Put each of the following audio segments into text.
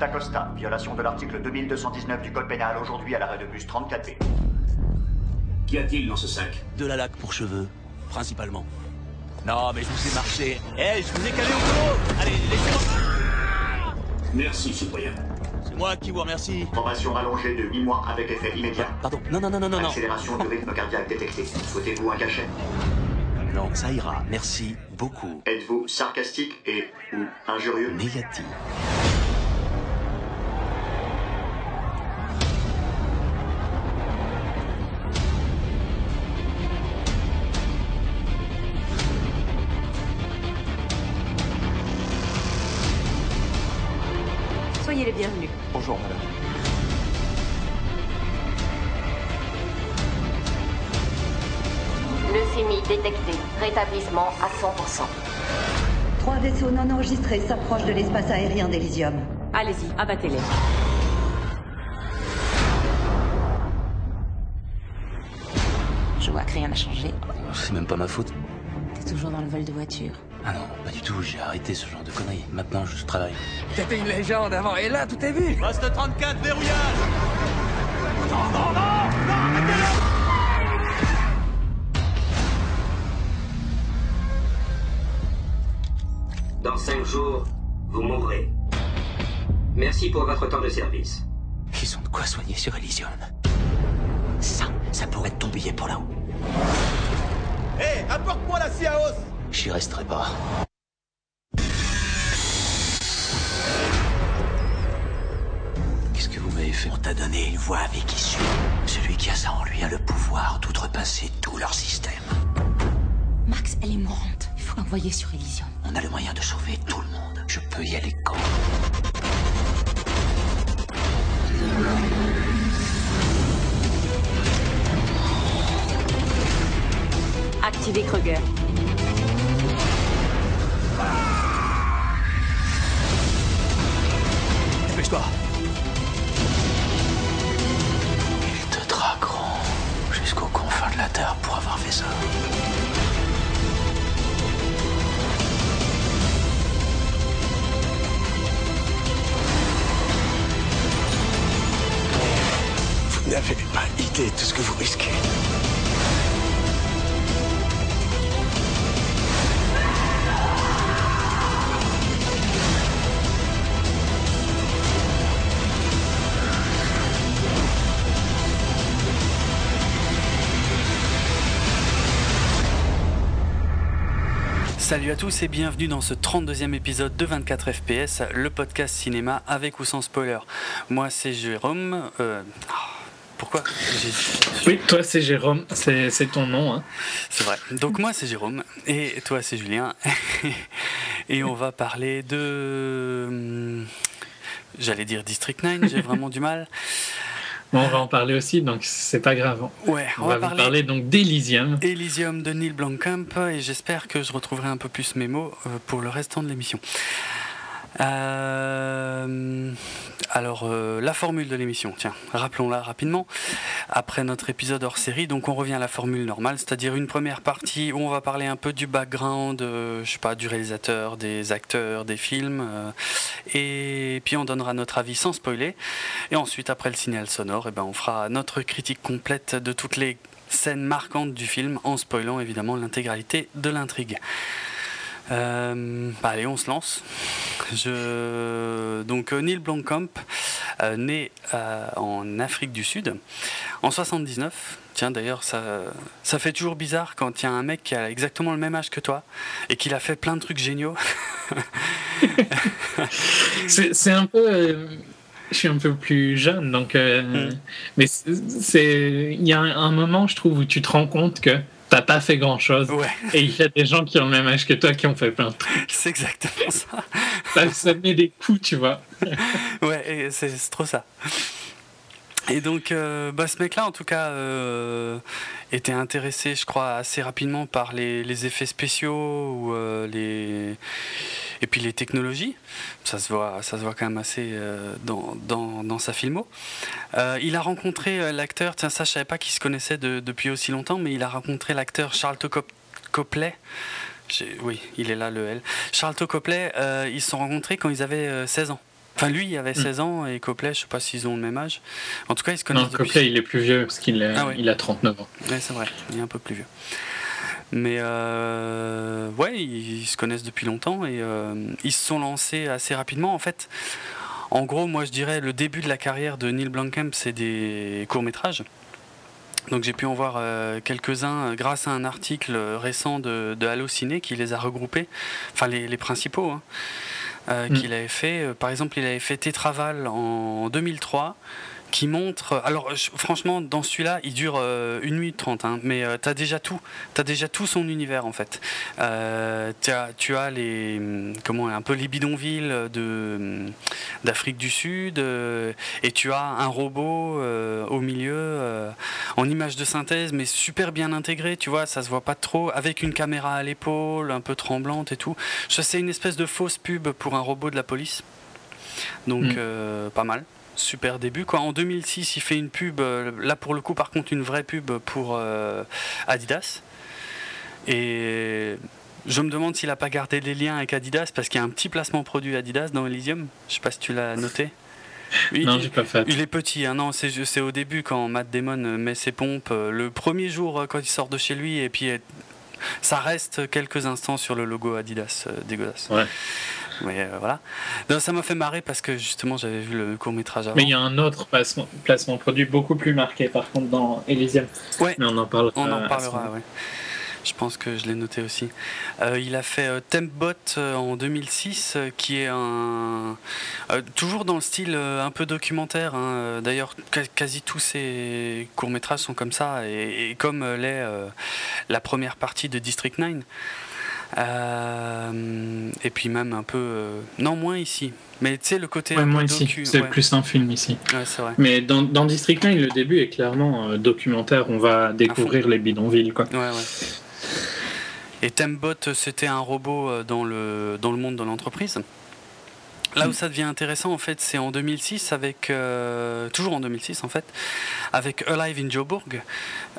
d'Acosta, violation de l'article 2219 du Code pénal, aujourd'hui à l'arrêt de bus 34B. Qu'y a-t-il dans ce sac? De la laque pour cheveux, principalement. Non, mais je vous ai marché. Eh, je vous ai calé au boulot Allez, laissez-moi Merci, citoyen. C'est moi qui vous remercie. Formation rallongée de 8 mois avec effet immédiat. Pardon, non, non, non, non, non, non. Accélération du rythme cardiaque détectée. Souhaitez-vous un cachet? Non, ça ira, merci beaucoup. Êtes-vous sarcastique et ou injurieux? Négatif. Bonjour madame. Leucémie détectée. Rétablissement à 100%. Trois vaisseaux non enregistrés s'approchent de l'espace aérien d'Elysium. Allez-y, abattez-les. Je vois que rien n'a changé. C'est même pas ma faute. Toujours dans le vol de voiture. Ah non, pas du tout, j'ai arrêté ce genre de conneries. Maintenant, je travaille. T'étais une légende avant, et là, tout est vu Poste 34, verrouillage Dans cinq jours, vous mourrez. Merci pour votre temps de service. Ils ont de quoi soigner sur Elysium. Ça, ça pourrait être ton billet pour là-haut. Apporte-moi la scie à os J'y resterai pas. Qu'est-ce que vous m'avez fait? On t'a donné une voix avec issue. Celui qui a ça en lui a le pouvoir d'outrepasser tout leur système. Max, elle est mourante. Il faut l'envoyer sur Elysium. On a le moyen de sauver tout le monde. Je peux y aller quand? Activez Kruger. Dépêche-toi Ils te traqueront jusqu'aux confins de la Terre pour avoir fait ça. Vous n'avez pas idée de ce que vous risquez. Salut à tous et bienvenue dans ce 32e épisode de 24 FPS, le podcast cinéma avec ou sans spoiler. Moi c'est Jérôme. euh, pourquoi J'ai- Oui, toi c'est Jérôme, c'est c'est ton nom. Hein. C'est vrai. Donc moi c'est Jérôme et toi c'est Julien. et on va parler de... hum, J'allais dire District 9, j'ai vraiment du mal. Bon, on va en parler aussi, donc c'est pas grave. Ouais, On, va, vous parler donc d'Elysium. Elysium de Neil Blomkamp et j'espère que je retrouverai un peu plus mes mots euh, pour le restant de l'émission. Euh, alors, euh, la formule de l'émission, tiens, rappelons-la rapidement. Après notre épisode hors série, donc on revient à la formule normale, c'est-à-dire une première partie où on va parler un peu du background, euh, je sais pas, du réalisateur, des acteurs, des films, et puis on donnera notre avis sans spoiler. Et ensuite, après le signal sonore, eh ben, on fera notre critique complète de toutes les scènes marquantes du film, en spoilant évidemment l'intégralité de l'intrigue. Euh, bah, allez, on se lance. Je... Donc euh, Neil Blomkamp, euh, né euh, en Afrique du Sud en 79. Tiens, d'ailleurs, ça, ça fait toujours bizarre quand il y a un mec qui a exactement le même âge que toi et qu'il a fait plein de trucs géniaux. C'est un peu. je suis un peu plus jeune, donc. euh, Mm. Mais c'est- c'est. Il y a un, un moment, je trouve, où tu te rends compte que t'as pas fait grand chose. Ouais, Et il y a des gens qui ont le même âge que toi qui ont fait plein de trucs. c'est exactement ça. Ça, ça met des coups, tu vois. Ouais, c'est trop ça. Et donc, euh, bah, ce mec-là, en tout cas, euh, était intéressé, je crois, assez rapidement par les, effets spéciaux ou euh, les et puis les technologies. Ça se voit, ça se voit quand même assez dans, dans, dans sa filmo. Il a rencontré l'acteur. Tiens, ça, je savais pas qu'il se connaissait de- depuis aussi longtemps, mais il a rencontré l'acteur Charlton Cop- Oui, il est là, le L. Charlton Copley, ils se sont rencontrés quand ils avaient euh, 16 ans. Enfin, lui, il avait 16 ans et Copley, je sais pas s'ils ont le même âge. En tout cas, ils se connaissent Non, depuis. Copley, il est plus vieux parce qu'il a, Ah ouais. il a 39 ans. Ouais, c'est vrai, il est un peu plus vieux. Mais euh, ouais, ils, se connaissent depuis longtemps et euh, ils se sont lancés assez rapidement. En fait, en gros, moi je dirais le début de la carrière de Neil Blomkamp, c'est des courts-métrages. Donc j'ai pu en voir euh, quelques-uns grâce à un article récent de, de Allociné qui les a regroupés, enfin les, les principaux hein, euh, Mm. qu'il avait fait. Euh, Par exemple, il avait fait Tétraval en 2003 qui montre. Alors, franchement, dans celui-là, il dure euh, une minute trente, hein, mais tu as déjà tout. Tu as déjà tout son univers, en fait. Euh, t'as- tu as les. hum, Comment Un peu les bidonvilles de, hum, d'Afrique du Sud, euh, et tu as un robot euh, au milieu, euh, en image de synthèse, mais super bien intégré, tu vois, ça se voit pas trop, avec une caméra à l'épaule, un peu tremblante et tout. Ça, c'est une espèce de fausse pub pour un robot de la police. Donc, Mm. euh, pas mal super début. Quoi. En 2006, il fait une pub, euh, là pour le coup, par contre, une vraie pub pour euh, Adidas. Et je me demande s'il n'a pas gardé les liens avec Adidas parce qu'il y a un petit placement produit Adidas dans Elysium. Je sais pas si tu l'as noté. Il, Non, pas fait. il est petit, hein, non, c'est au début quand Matt Damon euh, met ses pompes, le premier jour quand il sort de chez lui, et puis ça reste quelques instants sur le logo Adidas dégueulasse. Ouais. Mais euh, voilà. Non, ça m'a fait marrer parce que justement j'avais vu le court métrage avant. Mais il y a un autre placement, placement produit beaucoup plus marqué par contre dans Elysium. Ouais. Mais on en parlera. On en parlera, ouais. Je pense que je l'ai noté aussi. Euh, il a fait euh, Tempbot euh, en 2006, euh, qui est un. toujours dans le style un peu documentaire. hein. D'ailleurs, quasi tous ses courts-métrages sont comme ça, et, et comme l'est la première partie de District 9. Euh, et puis même un peu. euh, Non, moins ici. Mais tu sais, le côté. Ouais, un moi peu ici, c'est ouais. plus un film ici. Ouais, c'est vrai. Mais dans, dans District 9, le début est clairement euh, documentaire. On va découvrir les bidonvilles. Quoi. Ouais, ouais. Et Tembot, c'était un robot dans le, dans le monde de l'entreprise? Là où ça devient intéressant, en fait, c'est en 2006, avec, euh, toujours en 2006, en fait, avec Alive in Joburg.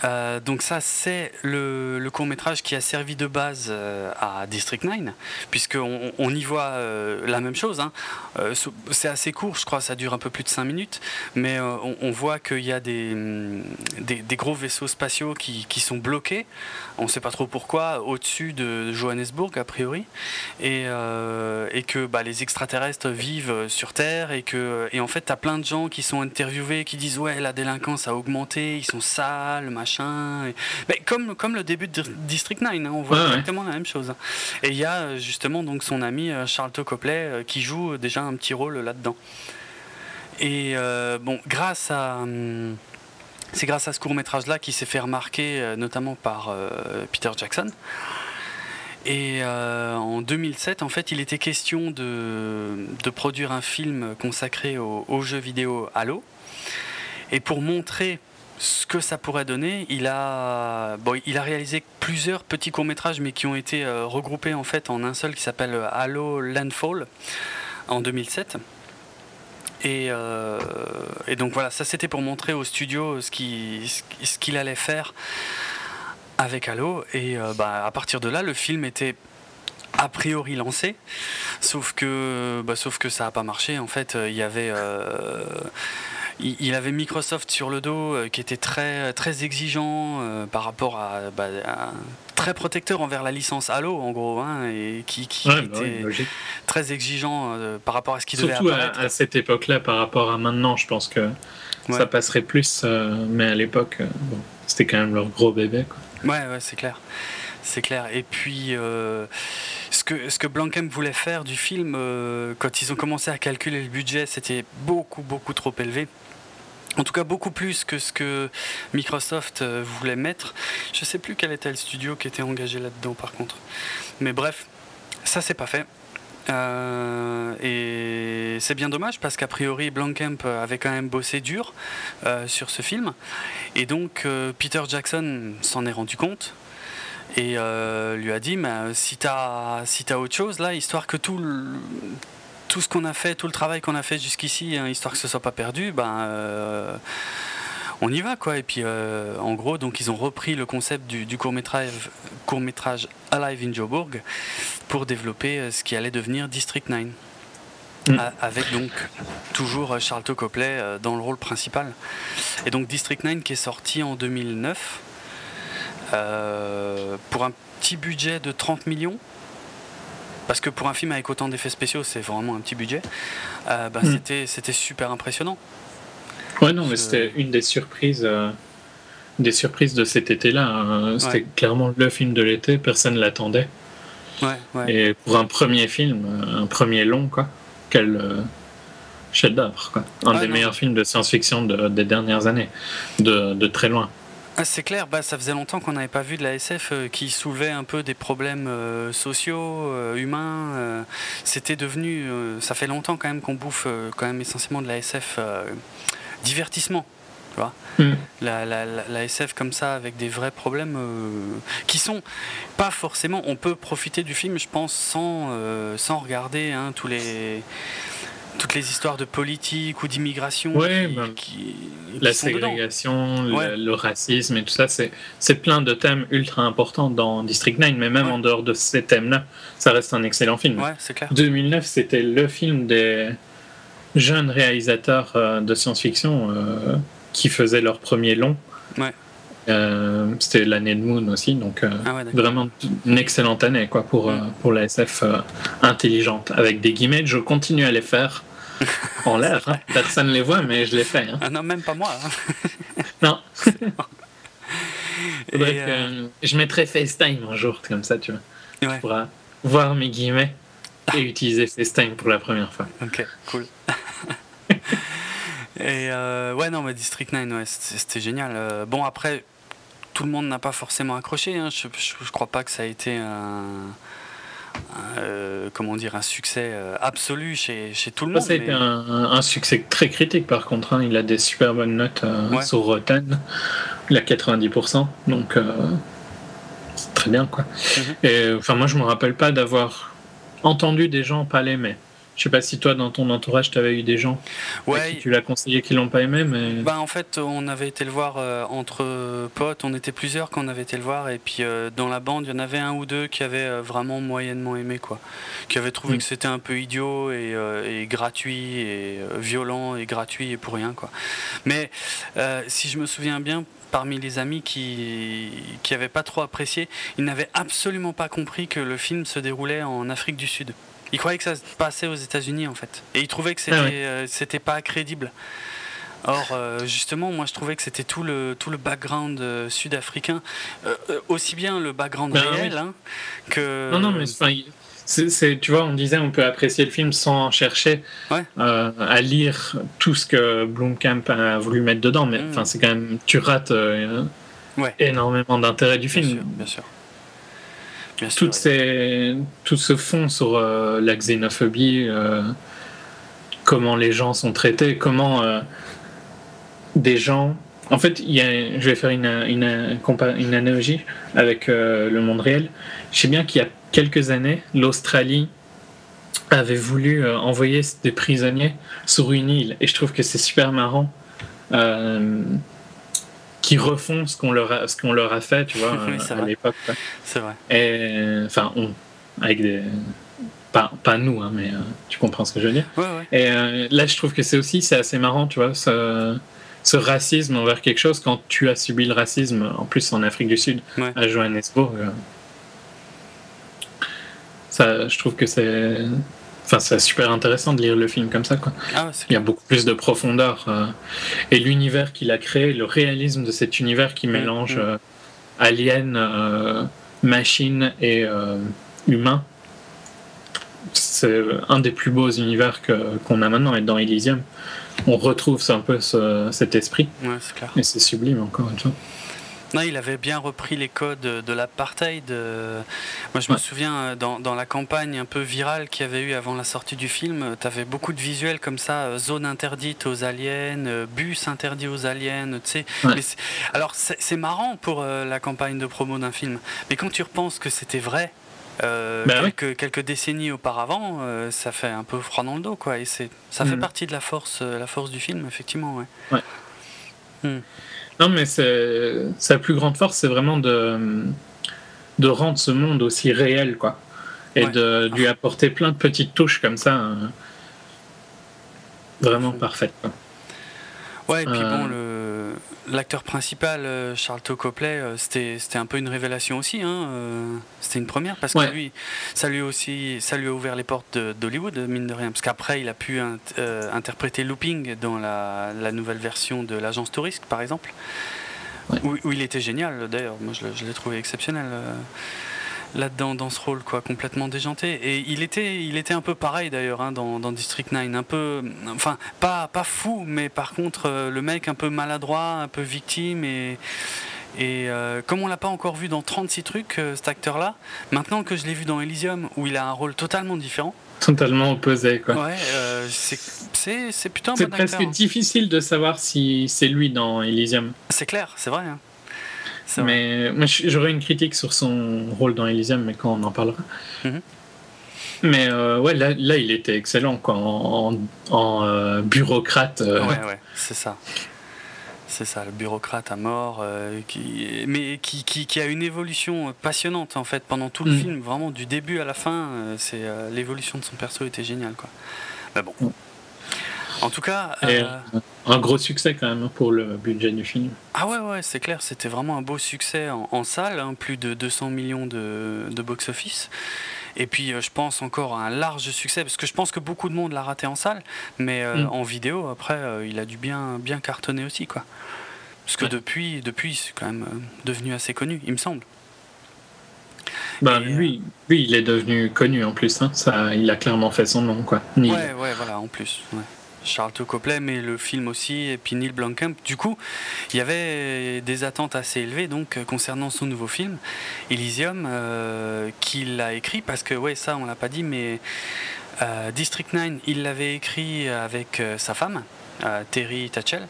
Euh, donc ça, c'est le, court-métrage qui a servi de base euh, à District 9, puisqu'on on y voit la même chose. hein. C'est assez court, je crois, ça dure un peu plus de 5 minutes, mais on, voit qu'il y a des, des gros vaisseaux spatiaux qui, sont bloqués, on ne sait pas trop pourquoi, au-dessus de Johannesburg, a priori, et, et que bah, les extraterrestres vivent sur Terre, et, que, et en fait, tu as plein de gens qui sont interviewés, qui disent Ouais, la délinquance a augmenté, ils sont sales, machin. Et- mais comme, comme le début de District 9, hein, on voit Ouais, ouais. exactement la même chose. Et il y a euh, justement donc son ami euh, Charlton Copley euh, qui joue déjà un petit rôle là-dedans. Et euh, bon, grâce à. hum, c'est grâce à ce court métrage là qui s'est fait remarquer euh, notamment par euh, Peter Jackson. Et euh, en 2007, en fait, il était question de, produire un film consacré au, au jeu vidéo Halo. Et pour montrer ce que ça pourrait donner, il a, bon, il a réalisé plusieurs petits courts-métrages, mais qui ont été euh, regroupés en fait en un seul qui s'appelle Halo Landfall en 2007. Et, euh, donc voilà, ça c'était pour montrer au studio ce qu'il allait faire avec Halo. Et euh, bah, à partir de là, le film était a priori lancé, sauf que, bah, sauf que ça n'a pas marché. En fait, euh, il y avait. euh, il avait Microsoft sur le dos euh, qui était très, très exigeant euh, par rapport à, bah, à- très protecteur envers la licence Halo en gros hein, et qui, qui Ouais, bah était très exigeant euh, par rapport à ce qui devait Surtout à, apparaître. à cette époque-là par rapport à maintenant, je pense que Ouais. ça passerait plus. mais à l'époque, bon, c'était quand même leur gros bébé. Quoi. Ouais, ouais, c'est clair. C'est clair. Et puis, euh, ce que, ce que Blankham voulait faire du film, euh, quand ils ont commencé à calculer le budget, c'était beaucoup, beaucoup trop élevé. En tout cas, beaucoup plus que ce que Microsoft euh, voulait mettre. Je sais plus quel était le studio qui était engagé là-dedans, par contre. Mais bref, ça, c'est pas fait. Euh, et c'est bien dommage parce qu'a priori Blankamp avait quand même bossé dur euh, sur ce film. Et donc euh, Peter Jackson s'en est rendu compte et lui a dit mais, si t'as si autre chose là histoire que tout tout ce qu'on a fait tout le travail qu'on a fait jusqu'ici hein, histoire que ce soit pas perdu ben on y va quoi et puis euh, en gros donc ils ont repris le concept du, du court métrage court métrage Alive in Joburg pour développer euh, ce qui allait devenir District 9 Mm. Avec donc toujours Charlton Copley dans le rôle principal. Et donc District 9 qui est sorti en 2009 pour un petit budget de 30 millions. Parce que pour un film avec autant d'effets spéciaux, c'est vraiment un petit budget. Bah, mm. C'était super impressionnant. Ouais, non, mais c'était une des surprises des surprises de cet été-là. Hein. C'était clairement le film de l'été, personne ne l'attendait. Et pour un premier film, un premier long, quoi, quel euh, chef-d'œuvre, quoi. Un des meilleurs films de science-fiction des dernières années, de, très loin. Ah, c'est clair, bah, ça faisait longtemps qu'on n'avait pas vu de la SF euh, qui soulevait un peu des problèmes euh, sociaux, humains. C'était devenu, ça fait longtemps quand même qu'on bouffe quand même essentiellement de la SF divertissement. Tu vois mm. la, la, la, SF comme ça, avec des vrais problèmes euh, qui sont pas forcément. On peut profiter du film, je pense, sans, euh, sans regarder hein, tous les toutes les histoires de politique ou d'immigration. Ouais, ben, la ségrégation, le, racisme et tout ça, c'est plein de thèmes ultra importants dans District 9, mais même en dehors de ces thèmes-là, ça reste un excellent film. Ouais, c'est clair. 2009, c'était le film des jeunes réalisateurs euh, de science-fiction qui faisaient leur premier long. Euh, c'était l'année de Moon aussi, donc euh, ah vraiment une excellente année quoi, pour, euh, pour la SF intelligente. Avec des guillemets, je continue à les faire en l'air. Hein. Personne ne les voit, mais je les fais. Hein. Ah non, même pas moi. Hein. non. je mettrai FaceTime un jour, comme ça, tu vois. Pour voir mes guillemets et utiliser FaceTime pour la première fois. Ok, cool. Et euh, ouais, non, mais District 9, ouais, c'était génial. Euh, bon, après, tout le monde n'a pas forcément accroché. Hein. Je, je, crois pas que ça a été un. Euh, comment dire, un succès absolu chez, chez tout le monde. Ça a été un, succès très critique par contre. Hein. Il a des super bonnes notes sur Rotten. Il a 90%. Donc, c'est très bien quoi. Mhm. Et enfin, moi, je me rappelle pas d'avoir entendu des gens pas l'aimer. Je sais pas si toi, dans ton entourage, tu avais eu des gens ouais, qui tu l'as conseillé qui l'ont pas aimé, mais. Bah, en fait, on avait été le voir euh, entre potes, on était plusieurs quand on avait été le voir, et puis euh, dans la bande, il y en avait un ou deux qui avaient euh, vraiment moyennement aimé, quoi. Qui avaient trouvé mm. que c'était un peu idiot et, et, gratuit, et violent et gratuit et pour rien, quoi. Mais si je me souviens bien, parmi les amis qui qui n'avaient pas trop apprécié, ils n'avaient absolument pas compris que le film se déroulait en Afrique du Sud. Il croyait que ça se passait aux États-Unis en fait. Et il trouvait que c'était ah euh, c'était pas crédible. Or, euh, justement, moi je trouvais que c'était tout le, tout le background euh, sud-africain, aussi bien le background ben réel hein, que. Non, non, mais c'est, tu vois, on disait on peut apprécier le film sans chercher à lire tout ce que Blomkamp a voulu mettre dedans, mais mm. enfin c'est quand même. Tu rates énormément d'intérêt du film. Bien sûr. Bien sûr toutes ces, tout ce fond sur euh, la xénophobie, euh, comment les gens sont traités, comment euh, des gens. En fait, il y a, je vais faire une, une, une analogie avec le monde réel. Je sais bien qu'il y a quelques années, l'Australie avait voulu envoyer des prisonniers sur une île, et je trouve que c'est super marrant qui refont ce qu'on leur a, ce qu'on leur a fait, tu vois, à l'époque. C'est vrai. Et enfin, on, avec des pas, pas nous, hein, mais euh, tu comprends ce que je veux dire. Ouais, ouais. Et euh, là, je trouve que c'est aussi c'est assez marrant, tu vois, ce, ce, racisme envers quelque chose quand tu as subi le racisme, en plus en Afrique du Sud, à Johannesburg. Euh, ça, je trouve que c'est Enfin, c'est super intéressant de lire le film comme ça. Quoi. Ah Il y a beaucoup plus de profondeur. Euh, et l'univers qu'il a créé, le réalisme de cet univers qui mm, mélange mm. euh, alien, euh, machine et humain, c'est un des plus beaux univers qu'on a maintenant. Et dans Elysium, on retrouve un peu cet esprit. Ouais, clair. Et c'est sublime, encore une fois. Non, il avait bien repris les codes de l'apartheid. Moi, je me souviens euh, dans, la campagne un peu virale qu'il y avait eu avant la sortie du film, euh, tu avais beaucoup de visuels comme ça, euh, zone interdite aux aliens, bus interdit aux aliens, tu sais. Alors, c'est marrant pour la campagne de promo d'un film, mais quand tu repenses que c'était vrai, ben quelques, quelques, décennies auparavant, ça fait un peu froid dans le dos, quoi. Et c'est, ça fait mm. partie de la force, la force du film, effectivement, ouais. ouais. Hmm. Non, mais sa plus grande force, c'est vraiment de, de rendre ce monde aussi réel, quoi. Et de lui apporter plein de petites touches comme ça. Hein. vraiment parfaite. Ouais, et puis bon, le, l'acteur principal, euh, Charles Copley, euh, c'était, c'était un peu une révélation aussi. Hein, euh, c'était une première parce que lui, ça lui, aussi, ça lui a ouvert les portes d'Hollywood, mine de rien. Parce qu'après, il a pu interpréter Looping dans la, la, nouvelle version de l'agence touriste, par exemple. Où, où, il était génial, d'ailleurs. Moi, je, je l'ai trouvé exceptionnel là-dedans, dans ce rôle, quoi, complètement déjanté. Et il était, il était un peu pareil d'ailleurs hein, dans, District 9, un peu, enfin, pas, pas fou, mais par contre, euh, le mec un peu maladroit, un peu victime et. Et euh, comme on l'a pas encore vu dans 36 trucs, euh, cet acteur-là, maintenant que je l'ai vu dans Elysium, où il a un rôle totalement différent. Totalement opposé, quoi. Ouais, c'est plutôt un C'est presque hein. difficile de savoir si c'est lui dans Elysium. C'est clair, c'est vrai. Hein. Mais j'aurais une critique sur son rôle dans Elysium, mais quand on en parlera. Mhm. Mais euh, ouais, là, là, il était excellent quoi, en, euh, bureaucrate. Euh. Ouais, ouais, c'est ça. C'est ça, le bureaucrate à mort, qui, mais qui, qui, qui, a une évolution passionnante en fait pendant tout le mm. film, vraiment du début à la fin. c'est l'évolution de son perso était géniale quoi. Mais bon. Mm. En tout cas. Euh, un gros succès quand même pour le budget du film. Ah ouais, ouais, c'est clair, c'était vraiment un beau succès en, salle, hein, plus de 200 millions de, box-office. Et puis euh, je pense encore à un large succès, parce que je pense que beaucoup de monde l'a raté en salle, mais euh, mm. en vidéo, après, il a dû bien, bien cartonner aussi. quoi. Parce que depuis, depuis c'est quand même devenu assez connu, il me semble. Ben, lui, lui, il est devenu connu en plus. Hein. Ça, il a clairement fait son nom. Quoi. Ouais, ouais, voilà, en plus. Ouais. Charles Copley, mais le film aussi, et puis Neil Blomkamp. Du coup, il y avait des attentes assez élevées donc euh, concernant son nouveau film, Elysium, euh, qu'il a écrit, parce que, ouais, ça, on l'a pas dit, mais euh, District 9, il l'avait écrit avec sa femme, Terry Tatchell.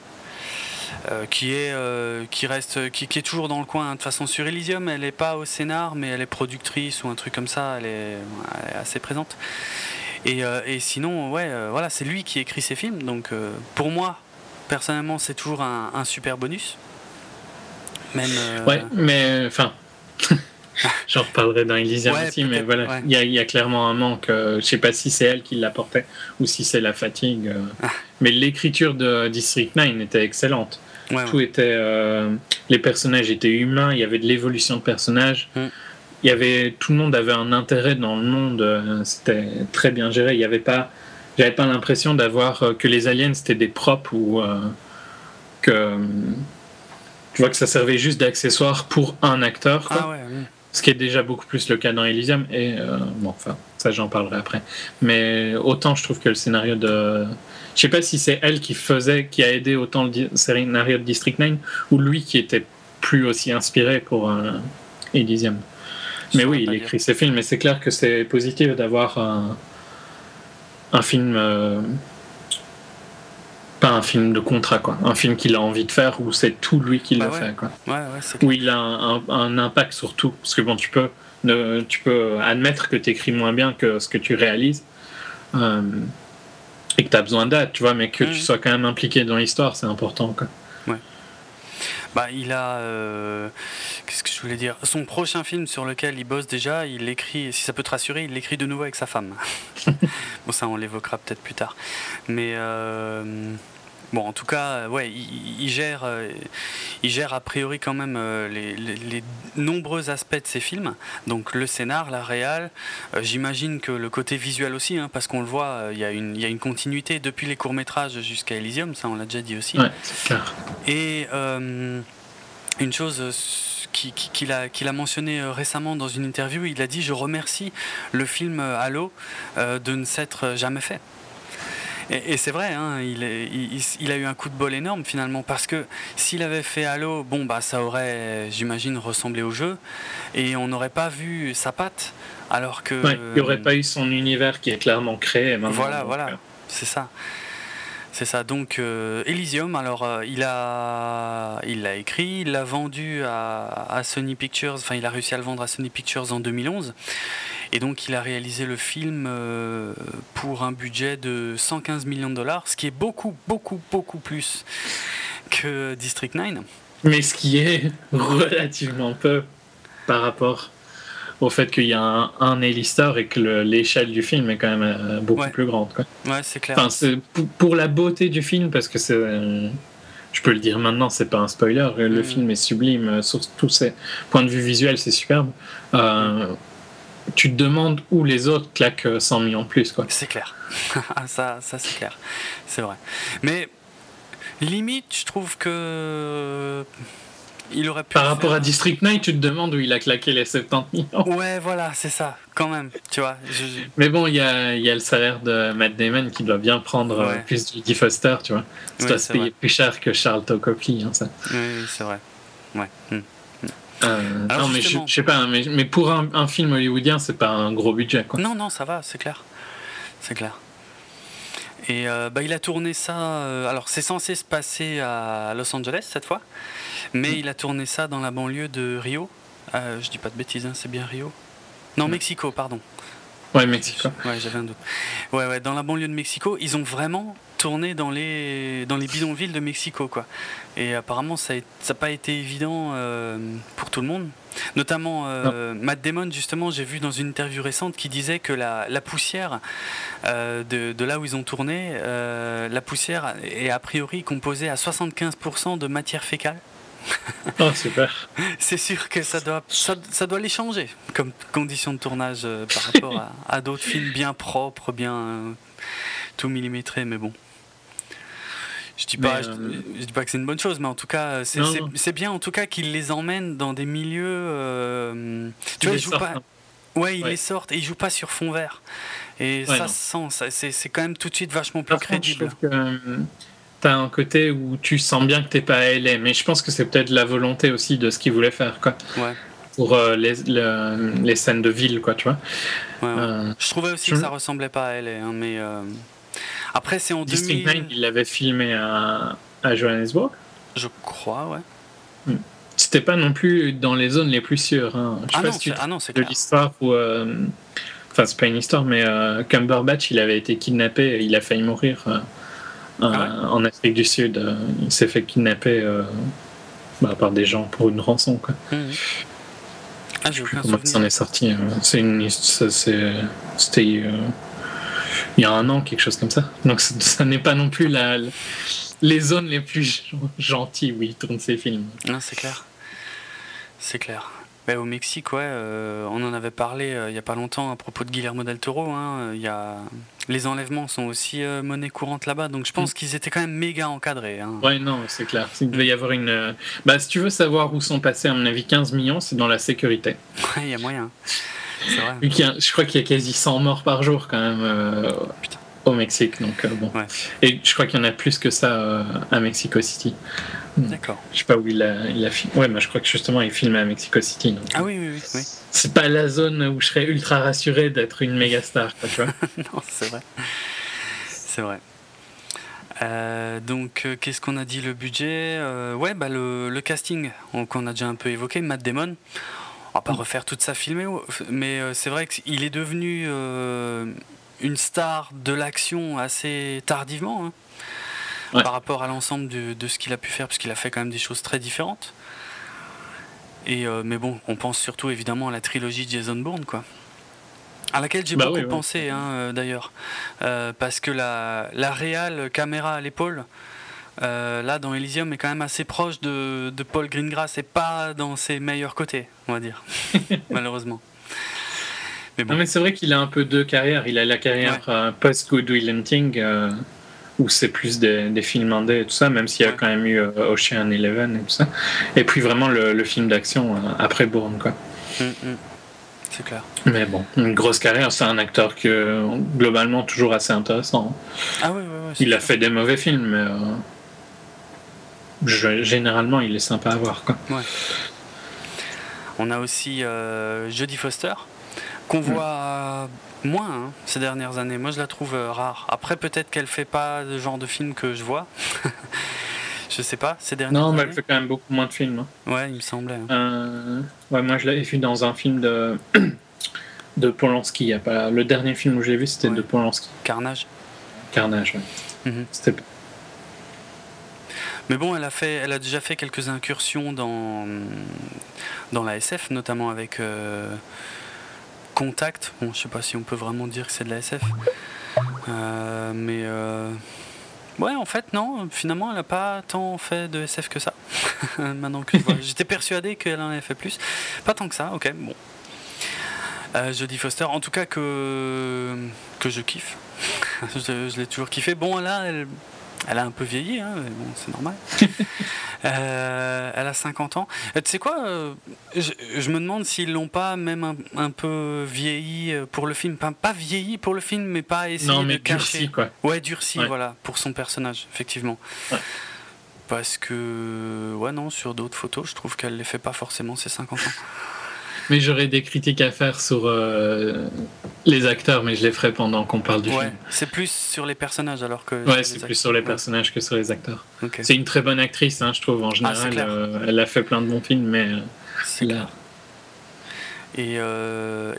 qui est qui reste qui, est toujours dans le coin hein. de toute façon sur Elysium elle n'est pas au scénar mais elle est productrice ou un truc comme ça elle est assez présente euh, et, sinon, ouais, euh, voilà, c'est lui qui écrit ses films. Donc euh, pour moi, personnellement, c'est toujours un, super bonus. Même, Ouais, mais enfin. J'en reparlerai dans Elysium aussi, mais voilà, il y, a clairement un manque. je sais pas si c'est elle qui l'apportait ou si c'est la fatigue. Ah. Mais l'écriture de District 9 était excellente. Tout était, les personnages étaient humains, il y avait de l'évolution de personnages. Mm il y avait tout le monde avait un intérêt dans le monde euh, c'était très bien géré. Il y avait pas j'avais pas l'impression d'avoir euh, que les aliens c'était des propres ou euh, que tu vois que ça servait juste d'accessoire pour un acteur ah ce qui est déjà beaucoup plus le cas dans Elysium et bon enfin ça j'en parlerai après. Mais autant je trouve que le scénario de je sais pas si c'est elle qui faisait qui a aidé autant le scénario de District 9 ou lui qui était plus aussi inspiré pour Elysium mais oui, il écrit ses films, mais c'est clair que c'est positif d'avoir un, un film. Euh, pas un film de contrat, quoi. Un film qu'il a envie de faire où c'est tout lui qui bah le fait, quoi. où il a un, impact sur tout. Parce que bon, tu peux, tu peux admettre que tu écris moins bien que ce que tu réalises. Euh, et que tu as besoin d'aide, tu vois, mais que tu sois quand même impliqué dans l'histoire, c'est important, quoi. Bah, il a. Euh, qu'est-ce que je voulais dire? Son prochain film sur lequel il bosse déjà, il l'écrit, si ça peut te rassurer, il l'écrit de nouveau avec sa femme. bon, ça, on l'évoquera peut-être plus tard. Mais. Euh, Bon, en tout cas, ouais, il, gère, euh, il gère a priori quand même euh, les, nombreux aspects de ses films. Donc le scénar, la réal. Euh, j'imagine que le côté visuel aussi, hein, parce qu'on le voit, il y, a une, y a une continuité depuis les courts métrages jusqu'à Elysium, ça on l'a déjà dit aussi. Ouais, c'est clair. Et une chose qu'il a, qu'il a mentionné récemment dans une interview, il a dit Je remercie le film Halo de ne s'être jamais fait. Et, c'est vrai, hein, il, il, a eu un coup de bol énorme finalement, parce que s'il avait fait Halo, bon, bah, ça aurait, j'imagine, ressemblé au jeu, et on n'aurait pas vu sa patte, alors que. il n'y aurait pas eu son univers qui est clairement créé. Voilà, voilà, euh. c'est ça. C'est ça. Donc euh, Elysium, alors euh, il a, il l'a écrit, il l'a vendu à, à, Sony Pictures. Enfin, il a réussi à le vendre à Sony Pictures en 2011. Et donc il a réalisé le film euh, pour un budget de 115 millions de dollars, ce qui est beaucoup, beaucoup, beaucoup plus que District 9. Mais ce qui est relativement peu par rapport au fait qu'il y a un, un Ellistor et que l'échelle du film est quand même euh, beaucoup plus grande. Quoi. Ouais, c'est clair. Enfin, c'est pour la beauté du film, parce que c'est. je peux le dire maintenant, c'est pas un spoiler. Le Mm. film est sublime euh, sur tous ses points de vue visuels, c'est superbe. Euh, tu te demandes où les autres claquent euh, 100 millions de plus. Quoi. C'est clair. Ah, ça, ça c'est clair. C'est vrai. Mais limite, je trouve que. Il aurait pu. Par rapport faire. à District 9, tu te demandes où il a claqué les 70 millions. Ouais, voilà, c'est ça, quand même. Tu vois. je- Mais bon, il y a, il y a le salaire de Matt Damon qui doit bien prendre euh, Ouais. plus du Guy Foster, tu vois. Ça Ouais, doit se payer vrai. plus cher que Charles Copley, hein, ça. Oui, oui, c'est vrai. Ouais. Hmm. Euh, Alors, non, mais je, sais pas, mais, mais pour un, un film hollywoodien, c'est pas un gros budget, quoi. Non, non, ça va, c'est clair. C'est clair. Et euh, bah, il a tourné ça. euh, alors, c'est censé se passer à Los Angeles cette fois, mais il a tourné ça dans la banlieue de Rio. Je dis pas de bêtises, hein, c'est bien Rio Non, Mexico, pardon. Ouais, Mexico. Ouais, j'avais un doute. Ouais, ouais, dans la banlieue de Mexico, ils ont vraiment tourné dans les, dans les bidonvilles de Mexico, quoi. Et apparemment, ça n'a pas été évident euh, pour tout le monde. Notamment euh, Matt Damon, justement, j'ai vu dans une interview récente qui disait que la, la poussière euh, de, de là où ils ont tourné, la poussière est a priori composée à 75% de matière fécale. Oh, super. C'est sûr que ça doit, ça, ça doit les changer comme conditions de tournage euh, par rapport à, à d'autres films bien propres, bien euh, tout millimétrés, mais bon. Je dis pas, je, euh, je dis pas que c'est une bonne chose, mais en tout cas, c'est bien en tout cas qu'ils les emmènent dans des milieux. euh, tu vois, ils jouent pas. hein. Ouais, ils Ouais. les sortent et ils jouent pas sur fond vert. Et Ouais, ça non. sent, c'est quand même tout de suite vachement plus Par contre, je crédible. trouve que euh, t'as un côté où tu sens bien que t'es pas à LA, mais je pense que c'est peut-être la volonté aussi de ce qu'ils voulaient faire, quoi. Ouais. Pour euh, les, le- les scènes de ville, quoi, tu vois. Ouais, ouais. Euh, Je trouvais aussi je- que ça ressemblait pas à LA, hein, mais euh, après c'est en District 2000. 9, il l'avait filmé à, à Johannesburg. Je crois, ouais. C'était pas non plus dans les zones les plus sûres. Hein. Je sais Ah pas non, si tu c'est- te ah non, c'est de l'histoire où. euh, Enfin, c'est pas une histoire, mais euh, Cumberbatch, il avait été kidnappé il a failli mourir euh, Ah en Afrique du Sud. Euh, Il s'est fait kidnapper euh, bah, par des gens pour une rançon. Quoi. Mhm. Ah, j'ai aucun Comment s'en est sorti euh, C'est une. C'était. Euh, il y a un an, quelque chose comme ça. Donc ça, ça n'est pas non plus la, les zones les plus gentilles où il tourne ses films. Non, c'est clair. C'est clair. Mais au Mexique, ouais, euh, on en avait parlé euh, il y a pas longtemps à propos de Guillermo del Toro. hein, il y a... Les enlèvements sont aussi euh, monnaie courante là-bas, donc je pense qu'ils étaient quand même méga encadrés. hein. Ouais, non, c'est clair. Il devait y avoir une. euh, Bah, si tu veux savoir où sont passés, à mon avis, 15 millions, c'est dans la sécurité. Ouais, il y a moyen. C'est vrai. Vu qu'il y a- je crois qu'il y a quasi 100 morts par jour, quand même, euh, au Mexique. Donc, euh, bon. Ouais. Et je crois qu'il y en a plus que ça euh, à Mexico City. D'accord. Je sais pas où il a, il a filmé. Ouais, mais je crois que justement, il filme à Mexico City. donc, Ah oui, oui, oui. oui. C'est pas la zone où je serais ultra rassuré d'être une méga star, quoi, tu vois. non, c'est vrai. C'est vrai. Euh, donc, euh, qu'est-ce qu'on a dit Le budget? Euh, Ouais, bah, le, le casting on- qu'on a déjà un peu évoqué, Matt Damon. On va pas refaire toute sa filmée, mais euh, c'est vrai qu'il est devenu euh, une star de l'action assez tardivement hein, Ouais. par rapport à l'ensemble de, de ce qu'il a pu faire, parce qu'il a fait quand même des choses très différentes. Et, euh, mais bon, on pense surtout évidemment à la trilogie Jason Bourne, quoi. À laquelle j'ai Bah beaucoup oui, pensé, hein, euh, d'ailleurs. Euh, parce que la, la réal caméra à l'épaule, euh, là, dans Elysium, est quand même assez proche de, de Paul Greengrass et pas dans ses meilleurs côtés, on va dire. Malheureusement. Mais bon. Non, mais c'est vrai qu'il a un peu deux carrières. Il a la carrière euh, post-Good Will Hunting, euh, où c'est plus des, des films indés et tout ça, même s'il y a Ouais. quand même eu euh, Ocean Eleven et tout ça. Et puis vraiment le, le film d'action après Bourne, quoi. Mm, mm. C'est clair. Mais bon, une grosse carrière, c'est un acteur que globalement toujours assez intéressant. Ah oui, oui, oui. Il a fait des mauvais films, mais je- généralement il est sympa à voir, quoi. On a aussi euh, Jodie Foster, qu'on voit moins hein, ces dernières années. Moi, je la trouve euh, rare. Après, peut-être qu'elle fait pas le genre de film que je vois. je sais pas, ces dernières Non, mais elle fait quand même beaucoup moins de films. hein. Ouais, il me semblait. hein. Euh, ouais, moi je l'avais vu dans un film de de Polanski. il y a pas... Le dernier film où je l'ai vu, c'était Ouais. de Polanski. Carnage. Carnage. Ouais. Mhm. C'était Mais bon, elle a, déjà fait quelques incursions dans, dans la SF, notamment avec euh, Contact. Bon, je sais pas si on peut vraiment dire que c'est de la SF. mais Ouais, en fait, non. Finalement, elle n'a pas tant fait de SF que ça. Maintenant que j'étais persuadé qu'elle en avait fait plus. Pas tant que ça. Ok, bon. Euh, Jodie Foster, en tout cas que que je kiffe. je, l'ai toujours kiffé. Bon, là, elle, elle a un peu vieilli, hein, mais bon, c'est normal. Euh, elle a 50 ans. Euh, tu sais quoi euh, je, me demande s'ils l'ont pas même un, peu vieilli pour le film. Pas, pas, vieilli pour le film, mais pas essayé non, mais de durci, cacher. Quoi. Ouais, durci, voilà, pour son personnage, effectivement. Parce que, ouais, non, sur d'autres photos, je trouve qu'elle les fait pas forcément ses 50 ans. Mais j'aurais des critiques à faire sur euh, les acteurs, mais je les ferai pendant qu'on parle du ouais, film. C'est plus sur les personnages alors que. Ouais, c'est plus sur les personnages que sur les acteurs. C'est une très bonne actrice, hein, je trouve, en ah, général. Euh, elle a fait plein de bons films, mais. Euh, c'est là. Et,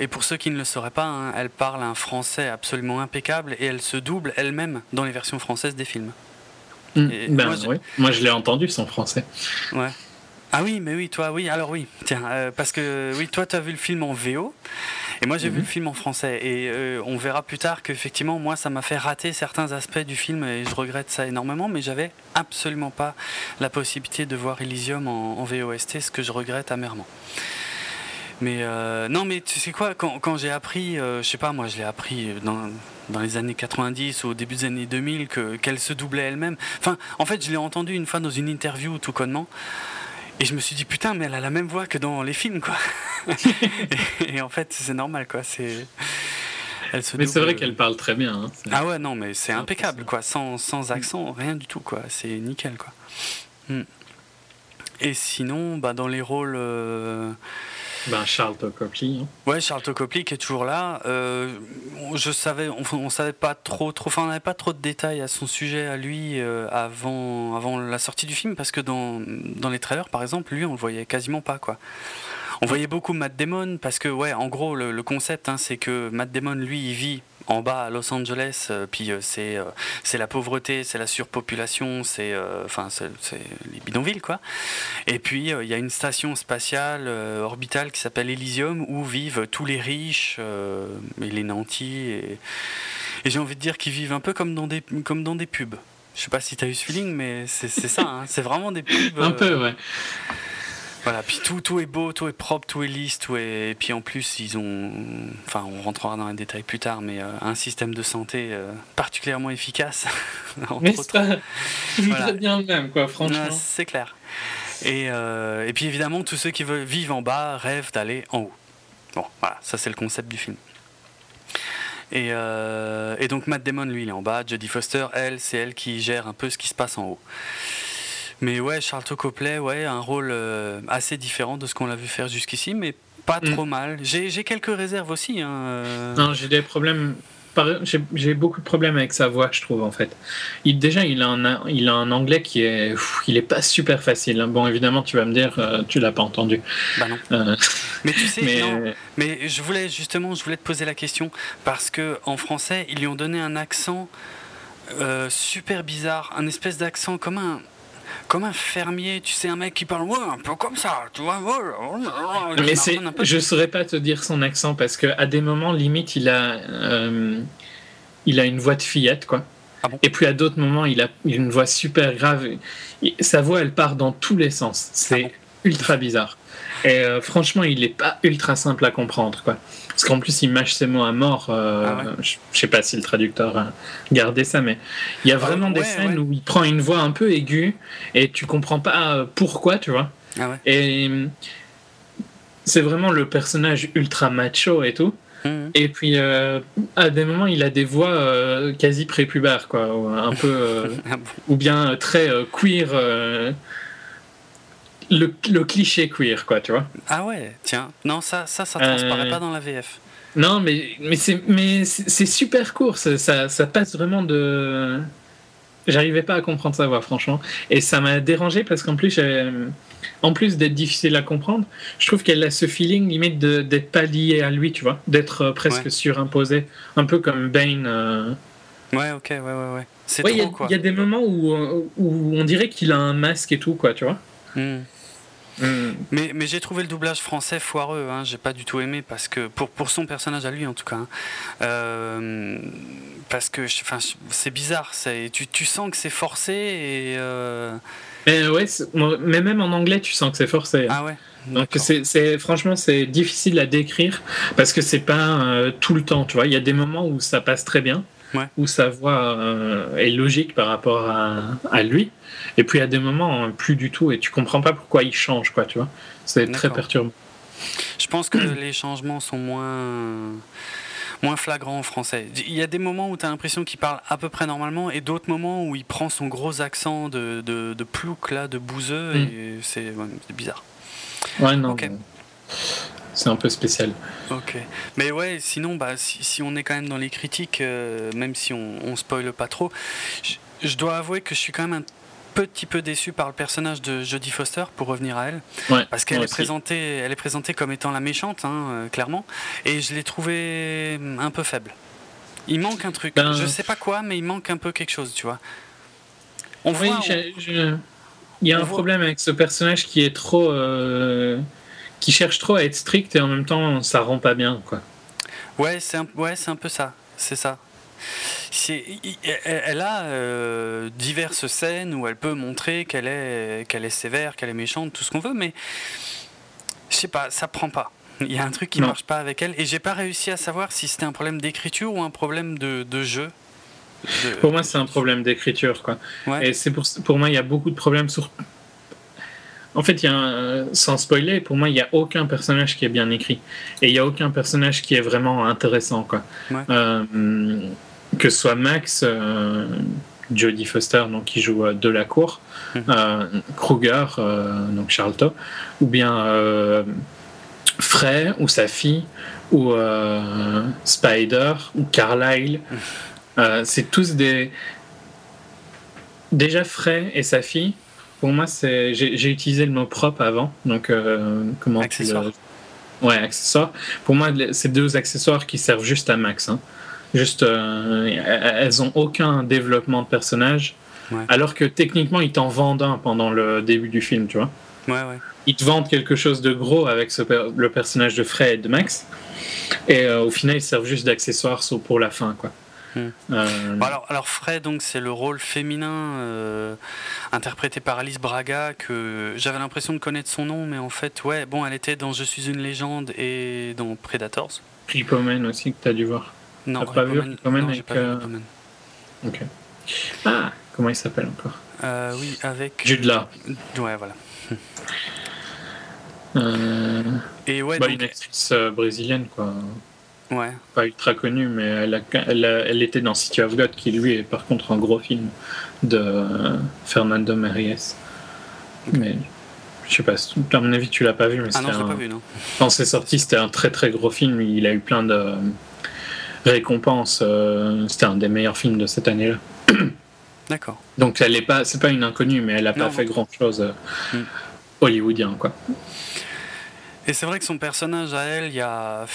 et, pour ceux qui ne le sauraient pas, hein, elle parle un français absolument impeccable et elle se double elle-même dans les versions françaises des films. Hmm. ben, moi, oui. moi, je l'ai entendu son français. Ouais. Ah oui, mais oui, toi, oui, alors oui, tiens, euh, parce que oui, toi, tu as vu le film en VO, et moi, j'ai vu mhm. le film en français, et euh, on verra plus tard qu'effectivement, moi, ça m'a fait rater certains aspects du film, et je regrette ça énormément, mais j'avais absolument pas la possibilité de voir Elysium en, VOST, ce que je regrette amèrement. Mais euh, non, mais tu sais quoi, quand, j'ai appris, je sais pas, moi, je l'ai appris dans, dans les années 90 ou au début des années 2000 qu'elle se doublait elle-même. Enfin, en fait, je l'ai entendu une fois dans une interview tout connement. Et je me suis dit, putain, mais elle a la même voix que dans les films, quoi. et, en fait, c'est normal, quoi. C'est. mais c'est vrai qu'elle parle très bien. Hein. Ah ouais, non, mais c'est impeccable, quoi. Sans, sans, accent, rien du tout, quoi. C'est nickel, quoi. Hmm. Et sinon, bah, dans les rôles. Euh, ben, Charles Copley. Hein. Ouais, Charles Copley qui est toujours là. Euh, je savais, on, savait pas trop, trop, enfin, on n'avait pas trop de détails à son sujet à lui euh, avant, avant la sortie du film parce que dans, dans les trailers, par exemple, lui, on le voyait quasiment pas, quoi. On voyait beaucoup Matt Damon parce que, ouais, en gros, le, concept, hein, c'est que Matt Damon, lui, il vit en bas à Los Angeles, euh, puis euh, c'est euh, c'est la pauvreté, c'est la surpopulation, c'est enfin c'est les bidonvilles quoi. Et puis il y a une station spatiale orbitale qui s'appelle Elysium où vivent tous les riches et les nantis et, et j'ai envie de dire qu'ils vivent un peu comme dans des comme dans des pubs. Je sais pas si tu as eu ce feeling, mais c'est ça, hein. c'est vraiment des pubs. un peu, ouais. Voilà, puis tout, tout est beau, tout est propre, tout est lisse, tout est... et puis en plus ils ont, enfin on rentrera dans les détails plus tard, mais euh, un système de santé euh, particulièrement efficace. mais ça, voilà. bien le même, quoi, franchement. c'est clair. Et, euh, et puis évidemment, tous ceux qui veulent vivre en bas rêvent d'aller en haut. Bon, voilà, ça c'est le concept du film. Et, et, donc Matt Damon, lui, il est en bas. Jodie Foster, elle, c'est elle qui gère un peu ce qui se passe en haut. Mais ouais, Charlton Copley, ouais, un rôle euh, assez différent de ce qu'on l'a vu faire jusqu'ici, mais pas mm. trop mal. J'ai quelques réserves aussi. Hein, euh. Non, j'ai des problèmes. J'ai beaucoup de problèmes avec sa voix, je trouve, en fait. Il, déjà, il a, un, il a un anglais qui est. il est pas super facile. Hein. Bon, évidemment, tu vas me dire, euh, tu l'as pas entendu. Bah non. Mais tu sais, mais... Non, mais je voulais justement, je voulais te poser la question, parce que en français, ils lui ont donné un accent. super bizarre, un espèce d'accent comme un, comme un fermier, tu sais, un mec qui parle ouais, un peu comme ça, tu vois. Mais c'est, je saurais pas te dire son accent parce que à des moments, limite, il a, euh, il a une voix de fillette, quoi. Ah et puis à d'autres moments, il a une voix super grave. Sa voix, elle part dans tous les sens. C'est ah ultra bizarre. Et euh, franchement, il est pas ultra simple à comprendre, quoi. Parce qu'en plus, il mâche ses mots à mort. Euh, ah je, sais pas si le traducteur a gardé ça, mais il y a vraiment des scènes où il prend une voix un peu aiguë et tu comprends pas euh, pourquoi, tu vois. Ah et c'est vraiment le personnage ultra macho et tout. Mmh. Et puis, à des moments, il a des voix quasi prépubères, quoi. Un peu. Ah ou bien très queer le, cliché queer, quoi, tu vois. Ah ouais, tiens. Non, ça, ça, ça transparaît euh, pas dans la VF. Non, mais, mais c'est mais c'est super court. Ça, ça, passe vraiment de. J'arrivais pas à comprendre sa voix, franchement. Et ça m'a dérangé parce qu'en plus, en plus d'être difficile à comprendre, je trouve qu'elle a ce feeling limite d'être pas liée à lui, tu vois, d'être euh, presque surimposé, un peu comme Bane. Euh. Ouais, ok, ouais, ouais, ouais. C'est Il y, a des moments où, où on dirait qu'il a un masque et tout, quoi, tu vois. Hmm. Mm. Mais, mais j'ai trouvé le doublage français foireux, hein. j'ai pas du tout aimé parce que pour, pour son personnage à lui en tout cas, hein. euh, parce que c'est bizarre, tu, tu sens que c'est forcé et. Euh, mais ouais, mais même en anglais tu sens que c'est forcé. Hein. Ah ouais. Donc c'est franchement c'est difficile à décrire parce que c'est pas euh, tout le temps, tu vois. Il y a des moments où ça passe très bien, où sa voix est logique par rapport à, à lui. Et puis il y a des moments plus du tout et tu comprends pas pourquoi il change, quoi, tu vois. C'est très perturbant. Je pense que les changements sont moins moins flagrants en français. Il y a des moments où tu as l'impression qu'il parle à peu près normalement et d'autres moments où il prend son gros accent de, de, de plouc, là, de bouseux, mm. et c'est bizarre. Ouais, non. C'est un peu spécial. Ok. Mais ouais, sinon, bah, si, si on est quand même dans les critiques, euh, même si on, on spoile pas trop, je, je dois avouer que je suis quand même un petit peu déçu par le personnage de Jodie Foster, pour revenir à elle, parce qu'elle est présentée, elle est présentée comme étant la méchante, hein, euh, clairement, et je l'ai trouvée un peu faible. Il manque un truc, ben, je sais pas quoi, mais il manque un peu quelque chose, tu vois. On voit, il y a un problème avec ce personnage qui est trop, euh, qui cherche trop à être strict et en même temps ça rend pas bien, quoi. Ouais, c'est un, ouais, c'est un peu ça, c'est ça elle a euh, diverses scènes où elle peut montrer qu'elle est, qu'elle est sévère, qu'elle est méchante, tout ce qu'on veut, mais je sais pas, ça prend pas. Il y a un truc qui ne marche pas avec elle et j'ai pas réussi à savoir si c'était un problème d'écriture ou un problème de, jeu. Pour moi, c'est un problème d'écriture, quoi. Et c'est pour, pour moi, il y a beaucoup de problèmes sur. En fait, il y a sans spoiler, pour moi, il n'y a aucun personnage qui est bien écrit et il n'y a aucun personnage qui est vraiment intéressant, quoi. Euh, que ce soit Max, euh, Jodie Foster, donc qui joue euh, de la cour, mhm. euh, Kruger, donc Charlton, ou bien Frey ou sa fille, ou Spider, ou Carlyle. Mhm. c'est tous des. Déjà Frey et sa fille, pour moi, c'est j'ai utilisé le mot propre avant, donc comment accessoire. Ouais, accessoire. Pour moi, c'est deux accessoires qui servent juste à Max. Hein. Juste, euh, elles ont aucun développement de personnage. Alors que techniquement, ils t'en vendent un pendant le début du film, tu vois. Ouais, ouais. Ils te vendent quelque chose de gros avec ce le personnage de Fred et de Max. Et euh, au final, ils servent juste d'accessoires pour la fin, quoi. Hmm. Euh, alors, alors Fred, donc c'est le rôle féminin interprété par Alice Braga que j'avais l'impression de connaître son nom, mais en fait, ouais, bon, elle était dans Je suis une légende et dans Predators. Rippomen aussi que tu as dû voir. Non, pas vu Rippomen avec. Euh... Ok. Ah, comment il s'appelle encore? Euh, Oui, avec. Jude Law. Ouais, voilà. Euh... Et ouais, bah, donc... Une actrice euh, brésilienne, quoi. Ouais. Pas ultra connue, mais elle, a, elle, elle, était dans City of God, qui lui est par contre un gros film de euh, Fernando Méries. Mais je sais pas, à mon avis, tu l'as pas vu. Mais ah non, un... pas vu, non. Quand c'est sorti, c'était un très très gros film. Il a eu plein de récompense. Euh, c'était un des meilleurs films de cette année-là. D'accord. Donc elle est pas, c'est pas une inconnue, mais elle a pas fait grand chose euh, hmm. hollywoodien, quoi. Et c'est vrai que son personnage à elle, il y a,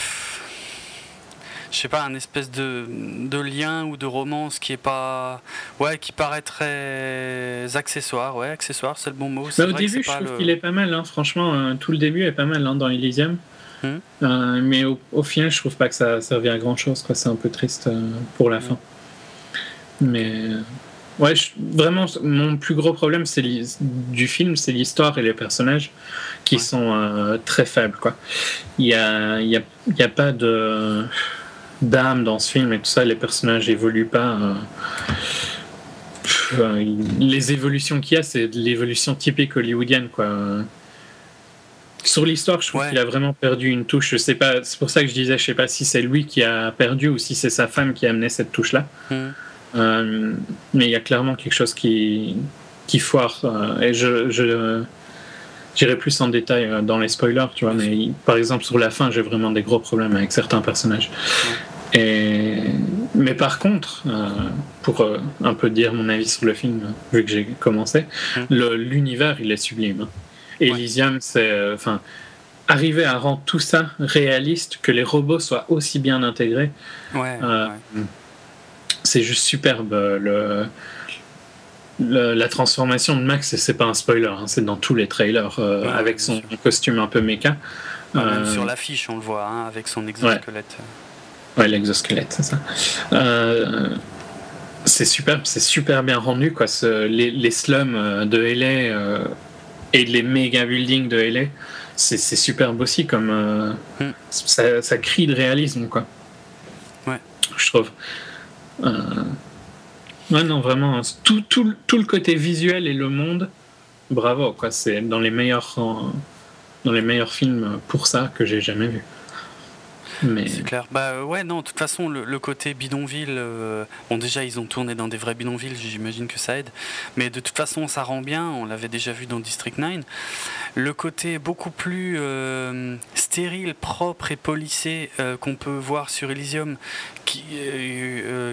je sais pas, un espèce de, de, lien ou de romance qui est pas, ouais, qui paraît très accessoire, ouais, accessoire, c'est le bon mot. Bah, au début, je trouve qu'il est pas mal, hein. franchement, euh, tout le début est pas mal hein, dans Elysium. Euh, mais au, final, je trouve pas que ça servait à grand chose. C'est un peu triste euh, pour la hmm. fin. Mais euh, ouais, vraiment, mon plus gros problème c'est du film, c'est l'histoire et les personnages qui sont très faibles. Quoi. Il n'y a, y a, y a, pas de d'âme dans ce film et tout ça. Les personnages évoluent pas. les évolutions qu'il y a, c'est l'évolution typique hollywoodienne. Quoi sur l'histoire, je trouve qu'il a vraiment perdu une touche. Je sais pas, c'est pour ça que je disais, je sais pas si c'est lui qui a perdu ou si c'est sa femme qui a amené cette touche-là. Hmm. Euh, mais il y a clairement quelque chose qui, qui foire. Euh, et je, je j'irai plus en détail euh, dans les spoilers, tu vois. Mais par exemple, sur la fin, j'ai vraiment des gros problèmes avec certains personnages. Et, mais par contre, pour un peu dire mon avis sur le film, vu que j'ai commencé, hmm. l'univers, il est sublime. Hein. Elysium, c'est. Euh, enfin. arriver à rendre tout ça réaliste, que les robots soient aussi bien intégrés, ouais, euh, c'est juste superbe. Le, la transformation de Max, c'est pas un spoiler, hein, c'est dans tous les trailers avec son costume un peu méca. même sur l'affiche, on le voit hein, avec son exosquelette. Ouais, l'exosquelette, c'est ça. c'est super, c'est super bien rendu quoi. les, les, slums de LA et les méga buildings de LA, c'est superbe aussi comme euh, hmm. ça, ça, crie de réalisme quoi. Ouais. Je trouve. Euh, ouais non vraiment tout, tout, tout, le côté visuel et le monde, bravo quoi. C'est dans les meilleurs dans les meilleurs films pour ça que j'ai jamais vu. C'est clair. Bah euh, ouais, non, de toute façon, le, côté bidonville, euh, bon, déjà, ils ont tourné dans des vrais bidonvilles, j'imagine que ça aide. Mais de toute façon, ça rend bien, on l'avait déjà vu dans District 9. Le côté beaucoup plus euh, stérile, propre et polissé qu'on peut voir sur Elysium, qui,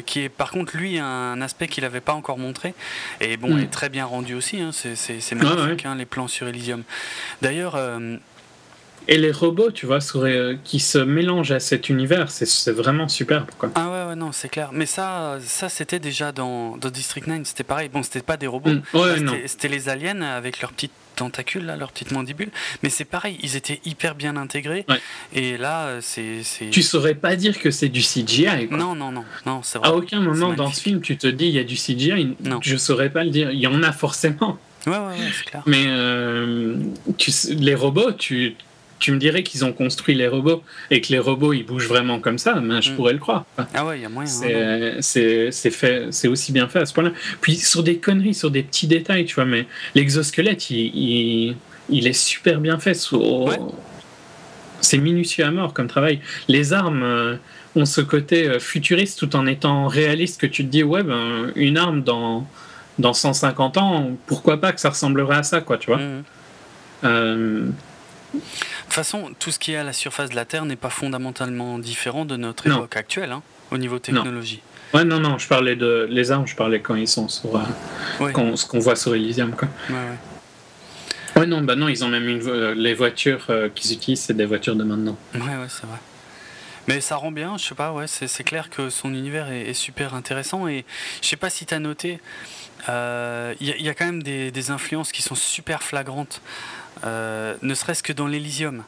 qui est par contre, lui, un aspect qu'il n'avait pas encore montré. Et bon, est très bien rendu aussi, hein, c'est magnifique, hein, les plans sur Elysium. D'ailleurs, et les robots, tu vois, euh, qui se mélangent à cet univers, c'est vraiment superbe. Quoi. Ah ouais, ouais non, c'est clair. Mais ça, ça c'était déjà dans, District 9, c'était pareil. Bon, c'était pas des robots, mm. c'était les aliens avec leurs petites tentacules, là, leurs petites mandibules. Mais c'est pareil, ils étaient hyper bien intégrés. Et là, euh, c'est. Tu saurais pas dire que c'est du CGI. Quoi. Non, non, non, non c'est vrai. À aucun moment dans ce film, tu te dis il y a du CGI. Non. Je saurais pas le dire. Il y en a forcément. Ouais, ouais, ouais c'est clair. Mais euh, tu, les robots, tu tu me dirais qu'ils ont construit les robots et que les robots ils bougent vraiment comme ça, mais je mm. pourrais le croire. Ah ouais, il y a moyen. Hein, c'est aussi bien fait à ce point-là. Puis sur des conneries, sur des petits détails, tu vois, mais l'exosquelette, il, il, est super bien fait. C'est minutieux à mort comme travail. Les armes euh, ont ce côté euh, futuriste tout en étant réaliste que tu te dis, ouais, ben, une arme dans, dans 150 ans, pourquoi pas que ça ressemblerait à ça, quoi, tu vois. Mm. Euh, toute façon, tout ce qui est à la surface de la Terre n'est pas fondamentalement différent de notre époque actuelle, hein, au niveau technologie. Non. Ouais, non, non, je parlais de les armes, je parlais quand ils sont sur. Euh, ce qu'on voit sur Elysium, quoi. Ouais, ouais. ouais, non, bah non, ils ont même une, les voitures euh, qu'ils utilisent, c'est des voitures de maintenant. Ouais, ouais, c'est vrai. Mais ça rend bien, je sais pas, ouais, c'est clair que son univers est, super intéressant et je sais pas si tu as noté, il euh, y, y, a quand même des, des, influences qui sont super flagrantes. Euh, ne serait-ce que dans l'Elysium.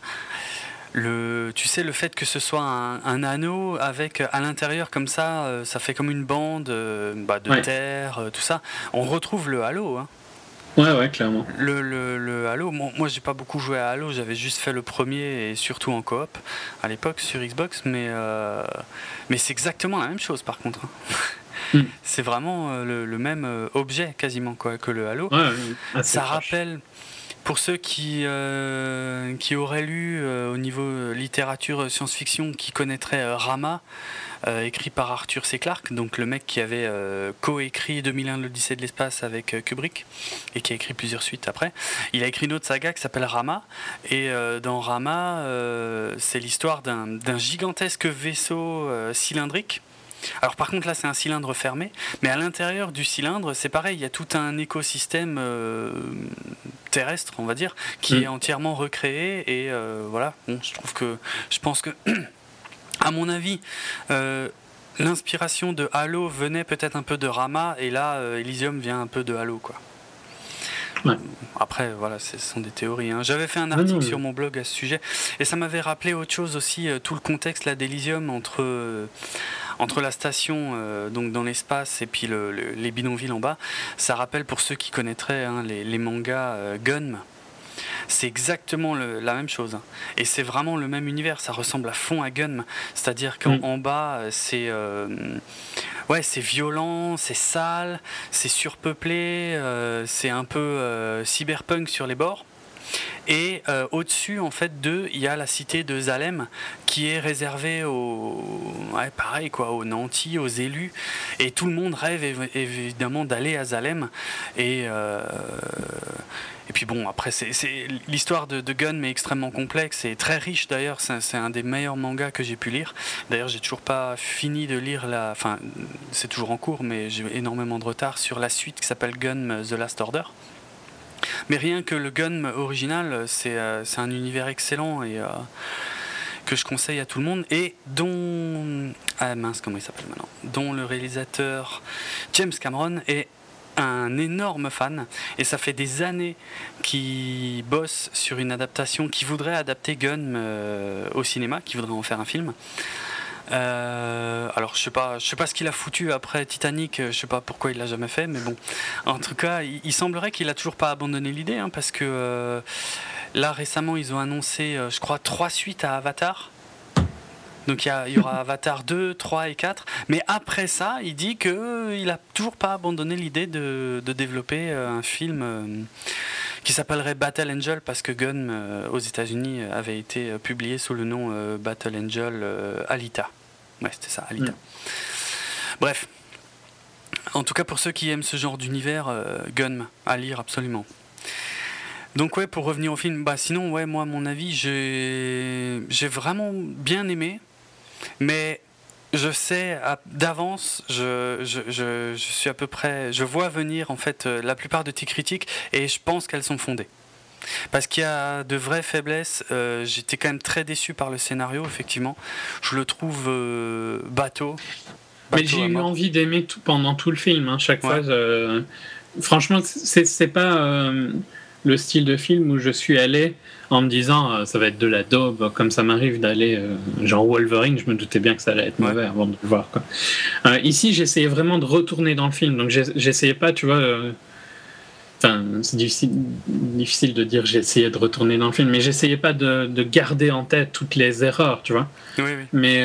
Le, tu sais, le fait que ce soit un, anneau avec à l'intérieur comme ça, euh, ça fait comme une bande euh, bah, de terre, tout ça. On retrouve le Halo. Hein. Ouais, ouais, clairement. Le, le, Halo, moi j'ai pas beaucoup joué à Halo, j'avais juste fait le premier et surtout en coop à l'époque sur Xbox, mais, mais c'est exactement la même chose par contre. Hein. Mm. C'est vraiment le, même objet quasiment quoi, que le Halo. ça rappelle pour ceux qui, euh, qui auraient lu euh, au niveau littérature science-fiction, qui connaîtraient euh, Rama, écrit par Arthur C. Clarke, donc le mec qui avait coécrit 2001 l'Odyssée de l'espace avec Kubrick et qui a écrit plusieurs suites après. Il a écrit une autre saga qui s'appelle Rama et dans Rama, c'est l'histoire d'un gigantesque vaisseau cylindrique alors par contre là c'est un cylindre fermé, mais à l'intérieur du cylindre c'est pareil, il y a tout un écosystème euh, terrestre on va dire qui mm. est entièrement recréé et euh, voilà, bon, je trouve que je pense que à mon avis euh, l'inspiration de Halo venait peut-être un peu de Rama et là Elysium vient un peu de Halo quoi. Après, voilà, ce sont des théories. Hein. J'avais fait un article sur mon blog à ce sujet et ça m'avait rappelé autre chose aussi, tout le contexte là d'Elysium entre entre la station euh, donc dans l'espace et puis les bidonvilles en bas, ça rappelle pour ceux qui connaîtraient hein, les, mangas euh, Gun. C'est exactement la même chose. Hein. Et c'est vraiment le même univers. Ça ressemble à fond à Gun. C'est-à-dire qu'en mm. bas, c'est euh, ouais, c'est violent, c'est sale, c'est surpeuplé, c'est un peu cyberpunk sur les bords. Et euh, au-dessus, en fait, d'eux, il y a la cité de Zalem qui est réservée aux, ouais, pareil quoi, aux nantis, aux élus. Et tout le monde rêve évidemment d'aller à Zalem. Et euh, et puis bon, après, c'est l'histoire de, Gun, mais extrêmement complexe et très riche d'ailleurs. C'est un des meilleurs mangas que j'ai pu lire. D'ailleurs, j'ai toujours pas fini de lire la. Enfin, c'est toujours en cours, mais j'ai énormément de retard sur la suite qui s'appelle Gun The Last Order. Mais rien que le gun original, c'est euh, un univers excellent euh, que je conseille à tout le monde et dont ah mince comment il s'appelle maintenant? Dont le réalisateur James Cameron est un énorme fan et ça fait des années qu'il bosse sur une adaptation, qui voudrait adapter Gun euh, au cinéma, qui voudrait en faire un film. Euh, alors je sais pas, je sais pas ce qu'il a foutu après Titanic, je sais pas pourquoi il l'a jamais fait, mais bon, en tout cas, il, semblerait qu'il a toujours pas abandonné l'idée, hein, parce que euh, là récemment ils ont annoncé, je crois, trois suites à Avatar. Donc il y, aura Avatar 2, 3 et 4. Mais après ça, il dit qu'il euh, n'a toujours pas abandonné l'idée de, développer euh, un film euh, qui s'appellerait Battle Angel parce que Gun aux États-Unis avait été publié sous le nom Battle Angel Alita. Ouais, c'était ça, Alita. Mm. Bref. En tout cas, pour ceux qui aiment ce genre d'univers, Gun, à lire absolument. Donc ouais, pour revenir au film, bah sinon ouais, moi mon avis, j'ai vraiment bien aimé. Mais je sais d'avance, je, je, je, je, suis à peu près, je vois venir en fait euh, la plupart de tes critiques et je pense qu'elles sont fondées. Parce qu'il y a de vraies faiblesses. Euh, j'étais quand même très déçu par le scénario, effectivement. Je le trouve euh, bateau. Mais j'ai eu envie d'aimer tout, pendant tout le film. Hein, chaque fois, franchement, c'est pas le style de film où je suis allé en me disant euh, ça va être de la daube, comme ça m'arrive d'aller euh, genre Wolverine, je me doutais bien que ça allait être mauvais avant de le voir. Quoi. Euh, ici, j'essayais vraiment de retourner dans le film, donc j'essayais pas, tu vois. Enfin, c'est difficile, difficile de dire j'essayais de retourner dans le film, mais j'essayais pas de, de, garder en tête toutes les erreurs, tu vois. Oui, oui. Mais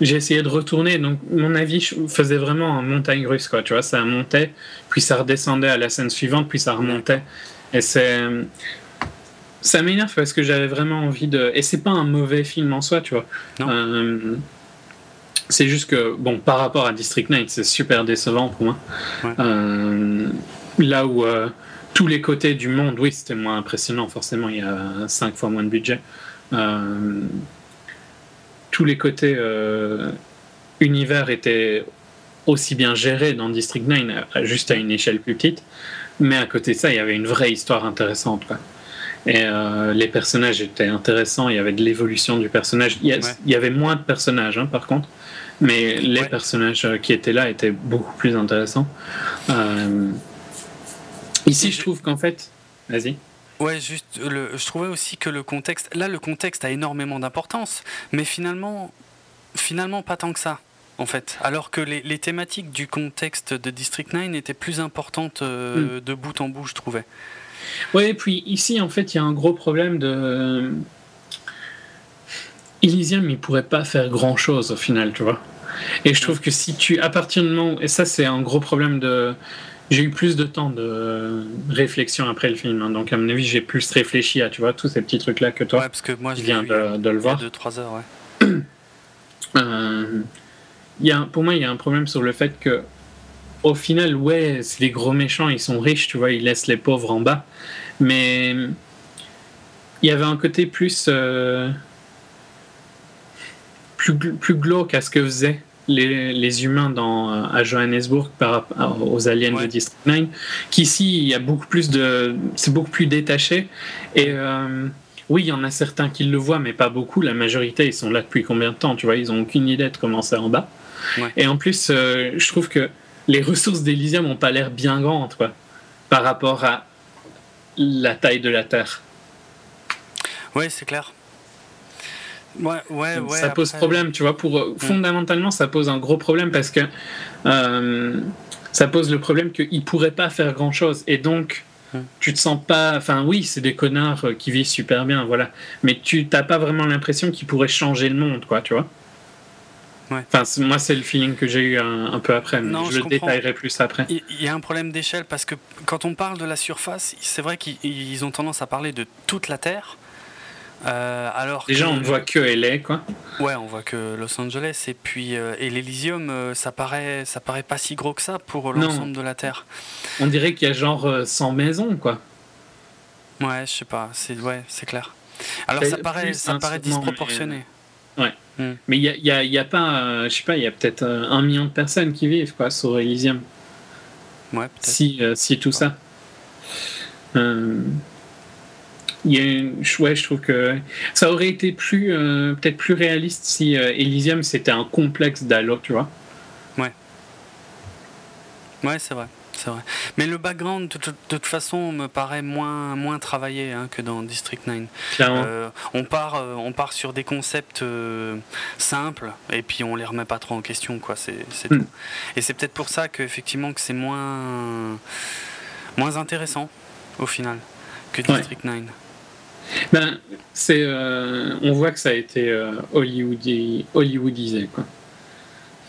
j'ai essayé de retourner, donc mon avis faisait vraiment un montagne russe, quoi, tu vois. Ça montait, puis ça redescendait à la scène suivante, puis ça remontait. Et c'est. Ça m'énerve parce que j'avais vraiment envie de. Et c'est pas un mauvais film en soi, tu vois. Euh, c'est juste que, bon, par rapport à District 9, c'est super décevant pour moi. Euh, là où euh, tous les côtés du monde, oui, c'était moins impressionnant, forcément, il y a 5 fois moins de budget. tous les côtés univers étaient aussi bien gérés dans District 9, juste à une échelle plus petite. Mais à côté de ça, il y avait une vraie histoire intéressante. Et euh, les personnages étaient intéressants, il y avait de l'évolution du personnage. Il y, avait moins de personnages, hein, par contre, mais les personnages euh, qui étaient là étaient beaucoup plus intéressants. Euh, ici, je trouve qu'en fait. Vas-y. Ouais, juste, le, je trouvais aussi que le contexte. Là, le contexte a énormément d'importance, mais finalement, finalement, pas tant que ça en fait. Alors que les, thématiques du contexte de District 9 étaient plus importantes euh, hmm. de bout en bout, je trouvais. Oui, et puis ici, en fait, il y a un gros problème de. Elysium, il pourrait pas faire grand chose au final, tu vois. Et je trouve que si tu, à partir du moment, et ça c'est un gros problème de, j'ai eu plus de temps de réflexion après le film, hein. donc à mon avis j'ai plus réfléchi à, tu vois, tous ces petits trucs là que toi. Ouais, parce que moi je viens de, de, le voir. 2-3 heures, ouais. euh, pour moi, il y a un problème sur le fait que, au final, ouais, les gros méchants, ils sont riches, tu vois, ils laissent les pauvres en bas. Mais il y avait un côté plus, euh, plus, plus glauque à ce que faisaient les, les humains dans, euh, à Johannesburg par rapport aux aliens de District 9, qu'ici, il y a beaucoup plus de. C'est beaucoup plus détaché. Et. Euh, oui, il y en a certains qui le voient, mais pas beaucoup. La majorité, ils sont là depuis combien de temps Tu vois, ils n'ont aucune idée de comment c'est en bas. Et en plus, euh, je trouve que les ressources d'Elysium n'ont pas l'air bien grandes quoi, par rapport à la taille de la Terre. Ouais, c'est clair. Ouais, ouais, ouais, ça pose problème, tu vois. Pour, euh, Fondamentalement, ça pose un gros problème parce que euh, ça pose le problème qu'ils ne pourraient pas faire grand-chose. Et donc, tu te sens pas. Enfin, oui, c'est des connards qui vivent super bien, voilà. Mais tu n'as pas vraiment l'impression qu'ils pourraient changer le monde, quoi, tu vois. Enfin, moi, c'est le feeling que j'ai eu un, peu après, mais je, le détaillerai plus après. Il y a un problème d'échelle parce que quand on parle de la surface, c'est vrai qu'ils ont tendance à parler de toute la Terre. Euh, alors Déjà, on ne voit que LA, quoi. Ouais, on voit que Los Angeles. Et puis, euh, et l'Elysium, euh, ça paraît, ça paraît pas si gros que ça pour l'ensemble de la Terre. On dirait qu'il y a genre 100 maisons, quoi. Ouais, je sais pas. C'est ouais, c'est clair. Alors, ça paraît, ça paraît disproportionné. Ouais. Hmm. Mais il n'y a, y a, pas, euh, je sais pas, il y a peut-être euh, un million de personnes qui vivent quoi, sur Elysium. Ouais, si, euh, si tout ça. Il y a une, ouais, je trouve que ça aurait été plus peut-être plus réaliste si Elysium c'était un complexe d'Halo, tu vois. Ouais. Ouais, c'est vrai. C'est vrai. Mais le background, de, toute façon, me paraît moins, moins travaillé hein, que dans District 9. Euh, on, part, euh, on part sur des concepts euh, simples et puis on les remet pas trop en question, quoi. C'est, hmm. tout. Et c'est peut-être pour ça que, effectivement, que c'est moins, moins intéressant au final que District 9. Ben, c'est, on voit que ça a été hollywoodisé, quoi.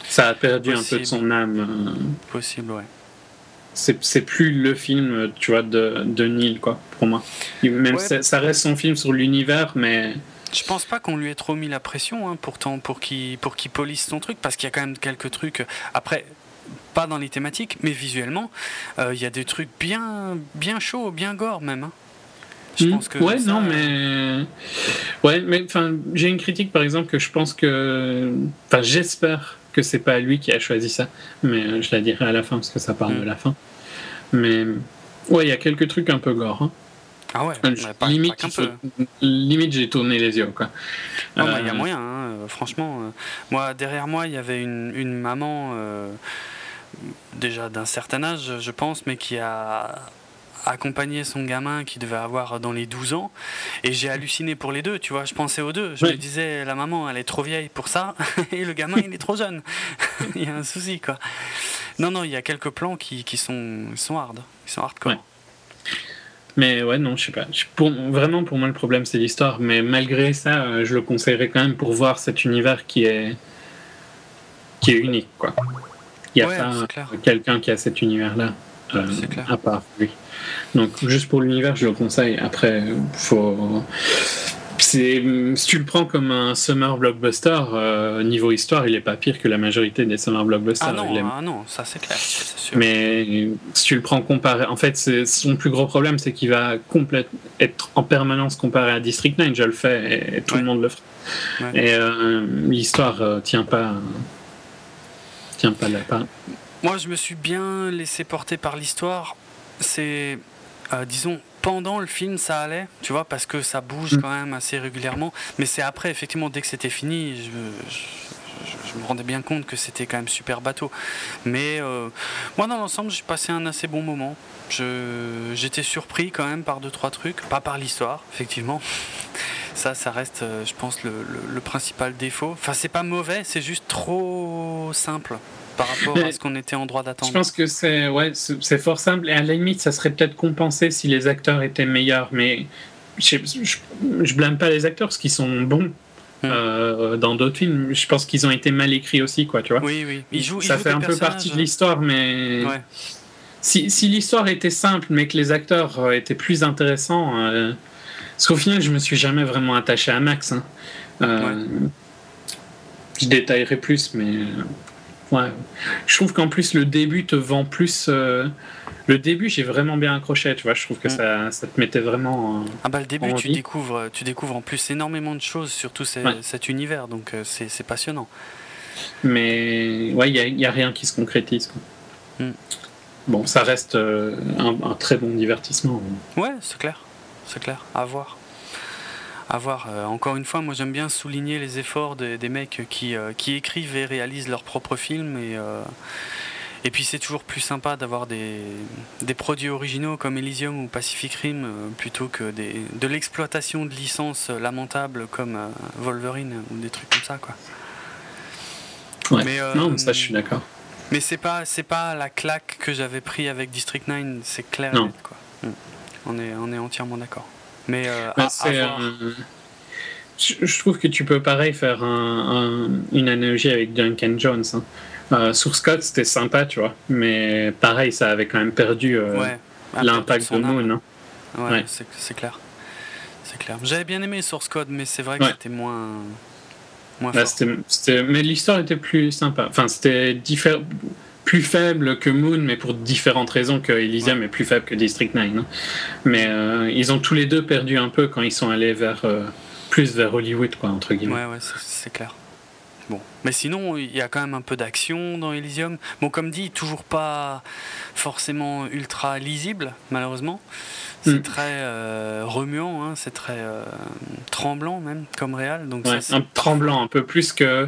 Ça a perdu un peu de son âme. Possible, ouais c'est plus le film, tu vois, de, de Neil, quoi, pour moi. Même ça reste son film sur l'univers, mais. Je pense pas qu'on lui ait trop mis la pression, hein, pourtant, pour qu'il pour qu'il polisse son truc, parce qu'il y a quand même quelques trucs. Après, pas dans les thématiques, mais visuellement, euh, il y a des trucs bien, bien chauds, bien gore même. Hein. Je hmm. pense que ouais, non, mais. Ouais, mais enfin, j'ai une critique par exemple que je pense que. Enfin, j'espère que c'est pas lui qui a choisi ça, mais euh, je la dirai à la fin parce que ça parle de la fin. Mais ouais, il y a quelques trucs un peu gore. Hein. Ah ouais, limite, limite j'ai tourné les yeux quoi. Il y a euh, moyen, hein, euh, franchement. moi, derrière moi, il y avait une, une maman déjà d'un certain âge, je pense, mais qui a accompagner son gamin qui devait avoir dans les 12 ans. Et j'ai halluciné pour les deux, tu vois. Je pensais aux deux. Je me disais, la maman, elle est trop vieille pour ça. Et le gamin, il est trop jeune. il y a un souci, quoi. Non, non, il y a quelques plans qui, qui sont, sont hard. Ils sont hardcore. Mais ouais, non, je sais pas. Pour, vraiment, pour moi, le problème, c'est l'histoire. Mais malgré ça, euh, je le conseillerais quand même pour voir cet univers qui est, qui est unique, quoi. Il n'y a pas quelqu'un qui a cet univers-là, euh, à part lui. Donc juste pour l'univers, je le conseille. Après, faut si tu le prends comme un summer blockbuster, euh, niveau histoire, il est pas pire que la majorité des summer blockbusters. Ah non, ah non ça c'est clair, Mais si tu le prends comparé, en fait, son plus gros problème, c'est qu'il va être en permanence comparé à District 9. Je le fais et, tout le monde le fera. Et euh, l'histoire euh, tient pas, tient pas la part. Moi, je me suis bien laissé porter par l'histoire. C'est euh, disons, pendant le film, ça allait, tu vois, parce que ça bouge mm. quand même assez régulièrement. Mais c'est après, effectivement, dès que c'était fini, je, me rendais bien compte que c'était quand même super bateau. Mais euh, moi, dans l'ensemble, j'ai passé un assez bon moment. J'étais surpris quand même par deux, trois trucs. Pas par l'histoire, effectivement. Ça, ça reste, euh, je pense, le, le principal défaut. Enfin, c'est pas mauvais, c'est juste trop simple par rapport à ce qu'on était en droit d'attendre. Je pense que c'est ouais, c'est fort simple et à la limite, ça serait peut-être compensé si les acteurs étaient meilleurs, mais je, je, blâme pas les acteurs parce qu'ils sont bons. Hmm. Euh, dans d'autres films, je pense qu'ils ont été mal écrits aussi, quoi, tu vois. Oui, oui. Ils jouent, ça fait un peu partie de l'histoire, mais si, si l'histoire était simple, mais que les acteurs euh, étaient plus intéressants, euh... parce qu'au final, je me suis jamais vraiment attaché à Max. Hein. Euh, je détaillerai plus, mais Ouais. Je trouve qu'en plus, le début te vend plus. Euh, le début, j'ai vraiment bien accroché, tu vois. Je trouve que ça, ça, te mettait vraiment. ah bah, le début, tu découvres, tu découvres en plus énormément de choses sur tout cet univers, donc euh, c'est passionnant. Mais ouais, il n'y a, a, rien qui se concrétise. Quoi. Mm. Bon, ça reste euh, un, un, très bon divertissement. Ouais, c'est clair. C'est clair. À voir à voir. Euh, encore une fois, moi j'aime bien souligner les efforts des, mecs qui, euh, qui, écrivent et réalisent leurs propres films. Et, euh, et puis c'est toujours plus sympa d'avoir des, des, produits originaux comme Elysium ou Pacific Rim plutôt que des, de l'exploitation de licences lamentables comme Wolverine ou des trucs comme ça. Quoi. Mais, non, ça je suis d'accord. Mais c'est pas, c'est pas la claque que j'avais pris avec District 9, c'est clair. quoi. Mm. On, est, on est entièrement d'accord. Mais euh, bah, je, trouve que tu peux pareil faire une analogie avec Duncan Jones. Hein. Euh, sur Scott, c'était sympa, tu vois, mais pareil, ça avait quand même perdu euh, l'impact de Moon. Hein. Ouais, c'est clair. C'est clair. J'avais bien aimé Source Code, mais c'est vrai que c'était moins. moins bah, mais l'histoire était plus sympa. Enfin, c'était différent plus faible que Moon, mais pour différentes raisons que Elysium est plus faible que District 9. Hein. Mais euh, ils ont tous les deux perdu un peu quand ils sont allés vers euh, plus vers Hollywood, quoi, entre guillemets. Ouais, ouais, c'est clair. Bon, mais sinon, il y a quand même un peu d'action dans Elysium. Bon, comme dit, toujours pas forcément ultra lisible, malheureusement. C'est mm. très euh, remuant, hein, c'est très euh, tremblant même comme réal. Donc un tremblant un peu plus que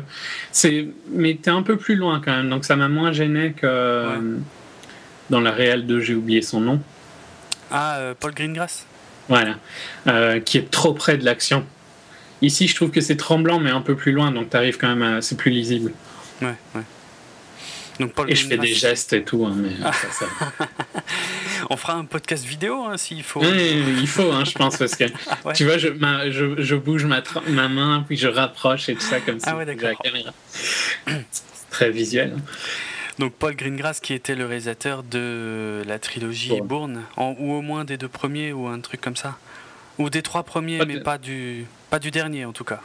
c'est, mais t'es un peu plus loin quand même, donc ça m'a moins gêné que dans la réelle de j'ai oublié son nom. Ah, Paul Greengrass Voilà. qui est trop près de l'action. Ici, je trouve que c'est tremblant, mais un peu plus loin, donc t'arrives quand même à... C'est plus lisible. Ouais, ouais. Donc Paul et je fais des gestes et tout, hein, mais ça, On fera un podcast vidéo hein, s'il faut. Oui, il faut, hein, je pense, parce que ouais. tu vois, je, ma, je, je bouge ma, ma, main, puis je rapproche et tout ça comme ça. Ah ouais, d'accord. très visuel. Donc Paul Greengrass qui était le réalisateur de la trilogie Bourne, en, ou au moins des deux premiers ou un truc comme ça. Ou des trois premiers, Pas mais de- pas du, pas du dernier en tout cas.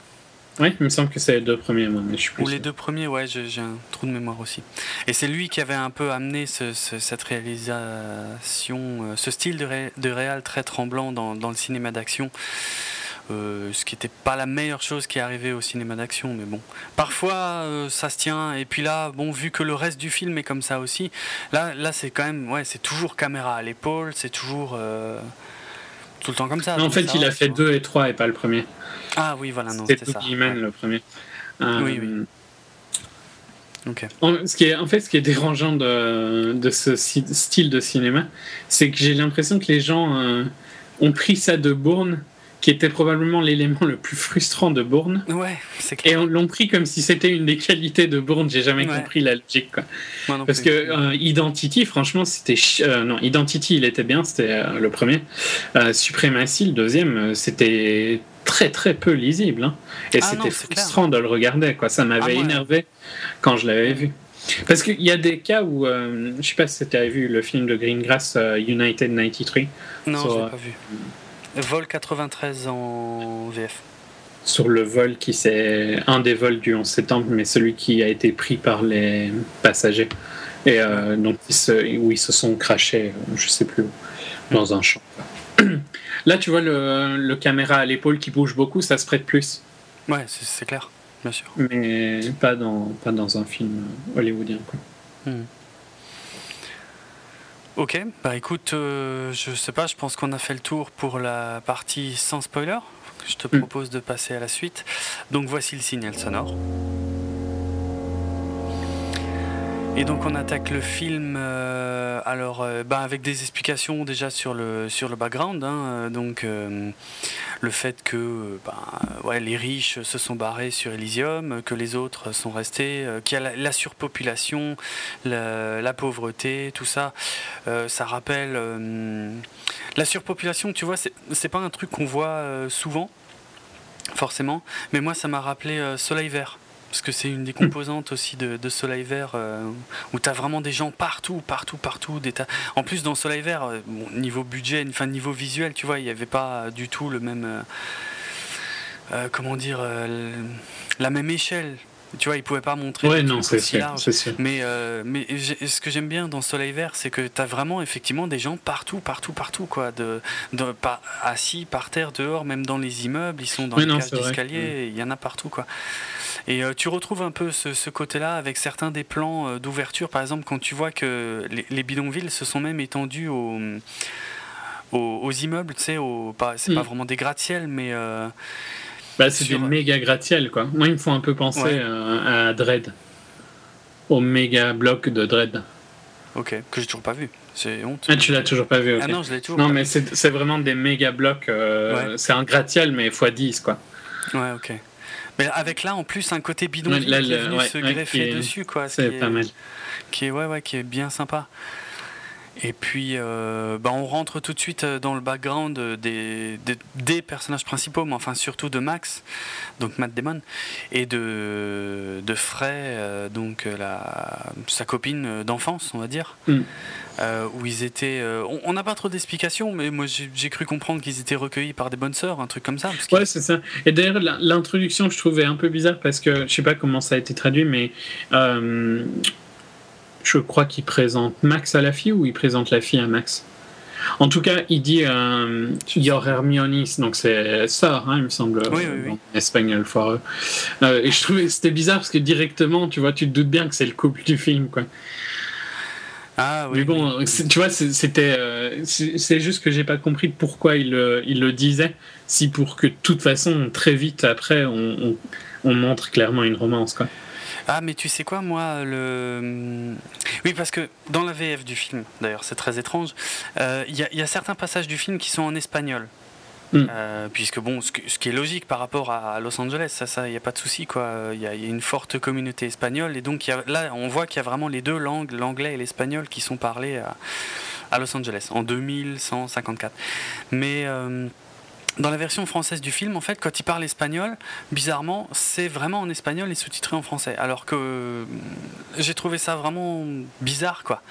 Oui, il me semble que c'est les deux premiers, moi, mais je suis plus Ou les sûr. deux premiers, ouais, j'ai un trou de mémoire aussi. Et c'est lui qui avait un peu amené ce- ce- cette réalisation, euh, ce style de, ré, de réal très tremblant dans, dans le cinéma d'action. Euh, ce qui n'était pas la meilleure chose qui est arrivée au cinéma d'action, mais bon. Parfois, euh, ça se tient. Et puis là, bon, vu que le reste du film est comme ça aussi, là, là c'est quand même, ouais, c'est toujours caméra à l'épaule, c'est toujours euh, tout le temps comme ça. Non, en fait, ça il a fait deux et trois et pas le premier. Ah oui, voilà, non, C'était ça. Ouais. le premier. Euh, Oui, oui. Ok. En, ce qui est, en fait, ce qui est dérangeant de, de ce si- style de cinéma, c'est que j'ai l'impression que les gens euh, ont pris ça de Bourne, qui était probablement l'élément le plus frustrant de Bourne, Ouais, c'est clair. et on l'ont pris comme si c'était une des qualités de Bourne. J'ai jamais Ouais. compris la logique. Quoi. Non Parce que euh, Identity, franchement, c'était. euh, non, Identity, il était bien, c'était euh, le premier. Euh, Supremacy, le deuxième, euh, c'était très très peu lisible. hein. Et Ah c'était clair. frustrant de le regarder, quoi. Ça m'avait Ah, énervé quand je l'avais vu. Parce qu'il y a des cas où, euh, je sais pas si tu avais vu le film de Greengrass, euh, United 93, Non, sur, je euh, l'ai pas vu. Vol 93 en VF. sur le vol qui c'est un des vols du 11 septembre, mais celui qui a été pris par les passagers. Et euh, donc, ils se- où ils se sont crachés, euh, je sais plus dans un champ. Là, tu vois le, le caméra à l'épaule qui bouge beaucoup, ça se prête plus, Ouais, c'est clair, bien sûr. mais pas dans, pas dans un film hollywoodien. Quoi. Ok, bah écoute, euh, je sais pas, je pense qu'on a fait le tour pour la partie sans spoiler. Je te Mm. propose de passer à la suite. Donc voici le signal sonore. Et donc on attaque le film euh, alors euh, bah, avec des explications déjà sur le background hein, euh, donc le fait que bah, ouais, les riches se sont barrés sur Elysium que les autres sont restés qu'il y a la, la surpopulation la, pauvreté tout ça ça rappelle la surpopulation tu vois c'est pas un truc qu'on voit souvent forcément mais moi ça m'a rappelé Soleil Vert parce que c'est une des composantes aussi de, Soleil Vert euh, où tu as vraiment des gens partout, partout, partout. En plus, dans Soleil Vert, euh, niveau budget, enfin niveau visuel, tu vois, il n'y avait pas du tout le même. euh, comment dire La même échelle. Tu vois, ils pouvaient pas montrer. Ouais, non, c'est aussi sûr. Mais, euh, mais ce que j'aime bien dans Soleil Vert, c'est que tu as vraiment effectivement des gens partout, partout, partout, quoi. De, de, pas, assis par terre, dehors, même dans les immeubles, ils sont dans Oui, les non, cages d'escalier, il y en a partout, quoi. Et euh, tu retrouves un peu ce, ce côté-là avec certains des plans euh, d'ouverture, par exemple, quand tu vois que les, les bidonvilles se sont même étendus aux, aux, immeubles, tu sais, aux- pas- c'est pas Mm. vraiment des gratte-ciel, mais. euh, Bah, c'est Sur- des méga gratte-ciel, quoi. Moi, il me faut un peu penser Ouais. euh, à Dread, au méga bloc de Dread. ok, que j'ai toujours pas vu. C'est honte. Ah, tu l'as toujours pas vu, ok. Ah non, je l'ai toujours Non, pas mais c'est vraiment des méga blocs. euh, Ouais. C'est un gratte-ciel, mais x 10, quoi. Ouais, ok. Mais avec là, en plus, un côté bidonville Ouais, là, qui est venu se greffer est- dessus, quoi. ce C'est pas mal. qui est ouais ouais qui est bien sympa et puis euh, bah, on rentre tout de suite euh, dans le background euh, des, des, des personnages principaux mais enfin surtout de Max donc Matt Damon et de de Frey euh, donc la sa copine d'enfance on va dire Mm. euh, où ils étaient on- n'a pas trop d'explications mais moi j'ai cru comprendre qu'ils étaient recueillis par des bonnes sœurs un truc comme ça parce Ouais, c'est ça. Et d'ailleurs, l'introduction, je trouvais un peu bizarre parce que je sais pas comment ça a été traduit, mais je crois qu'il présente Max à la fille ou il présente la fille à Max? En tout cas, il dit euh, Your Hermione, donc c'est sœur, hein, il me semble, Oui, oui, oui. en espagnol foireux. Euh, et je trouvais que c'était bizarre parce que directement, tu vois, tu te doutes bien que c'est le couple du film, quoi. ah oui Mais bon, tu vois, c'était, euh, c'est juste que j'ai pas compris pourquoi il, le- il le disait, si pour que de toute façon, très vite après, on, on- on montre clairement une romance, quoi. Ah, mais tu sais quoi, moi, le. Oui, parce que dans la VF du film, d'ailleurs, c'est très étrange, il y, a certains passages du film qui sont en espagnol. Mm. puisque bon, ce, qui est logique par rapport à Los Angeles, ça, ça, il n'y a pas de souci quoi. Il y, a une forte communauté espagnole et donc y a, là, on voit qu'il y a vraiment les deux langues, l'anglais et l'espagnol, qui sont parlés à, à Los Angeles en 2154. Mais euh, dans la version française du film, en fait, quand il parle espagnol, bizarrement, c'est vraiment en espagnol et sous-titré en français. Alors que euh, j'ai trouvé ça vraiment bizarre, quoi.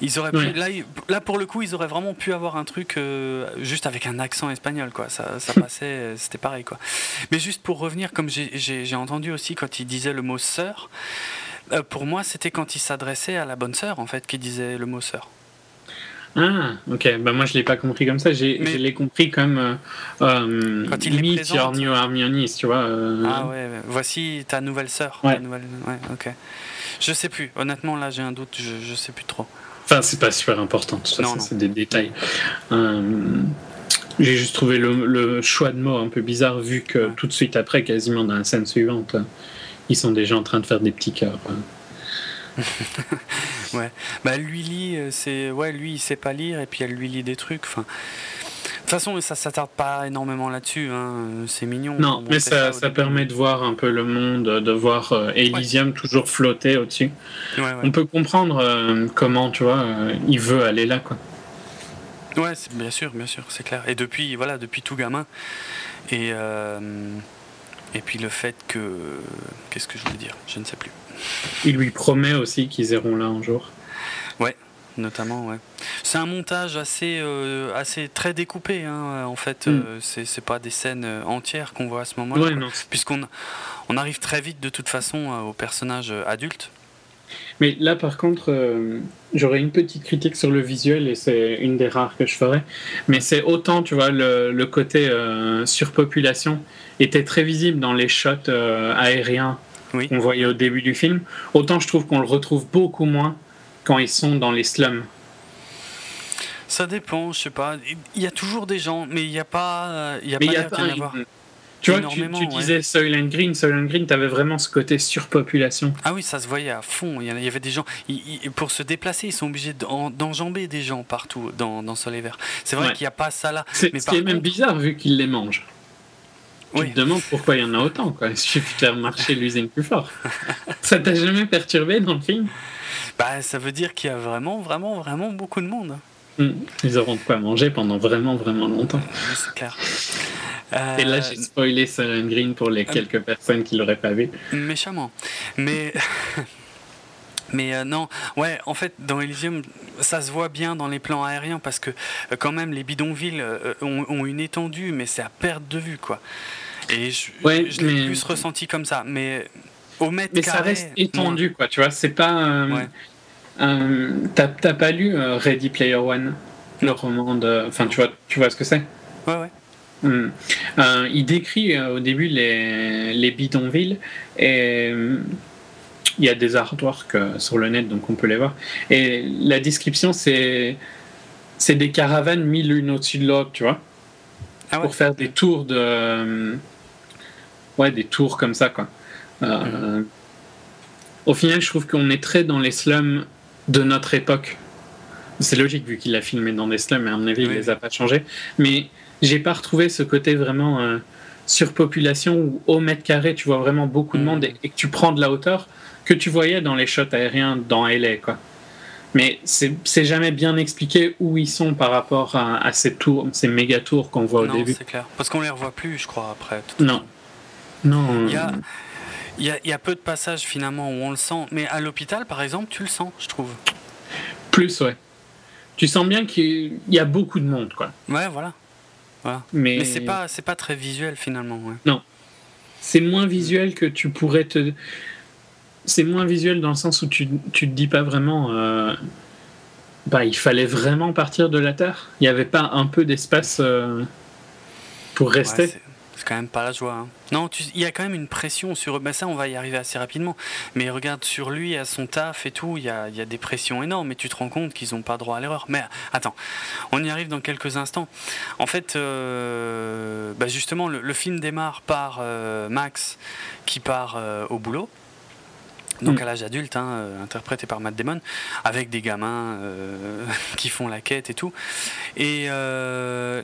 Ils auraient pu, là, là, pour le coup, ils auraient vraiment pu avoir un truc euh, juste avec un accent espagnol, quoi. Ça, ça passait, c'était pareil, quoi. Mais juste pour revenir, comme j'ai entendu aussi quand il disait le mot sœur, pour moi, c'était quand il s'adressait à la bonne sœur, en fait, qu'il disait le mot sœur. Ah, ok. Bah, moi, je ne l'ai pas compris comme ça. J'ai, Je l'ai compris comme euh, euh, Quand il meet your new tu vois. Euh. Ah ouais, voici ta nouvelle sœur. Ouais. Nouvelle... ouais, ok. Je sais plus. Honnêtement, là, j'ai un doute. Je, ne sais plus trop. Enfin, c'est pas super important. Tout ça, c'est des détails. j'ai juste trouvé le, choix de mots un peu bizarre, vu que tout de suite après, quasiment dans la scène suivante, ils sont déjà en train de faire des petits cœurs. ouais. Bah lui lit, euh, c'est ouais, lui il sait pas lire et puis elle lui lit des trucs. Enfin, de toute façon, ça s'attarde pas énormément là-dessus. Hein. C'est mignon. Non, mais ça, ça, permet de voir un peu le monde, de voir euh, Elysium toujours flotter au-dessus. On peut comprendre euh, comment, tu vois, il veut aller là, quoi. Ouais, bien sûr, bien sûr, c'est clair. Et depuis, voilà, depuis tout gamin. Et et puis le fait que, qu'est-ce que je voulais dire? Je ne sais plus. Il lui promet aussi qu'ils iront là un jour. Ouais, notamment, ouais. C'est un montage assez, euh, assez très découpé, hein, en fait. Mm. Euh, c'est pas des scènes euh, entières qu'on voit à ce moment-là. Puisqu'on on arrive très vite, de toute façon, au personnage adulte. Mais là, par contre, j'aurais une petite critique sur le visuel et c'est une des rares que je ferais. Mais c'est autant, tu vois, le, le côté surpopulation était très visible dans les shots aériens qu'on voyait au début du film, autant je trouve qu'on le retrouve beaucoup moins quand ils sont dans les slums. Ça dépend, je sais pas. Il y a toujours des gens, mais il n'y a pas, il y a pas, y avoir. Tu vois, tu, disais Soylent Green, Soylent Green, tu avais vraiment ce côté surpopulation. Ah oui, ça se voyait à fond. Il y avait des gens, pour se déplacer, ils sont obligés d'enjamber des gens partout dans, dans Soleil Vert. C'est vrai qu'il n'y a pas ça là. C'est ce qui est même bizarre vu qu'ils les mangent. Tu te demandes pourquoi il y en a autant, quoi. Il suffit de faire marcher l'usine plus fort. ça t'a jamais perturbé dans le film? Bah, ça veut dire qu'il y a vraiment, vraiment, vraiment beaucoup de monde. Hmm. Ils auront de quoi manger pendant vraiment, vraiment longtemps. c'est clair. Et là, j'ai spoilé Silent Green pour les euh, quelques personnes qui l'auraient pas vu. Méchamment. Mais. Mais euh, non, ouais, en fait, dans Elysium, ça se voit bien dans les plans aériens parce que euh, quand même, les bidonvilles ont, ont, une étendue, mais c'est à perte de vue, quoi. Et je, je l'ai plus ressenti comme ça. Mais au mètre mais ça reste étendu, quoi. Tu vois, c'est pas. T'as pas lu euh, Ready Player One, le roman de. Enfin, tu vois, tu vois ce que c'est? Ouais, ouais. Hmm. Euh, il décrit euh, au début les, les bidonvilles et il y a des artworks sur le net donc on peut les voir. Et la description c'est c'est des caravanes mis l'une au-dessus de l'autre, tu vois, ah pour faire des tours de ouais, des tours comme ça, quoi. Euh, mhm. Au final, je trouve qu'on est très dans les slums de notre époque. C'est logique vu qu'il a filmé dans des slums, mais à mon avis, il les a pas changés. Mais j'ai pas retrouvé ce côté vraiment euh, surpopulation où au mètre carré, tu vois vraiment beaucoup de mhm. monde et, que tu prends de la hauteur que tu voyais dans les shots aériens dans LA, quoi. Mais c'est jamais bien expliqué où ils sont par rapport à, ces tours, ces méga tours qu'on voit au non, début. c'est clair. Parce qu'on les revoit plus, je crois, après. Non. Non. Il y a, il y, a, il y a peu de passages finalement où on le sent, mais à l'hôpital par exemple, tu le sens, je trouve. Plus, ouais. Tu sens bien qu'il y a beaucoup de monde, quoi. Ouais, voilà. voilà. Mais, mais c'est pas, pas très visuel finalement. Ouais. Non. C'est moins visuel que tu pourrais te. C'est moins visuel dans le sens où tu, tu te dis pas vraiment. Euh... Bah, il fallait vraiment partir de la Terre. Il n'y avait pas un peu d'espace euh, pour rester. Ouais, c'est quand même pas la joie. Hein. Non, il y a quand même une pression sur eux. Ben ça, on va y arriver assez rapidement. Mais regarde sur lui, à son taf et tout, il y a, y a, des pressions énormes. Et tu te rends compte qu'ils n'ont pas droit à l'erreur. Mais attends, on y arrive dans quelques instants. En fait, euh, ben justement, le, film démarre par euh, Max qui part euh, au boulot. Donc mm. à l'âge adulte, hein, euh, interprété par Matt Damon, avec des gamins euh, qui font la quête et tout. Et euh,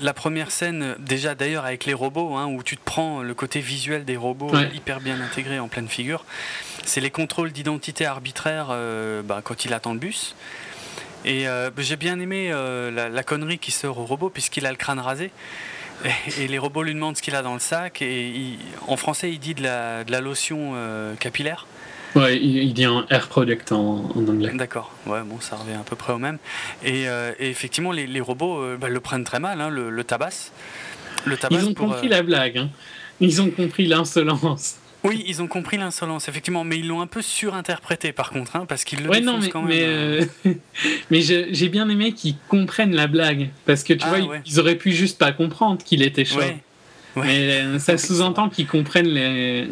la, première scène, déjà d'ailleurs avec les robots, hein, où tu te prends le côté visuel des robots hyper bien intégré en pleine figure, c'est les contrôles d'identité arbitraire bah, quand il attend le bus. Et j'ai bien aimé la, connerie qui sort au robot puisqu'il a le crâne rasé. Et, les robots lui demandent ce qu'il a dans le sac. Et en français, il dit de la, de la lotion capillaire. Ouais, il, dit un air product en, anglais. D'accord, ouais, bon, ça revient à peu près au même. Et, euh, effectivement, les, robots euh, bah, le prennent très mal, hein, le, le tabassent. Le Ils ont compris euh, la blague, hein. ils ont compris l'insolence. Oui, ils ont compris l'insolence, effectivement, mais ils l'ont un peu surinterprété par contre, hein, parce qu'ils le ouais, non, mais, quand même. Mais, mais j'ai bien aimé qu'ils comprennent la blague, parce que tu ah, vois, ils, auraient pu juste pas comprendre qu'il était chaud. Mais ça sous-entend qu'ils comprennent les,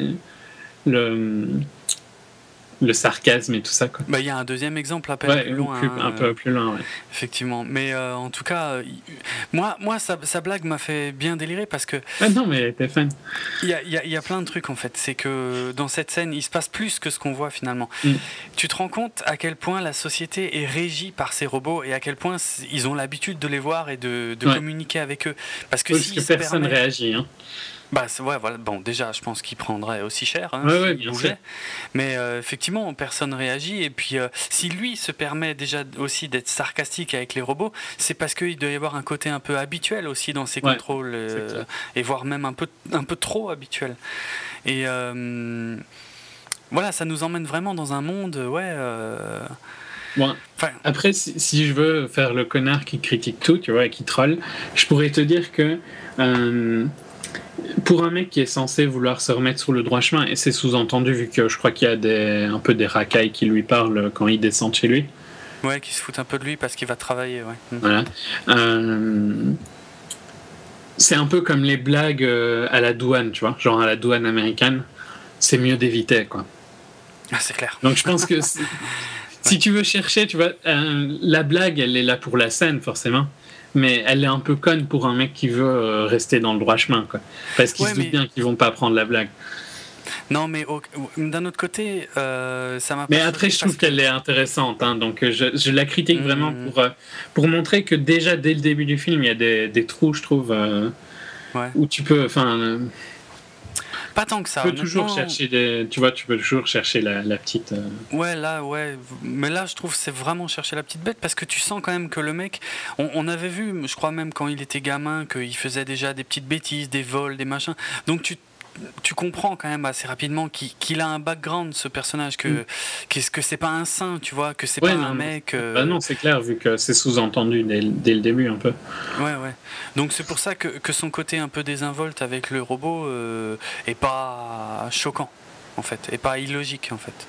le, le sarcasme et tout ça. Bah, il y a un deuxième exemple à peine plus loin. un peu plus loin, ouais. Effectivement. Mais euh, en tout cas, euh, moi, moi sa, blague m'a fait bien délirer parce que. non, mais t'es fan. Il y a, y a, plein de trucs en fait. C'est que dans cette scène, il se passe plus que ce qu'on voit finalement. Mm. Tu te rends compte à quel point la société est régie par ces robots et à quel point ils ont l'habitude de les voir et de, communiquer avec eux. Parce que, si personne ne réagit. Hein. Bah ouais, voilà. Bon, déjà, je pense qu'il prendrait aussi cher. Hein, Mais euh, effectivement, personne réagit. Et puis, euh, si lui se permet déjà aussi d'être sarcastique avec les robots, c'est parce qu'il doit y avoir un côté un peu habituel aussi dans ses contrôles, euh, et voire même un peu, un peu trop habituel. Et voilà, ça nous emmène vraiment dans un monde, ouais. Bon, après, si, si, je veux faire le connard qui critique tout, tu vois, et qui troll, je pourrais te dire que pour un mec qui est censé vouloir se remettre sur le droit chemin, et c'est sous-entendu vu que je crois qu'il y a des, un peu des racailles qui lui parlent quand il descend chez lui. Ouais, qui se foutent un peu de lui parce qu'il va travailler, ouais. Mm. Voilà. Euh, c'est un peu comme les blagues euh, à la douane, tu vois, genre à la douane américaine. C'est mieux d'éviter, quoi. Ah, c'est clair. Donc je pense que si tu veux chercher, tu vois, euh, la blague, elle est là pour la scène, forcément mais elle est un peu conne pour un mec qui veut euh, rester dans le droit chemin, quoi. Parce qu'il se doute bien qu'ils vont pas prendre la blague. Non, mais d'un autre côté, euh, ça m'a. Mais après, je trouve qu'elle est intéressante, hein, donc euh, je, la critique vraiment mmh. pour, pour montrer que déjà dès le début du film, il y a des, des trous, je trouve, où tu peux, enfin, pas tant que ça. Tu peux toujours chercher des... Tu vois, tu peux toujours chercher la, petite. Euh, ouais, là, ouais. Mais là, je trouve c'est vraiment chercher la petite bête parce que tu sens quand même que le mec. On, avait vu, je crois même quand il était gamin, qu'il faisait déjà des petites bêtises, des vols, des machins. Donc tu tu comprends quand même assez rapidement qu'il a un background ce personnage que mm. qu'est-ce que c'est pas un saint tu vois que c'est pas un mec euh, bah non c'est clair vu que c'est sous-entendu dès, le début un peu. Ouais ouais. Donc c'est pour ça que, que, son côté un peu désinvolte avec le robot euh, est pas choquant en fait et pas illogique en fait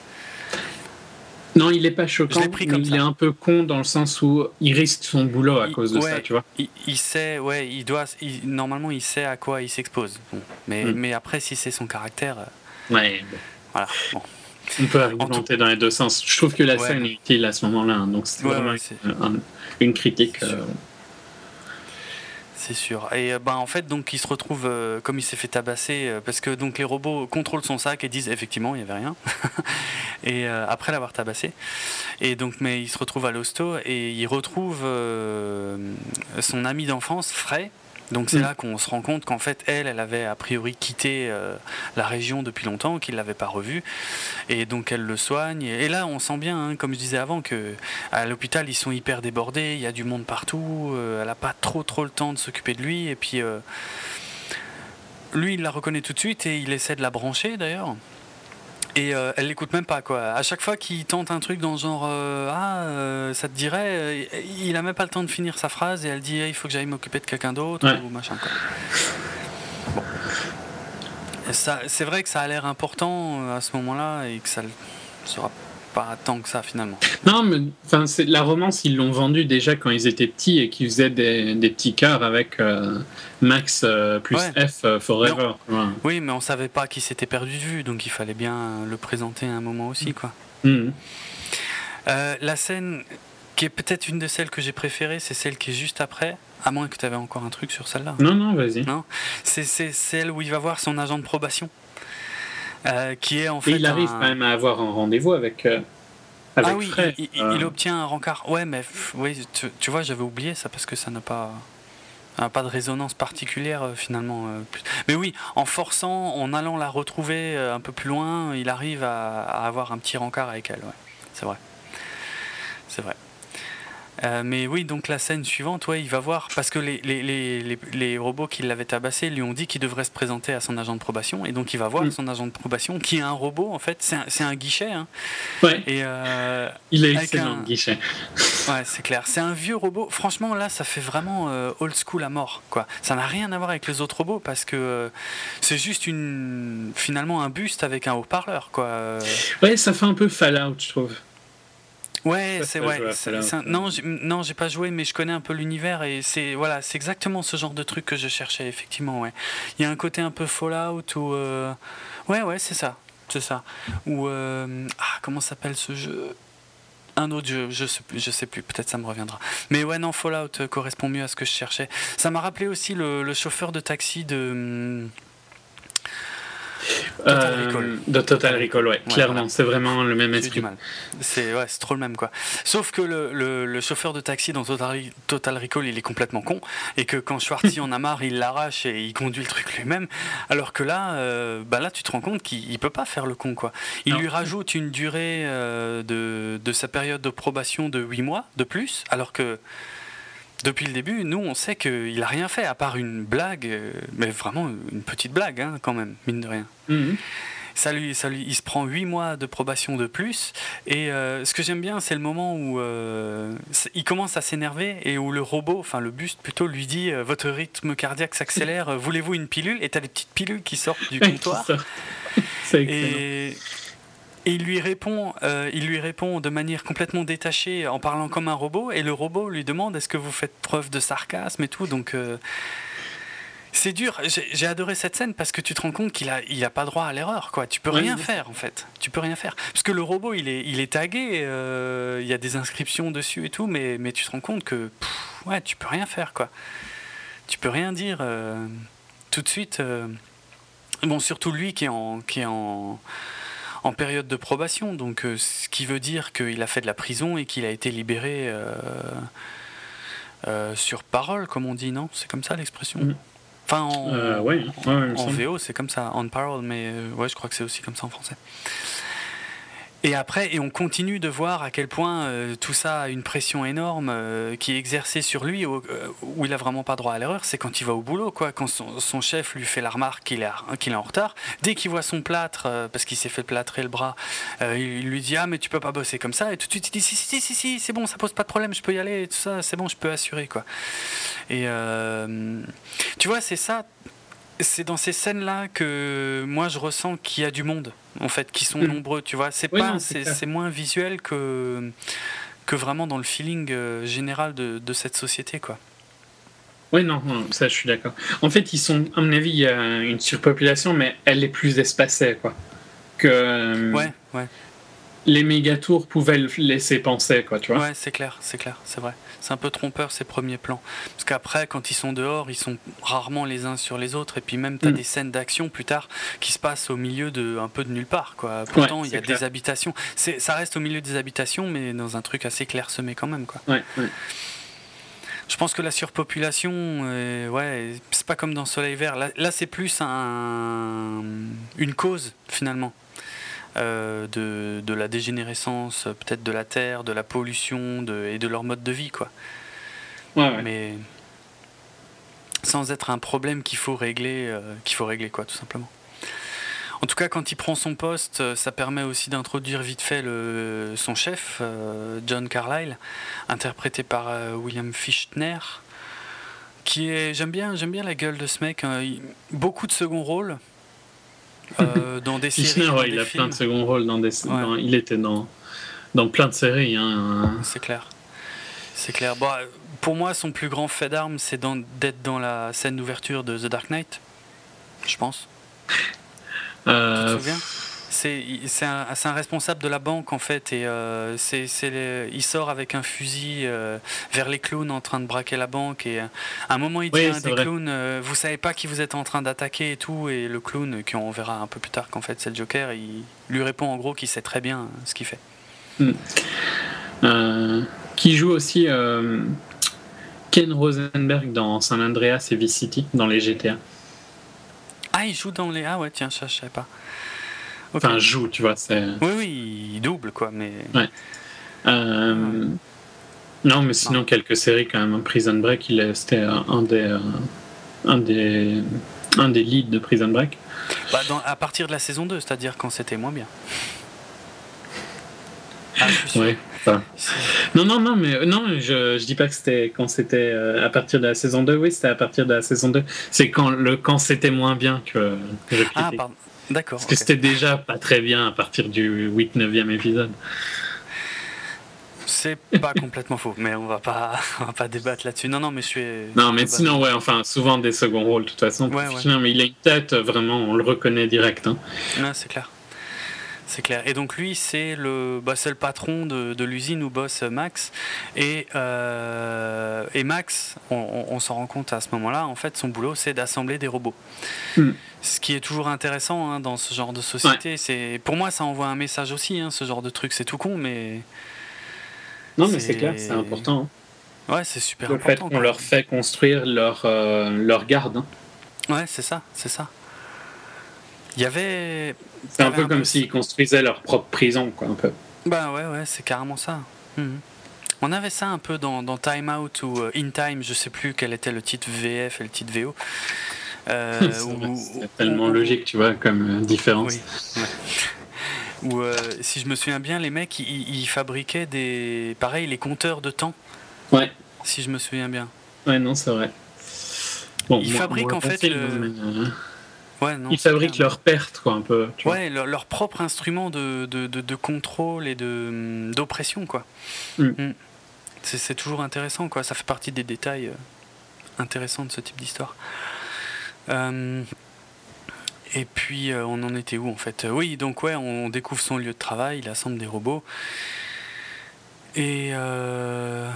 non, il est pas choquant, mais il est un peu con dans le sens où il risque son boulot à cause de ça, tu vois. Il, sait, ouais, il doit, normalement, il sait à quoi il s'expose. mais, mm. mais après, si c'est son caractère. Euh, ouais. Voilà. On peut argumenter dans les deux sens. Je trouve que la scène est utile à ce moment-là, hein, donc c'est vraiment une critique. Euh, c'est sûr. Et ben en fait donc il se retrouve euh, comme il s'est fait tabasser euh, parce que donc les robots contrôlent son sac et disent effectivement il y avait rien. et après l'avoir tabassé. Et donc mais il se retrouve à l'hosto et il retrouve son ami d'enfance Frey donc c'est mm. là qu'on se rend compte qu'en fait, elle, elle avait a priori quitté euh, la région depuis longtemps, qu'il ne l'avait pas revue. Et donc elle le soigne. Et là, on sent bien, hein, comme je disais avant, que à l'hôpital, ils sont hyper débordés, il y a du monde partout, euh, elle n'a pas trop trop le temps de s'occuper de lui. Et puis, euh, lui, il la reconnaît tout de suite et il essaie de la brancher d'ailleurs. Et euh, elle l'écoute même pas quoi. À chaque fois qu'il tente un truc dans le genre euh, ah euh, ça te dirait, il a même pas le temps de finir sa phrase et elle dit il faut que j'aille m'occuper de quelqu'un d'autre ou machin quoi. Bon. C'est vrai que ça a l'air important à ce moment-là et que ça sera pas tant que ça finalement. Non, mais enfin, la romance, ils l'ont vendue déjà quand ils étaient petits et qu'ils faisaient des, des, petits cœurs avec euh, Max euh, plus F euh, Forever. Oui, mais on savait pas qui s'était perdu de vue, donc il fallait bien le présenter à un moment aussi. quoi. Mhm. la scène qui est peut-être une de celles que j'ai préférées, c'est celle qui est juste après. À moins que tu avais encore un truc sur celle-là. Non, non, vas-y. Non, c'est celle où il va voir son agent de probation. Qui est en fait. Et il arrive quand même à avoir un rendez-vous avec. ah oui, il, obtient un rencard. Ouais, mais oui, tu, vois, j'avais oublié ça parce que ça n'a pas pas de résonance particulière finalement. Mais oui, en forçant, en allant la retrouver un peu plus loin, il arrive à, avoir un petit rencard avec elle. Ouais. C'est vrai. C'est vrai. Euh, mais oui, donc la scène suivante, ouais, il va voir, parce que les, les, les, les robots qui l'avaient tabassé lui ont dit qu'il devrait se présenter à son agent de probation, et donc il va voir son agent de probation, qui est un robot, en fait, c'est un, un, guichet. Hein. Ouais. Et, euh, il a excellent un... guichet. Ouais, c'est clair. C'est un vieux robot. Franchement, là, ça fait vraiment euh, old school à mort, quoi. Ça n'a rien à voir avec les autres robots, parce que c'est juste une, finalement un buste avec un haut-parleur, quoi. Ouais, ça fait un peu Fallout, je trouve. Ouais, c'est ouais. non, non, j'ai pas joué, mais je connais un peu l'univers et c'est voilà, c'est exactement ce genre de truc que je cherchais effectivement. Ouais, il y a un côté un peu Fallout ou euh... ouais, ouais, c'est ça, c'est ça. Ou euh... ah, comment s'appelle ce jeu? Un autre jeu, je sais plus, je sais plus, peut-être ça me reviendra. Mais ouais, non, Fallout correspond mieux à ce que je cherchais. Ça m'a rappelé aussi le, le, chauffeur de taxi de hum, Total euh, Recall. De Total Recall, ouais, clairement, c'est vraiment le même esprit. C'est ouais, trop le même quoi. Sauf que le, le, chauffeur de taxi dans Total, Total, Recall, il est complètement con et que quand Schwartzy en a marre, il l'arrache et il conduit le truc lui-même. Alors que là, euh, bah là, tu te rends compte qu'il peut pas faire le con quoi. Il lui rajoute une durée euh, de, de sa période de probation de 8 mois de plus, alors que depuis le début, nous, on sait qu'il a rien fait, à part une blague, euh, mais vraiment une petite blague, hein, quand même, mine de rien. Mhm. Ça lui, ça lui, il se prend 8 mois de probation de plus. Et euh, ce que j'aime bien, c'est le moment où euh, il commence à s'énerver et où le robot, enfin le buste plutôt, lui dit Votre rythme cardiaque s'accélère, voulez-vous une pilule? Et t'as des petites pilules qui sortent du comptoir. c'est excellent. Et il lui répond, euh, il lui répond de manière complètement détachée en parlant comme un robot. Et le robot lui demande est-ce que vous faites preuve de sarcasme et tout. Donc euh, c'est dur. J'ai adoré cette scène parce que tu te rends compte qu'il a, il a pas droit à l'erreur. Quoi. Tu peux rien faire en fait. Tu peux rien faire parce que le robot il est, il est tagué. Euh, il y a des inscriptions dessus et tout, mais, mais tu te rends compte que ouais, tu peux rien faire quoi. Tu peux rien dire tout de suite. bon, surtout lui qui est en, qui est en en période de probation, donc euh, ce qui veut dire qu'il a fait de la prison et qu'il a été libéré euh, euh, sur parole, comme on dit, non? C'est comme ça l'expression? Mm. Enfin, en, ouais, en VO, c'est comme ça, on parole, mais ouais, je crois que c'est aussi comme ça en français. Et après, et on continue de voir à quel point euh, tout ça a une pression énorme euh, qui est exercée sur lui, où, euh, où il a vraiment pas droit à l'erreur, c'est quand il va au boulot, quoi. Quand son, chef lui fait la remarque qu'il est, qu'il est en retard, dès qu'il voit son plâtre, parce qu'il s'est fait plâtrer le bras, il lui dit ah mais tu peux pas bosser comme ça, et tout de suite il dit si si si si, c'est bon, ça pose pas de problème, je peux y aller, tout ça, c'est bon, je peux assurer, quoi. Et tu vois, c'est ça c'est dans ces scènes-là que moi je ressens qu'il y a du monde, en fait, qui sont hmm. nombreux, tu vois. C'est pas, c'est moins visuel que que vraiment dans le feeling euh, général de, de, cette société, quoi. Oui, non, ça je suis d'accord. En fait, ils sont, à mon avis, il y a une surpopulation, mais elle est plus espacée, quoi. Que, euh, ouais, ouais. Les méga tours pouvaient le laisser penser, quoi, tu vois. Ouais, c'est clair, c'est clair, c'est vrai c'est un peu trompeur ces premiers plans. Parce qu'après, quand ils sont dehors, ils sont rarement les uns sur les autres. Et puis même, tu as mm. des scènes d'action plus tard qui se passent au milieu de un peu de nulle part. Quoi. Pourtant, il y a des habitations. Ça reste au milieu des habitations, mais dans un truc assez clairsemé quand même. Quoi. Je pense que la surpopulation, euh, ouais, c'est pas comme dans Soleil Vert. Là, c'est plus un, une cause finalement. Euh, de, de, la dégénérescence, peut-être de la terre, de la pollution de, et de leur mode de vie, quoi. Mais sans être un problème qu'il faut régler, euh, qu'il faut régler, quoi, tout simplement. En tout cas, quand il prend son poste, euh, ça permet aussi d'introduire vite fait le, son chef, John Carlyle, interprété par William Fichtner, qui est, j'aime bien, j'aime bien la gueule de ce mec. Hein. beaucoup de second rôle, euh, dans des séries. il a plein de second rôles dans des. il était dans dans plein de séries. Hein. C'est clair. C'est clair. Bon, pour moi, son plus grand fait d'armes, c'est d'être dans la scène d'ouverture de The Dark Knight. Je pense. Euh, tu te souviens? C'est un, un, responsable de la banque en fait et euh, c'est il sort avec un fusil euh, vers les clowns en train de braquer la banque et à un moment il dit à un des clowns euh, vous savez pas qui vous êtes en train d'attaquer et tout et le clown qui on verra un peu plus tard qu'en fait c'est le Joker il lui répond en gros qu'il sait très bien ce qu'il fait. Hmm. qui joue aussi Ken Rosenberg dans San Andreas et Vice City dans les GTA. Ah il joue dans les ah ouais tiens ça je savais pas. Enfin, joue, tu vois. Oui, oui, il double, quoi, mais. Ouais. Euh, non, mais sinon, quelques séries quand même. Prison Break, c'était un des, euh, un, des, un des leads de Prison Break. Bah, à partir de la saison 2, c'est-à-dire quand c'était moins bien. Ah, oui. Non, non, non, mais non, je, je dis pas que c'était quand c'était euh, à partir de la saison 2. Oui, c'était à partir de la saison 2. C'est quand, le, quand c'était moins bien que, que je Ah, pardon. D'accord. Parce que c'était déjà pas très bien à partir du 8-9e épisode. C'est pas complètement faux, mais on va pas, on va pas débattre là-dessus. Non, non, mais je suis. Non, mais sinon, ouais, enfin, souvent des seconds rôles, de toute façon. mais il a une tête, vraiment, on le reconnaît direct. Hein. Non, c'est clair. C'est clair. Et donc lui, c'est le, bah, le patron de, de l'usine où bosse Max. Et, euh, et Max, on, s'en rend compte à ce moment-là, en fait, son boulot, c'est d'assembler des robots. Hmm. Ce qui est toujours intéressant hein, dans ce genre de société. C'est Pour moi, ça envoie un message aussi, hein, ce genre de truc. C'est tout con, mais... Non, mais c'est clair, c'est important. Hein. Ouais, c'est super important. Le fait qu'on leur fait construire leur, euh, leur garde. Ouais, c'est ça, c'est ça. Il y avait. C'est un peu comme s'ils construisaient leur propre prison, quoi, un peu. Bah ouais, ouais, c'est carrément ça. Mhm. On avait ça un peu dans, dans, Time Out ou euh, In Time, je sais plus quel était le titre VF et le titre VO. Euh, c'est tellement logique, tu vois, comme euh, différence. Oui, Ou si je me souviens bien, les mecs, ils, fabriquaient des. Pareil, les compteurs de temps. Ouais. Si je me souviens bien. Ouais, non, c'est vrai. Bon, ils fabriquent en fait. Le... Ils fabriquent leurs pertes, quoi, un peu. ouais, leur, propre instrument de, de, de, contrôle et hum, d'oppression, quoi. Mm. Mm. C'est toujours intéressant, quoi. Ça fait partie des détails euh, intéressants de ce type d'histoire. Hum, et puis, euh, on en était où, en fait? Oui, donc, ouais, on découvre son lieu de travail, il assemble des robots. Et... Euh,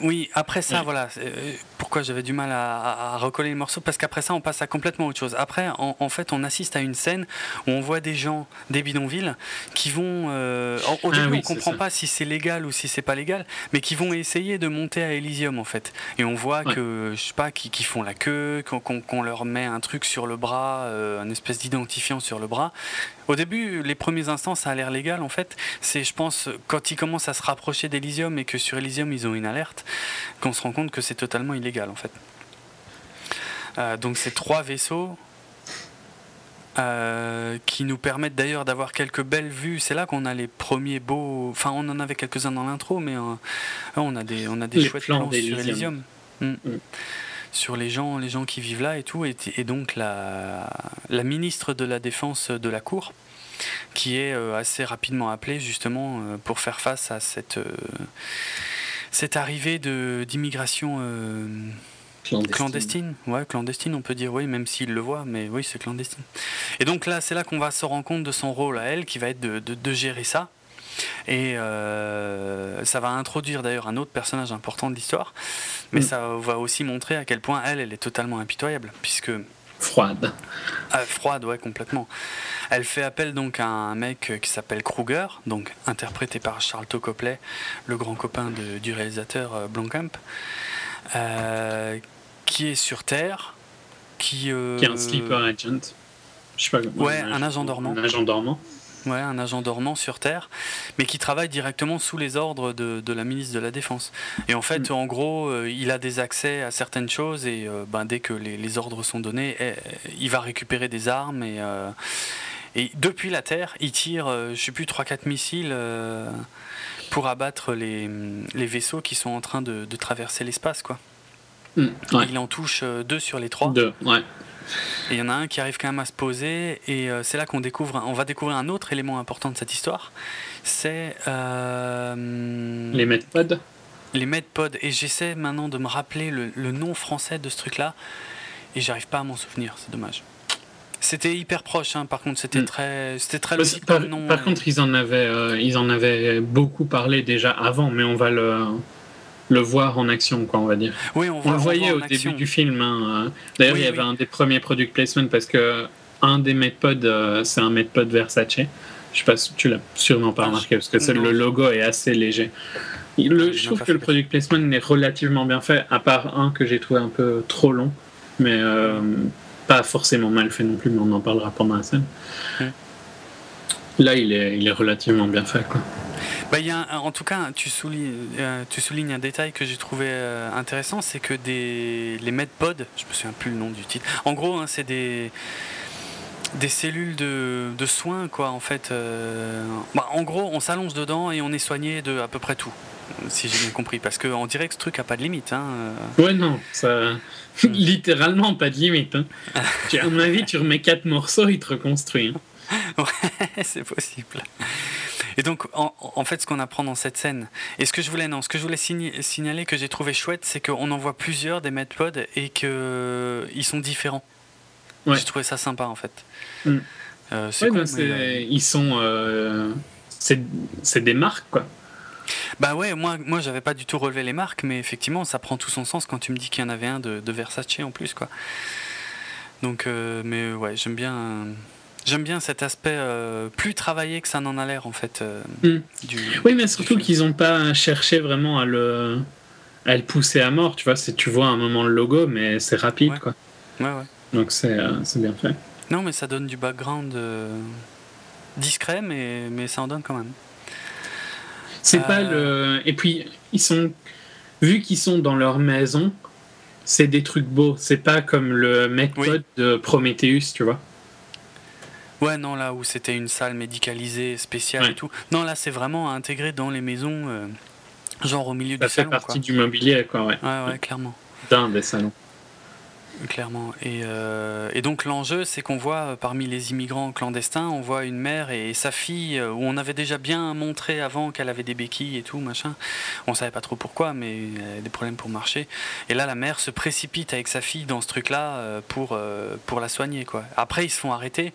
oui, après ça, voilà. Pourquoi j'avais du mal à, recoller le morceau Parce qu'après ça, on passe à complètement autre chose. Après, en, fait, on assiste à une scène où on voit des gens des bidonvilles qui vont. Euh, au ah début, on comprend pas si c'est légal ou si c'est pas légal, mais qui vont essayer de monter à Elysium, en fait. Et on voit que, je sais pas, qui, font la queue, qu'on leur met un truc sur le bras, euh, un espèce d'identifiant sur le bras. Au début, les premiers instants, ça a l'air légal en fait. C'est, je pense, quand ils commencent à se rapprocher d'Elysium et que sur Elysium ils ont une alerte, qu'on se rend compte que c'est totalement illégal en fait. Euh, donc ces trois vaisseaux euh, qui nous permettent d'ailleurs d'avoir quelques belles vues. C'est là qu'on a les premiers beaux. Enfin, on en avait quelques-uns dans l'intro, mais euh, on a des, on a des chouettes plans sur Elysium. Mm. Mm. Sur les gens, les gens qui vivent là et tout. Et, et donc la, la ministre de la Défense de la Cour qui est assez rapidement appelé justement pour faire face à cette, cette arrivée d'immigration clandestine. clandestine. Ouais, clandestine, on peut dire, oui, même s'il le voit, mais oui, c'est clandestine. Et donc là, c'est là qu'on va se rendre compte de son rôle à elle, qui va être de, de, gérer ça. Et ça va introduire d'ailleurs un autre personnage important de l'histoire, mais mm. ça va aussi montrer à quel point elle, elle est totalement impitoyable, puisque froide. Ah, froide, ouais, complètement. Elle fait appel donc à un mec qui s'appelle Kruger, donc interprété par Charles Copley, le grand copain de, du réalisateur euh, Blomkamp, euh, qui est sur Terre, qui. Euh, qui est un sleeper agent. Je sais pas. Ouais, un agent dormant. Un agent dormant. Ouais, un agent dormant sur Terre, mais qui travaille directement sous les ordres de, la ministre de la Défense. Et en fait, mm. en gros, euh, il a des accès à certaines choses et euh, ben, dès que les, ordres sont donnés, eh, il va récupérer des armes et, euh, et depuis la Terre, il tire, je sais plus, 3-4 missiles pour abattre les, les, vaisseaux qui sont en train de, traverser l'espace. quoi. Mm, il en touche deux sur les trois. Deux, ouais. Et il y en a un qui arrive quand même à se poser, et euh, c'est là qu'on découvre, on va découvrir un autre élément important de cette histoire. C'est euh, les medpods. Les medpods. Et j'essaie maintenant de me rappeler le, nom français de ce truc-là, et j'arrive pas à m'en souvenir. C'est dommage. C'était hyper proche, hein, par contre, c'était mm. très, c'était très logique. Par, par contre, ils en, avaient, ils en avaient beaucoup parlé déjà avant, mais on va le, le voir en action, quoi, on va dire. Oui, on, le voyait au début du film. Hein. D'ailleurs, il y avait un des premiers product placement parce que un des Medpod, c'est un Medpod Versace. Je sais pas si tu l'as sûrement pas remarqué parce que le logo est assez léger. Le, je trouve que le product placement est relativement bien fait, à part un que j'ai trouvé un peu trop long, mais euh, pas forcément mal fait non plus, mais on en parlera pendant la scène. Là, il est, il est relativement bien fait. Quoi. Bah, y a en tout cas, tu soulignes, euh, tu soulignes un détail que j'ai trouvé euh, intéressant, c'est que des, les MedPod, je me souviens plus le nom du titre, en gros, hein, c'est des des cellules de, de, soins, quoi, en fait. Bah, en gros, on s'allonge dedans et on est soigné de à peu près tout si j'ai bien compris. Parce qu'on dirait que ce truc a pas de limite. Hein. Ouais, non, ça. Littéralement pas de limite. Hein. à mon avis, tu remets quatre morceaux, il te reconstruit. Hein. ouais, c'est possible. Et donc, en, fait, ce qu'on apprend dans cette scène, et ce que je voulais, non, ce que je voulais signaler que j'ai trouvé chouette, c'est qu'on en voit plusieurs des Medpod et qu'ils sont différents. Ouais. J'ai trouvé ça sympa, en fait. Mm. Euh, ouais, euh, Ils sont. Euh, c'est des marques, quoi. Bah ouais, moi, moi j'avais pas du tout relevé les marques, mais effectivement, ça prend tout son sens quand tu me dis qu'il y en avait un de, Versace en plus, quoi. Donc, euh, mais ouais, j'aime bien. J'aime bien cet aspect euh, plus travaillé que ça n'en a l'air en fait. Euh, hmm. oui, mais surtout qu'ils n'ont pas cherché vraiment à le, à le pousser à mort. Tu vois, tu vois un moment le logo, mais c'est rapide quoi. Ouais, ouais. Donc c'est bien fait. Non, mais ça donne du background discret, mais, mais ça en donne quand même. C'est pas euh. le. Et puis, ils sont. Vu qu'ils sont dans leur maison, c'est des trucs beaux. C'est pas comme le méthode de Prometheus, tu vois. Ouais, non, là où c'était une salle médicalisée spéciale et tout. Non, là, c'est vraiment intégré dans les maisons, euh, genre au milieu du salon. Ça fait partie du mobilier, quoi, ouais. Ouais, ouais, clairement. D'un des salons. Clairement. Et, euh, et donc l'enjeu, c'est qu'on voit euh, parmi les immigrants clandestins, on voit une mère et sa fille, euh, où on avait déjà bien montré avant qu'elle avait des béquilles et tout, machin. On savait pas trop pourquoi, mais des problèmes pour marcher. Et là, la mère se précipite avec sa fille dans ce truc-là pour, pour la soigner. Quoi. Après, ils se font arrêter.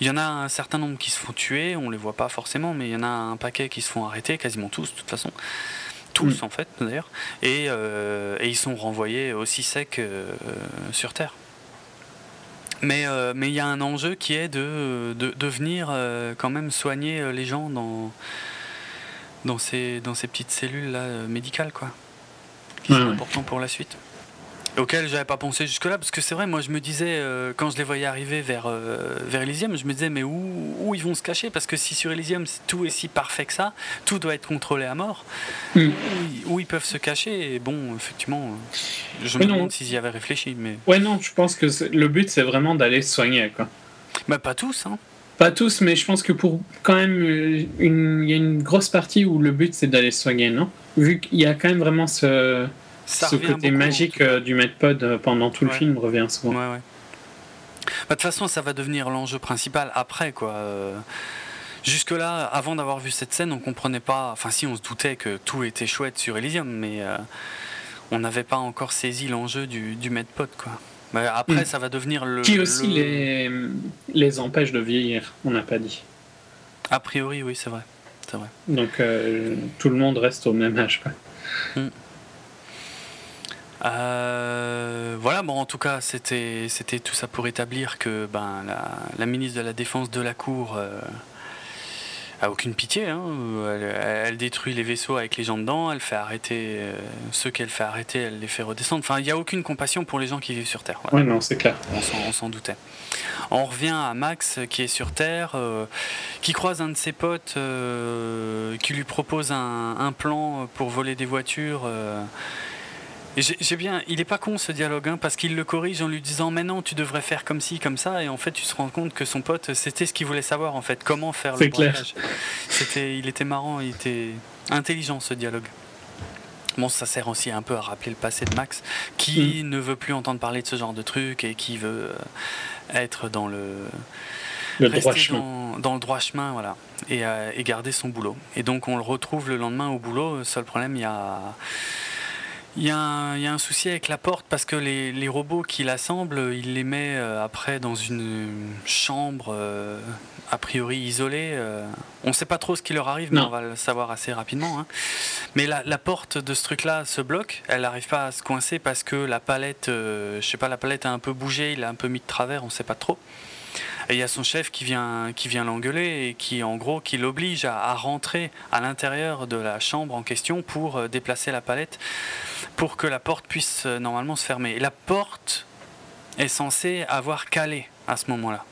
Il y en a un certain nombre qui se font tuer, on les voit pas forcément, mais il y en a un paquet qui se font arrêter, quasiment tous de toute façon tous mm. en fait d'ailleurs, euh, et, ils sont renvoyés aussi secs euh, sur Terre. Mais euh, mais il y a un enjeu qui est de, de, venir quand même soigner les gens dans, dans, ces, dans ces petites cellules là, médicales, quoi, qui sont importants pour la suite auquel j'avais pas pensé jusque-là, parce que c'est vrai, moi je me disais, euh, quand je les voyais arriver vers, euh, vers Elysium, je me disais, mais où, où, ils vont se cacher? Parce que si sur Elysium tout est si parfait que ça, tout doit être contrôlé à mort, hmm. où, ils peuvent se cacher Et bon, effectivement, je me demande s'ils y avaient réfléchi. Mais... Ouais, non, je pense que le but c'est vraiment d'aller se soigner, quoi. Bah, pas tous, hein. Pas tous, mais je pense que pour quand même, il y a une grosse partie où le but c'est d'aller se soigner, non? Vu qu'il y a quand même vraiment ce ce côté magique euh, du Medpod euh, pendant tout le film revient souvent. Ouais, ouais. Bah, de toute façon, ça va devenir l'enjeu principal après, quoi. Euh, jusque-là, avant d'avoir vu cette scène, on comprenait pas. Enfin, si, on se doutait que tout était chouette sur Elysium, mais on n'avait pas encore saisi l'enjeu du, du Medpod, quoi. Bah, après, hmm. ça va devenir le. Qui aussi Les, les empêche de vieillir, on n'a pas dit. A priori, oui, c'est vrai. vrai. Donc, tout le monde reste au même âge, quoi. Hmm. Euh, voilà, bon, en tout cas, c'était, c'était tout ça pour établir que ben, la, ministre de la Défense de la Cour euh, a aucune pitié. Hein. Elle, détruit les vaisseaux avec les gens dedans, elle fait arrêter euh, ceux qu'elle fait arrêter, elle les fait redescendre. Enfin, il n'y a aucune compassion pour les gens qui vivent sur Terre. Oui, non, c'est clair. On s'en, doutait. On revient à Max qui est sur Terre, qui croise un de ses potes qui lui propose un, un, plan pour voler des voitures. J'ai bien, il est pas con ce dialogue, hein, parce qu'il le corrige en lui disant mais non, tu devrais faire comme ci, comme ça, et en fait tu te rends compte que son pote, c'était ce qu'il voulait savoir en fait, comment faire le braquage. C'était, il était marrant, il était intelligent ce dialogue. Bon, ça sert aussi un peu à rappeler le passé de Max, qui mm. ne veut plus entendre parler de ce genre de truc et qui veut euh, être dans le, le droit chemin. Dans, le droit chemin, voilà, et, euh, et garder son boulot. Et donc on le retrouve le lendemain au boulot. Seul problème, il y a Il y, a un, souci avec la porte parce que les, robots qu'il assemble, il les met euh, après dans une chambre euh, a priori isolée. Euh. On ne sait pas trop ce qui leur arrive, mais on va le savoir assez rapidement. Hein. Mais la, porte de ce truc-là se bloque, elle n'arrive pas à se coincer parce que la palette, je sais pas, la palette a un peu bougé, il a un peu mis de travers, on ne sait pas trop. Et il y a son chef qui vient, qui vient l'engueuler et qui, en gros, qui l'oblige à, rentrer à l'intérieur de la chambre en question pour euh, déplacer la palette pour que la porte puisse euh, normalement se fermer. Et la porte est censée avoir calé à ce moment-là.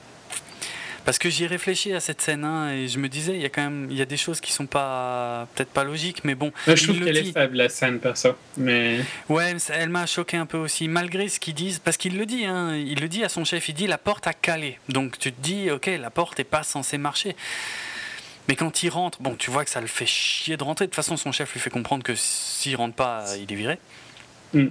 Parce que j'y réfléchis à cette scène hein, et je me disais, il y a quand même il y a des choses qui sont pas peut-être pas logiques, mais bon. je trouve qu'elle est faible la scène perso. Mais... Ouais, elle m'a choqué un peu aussi, malgré ce qu'ils disent, parce qu'il le dit, hein, il le dit à son chef, il dit la porte a calé. Donc tu te dis, ok, la porte est pas censée marcher. Mais quand il rentre, bon, tu vois que ça le fait chier de rentrer. De toute façon, son chef lui fait comprendre que s'il rentre pas, il est viré. Mm.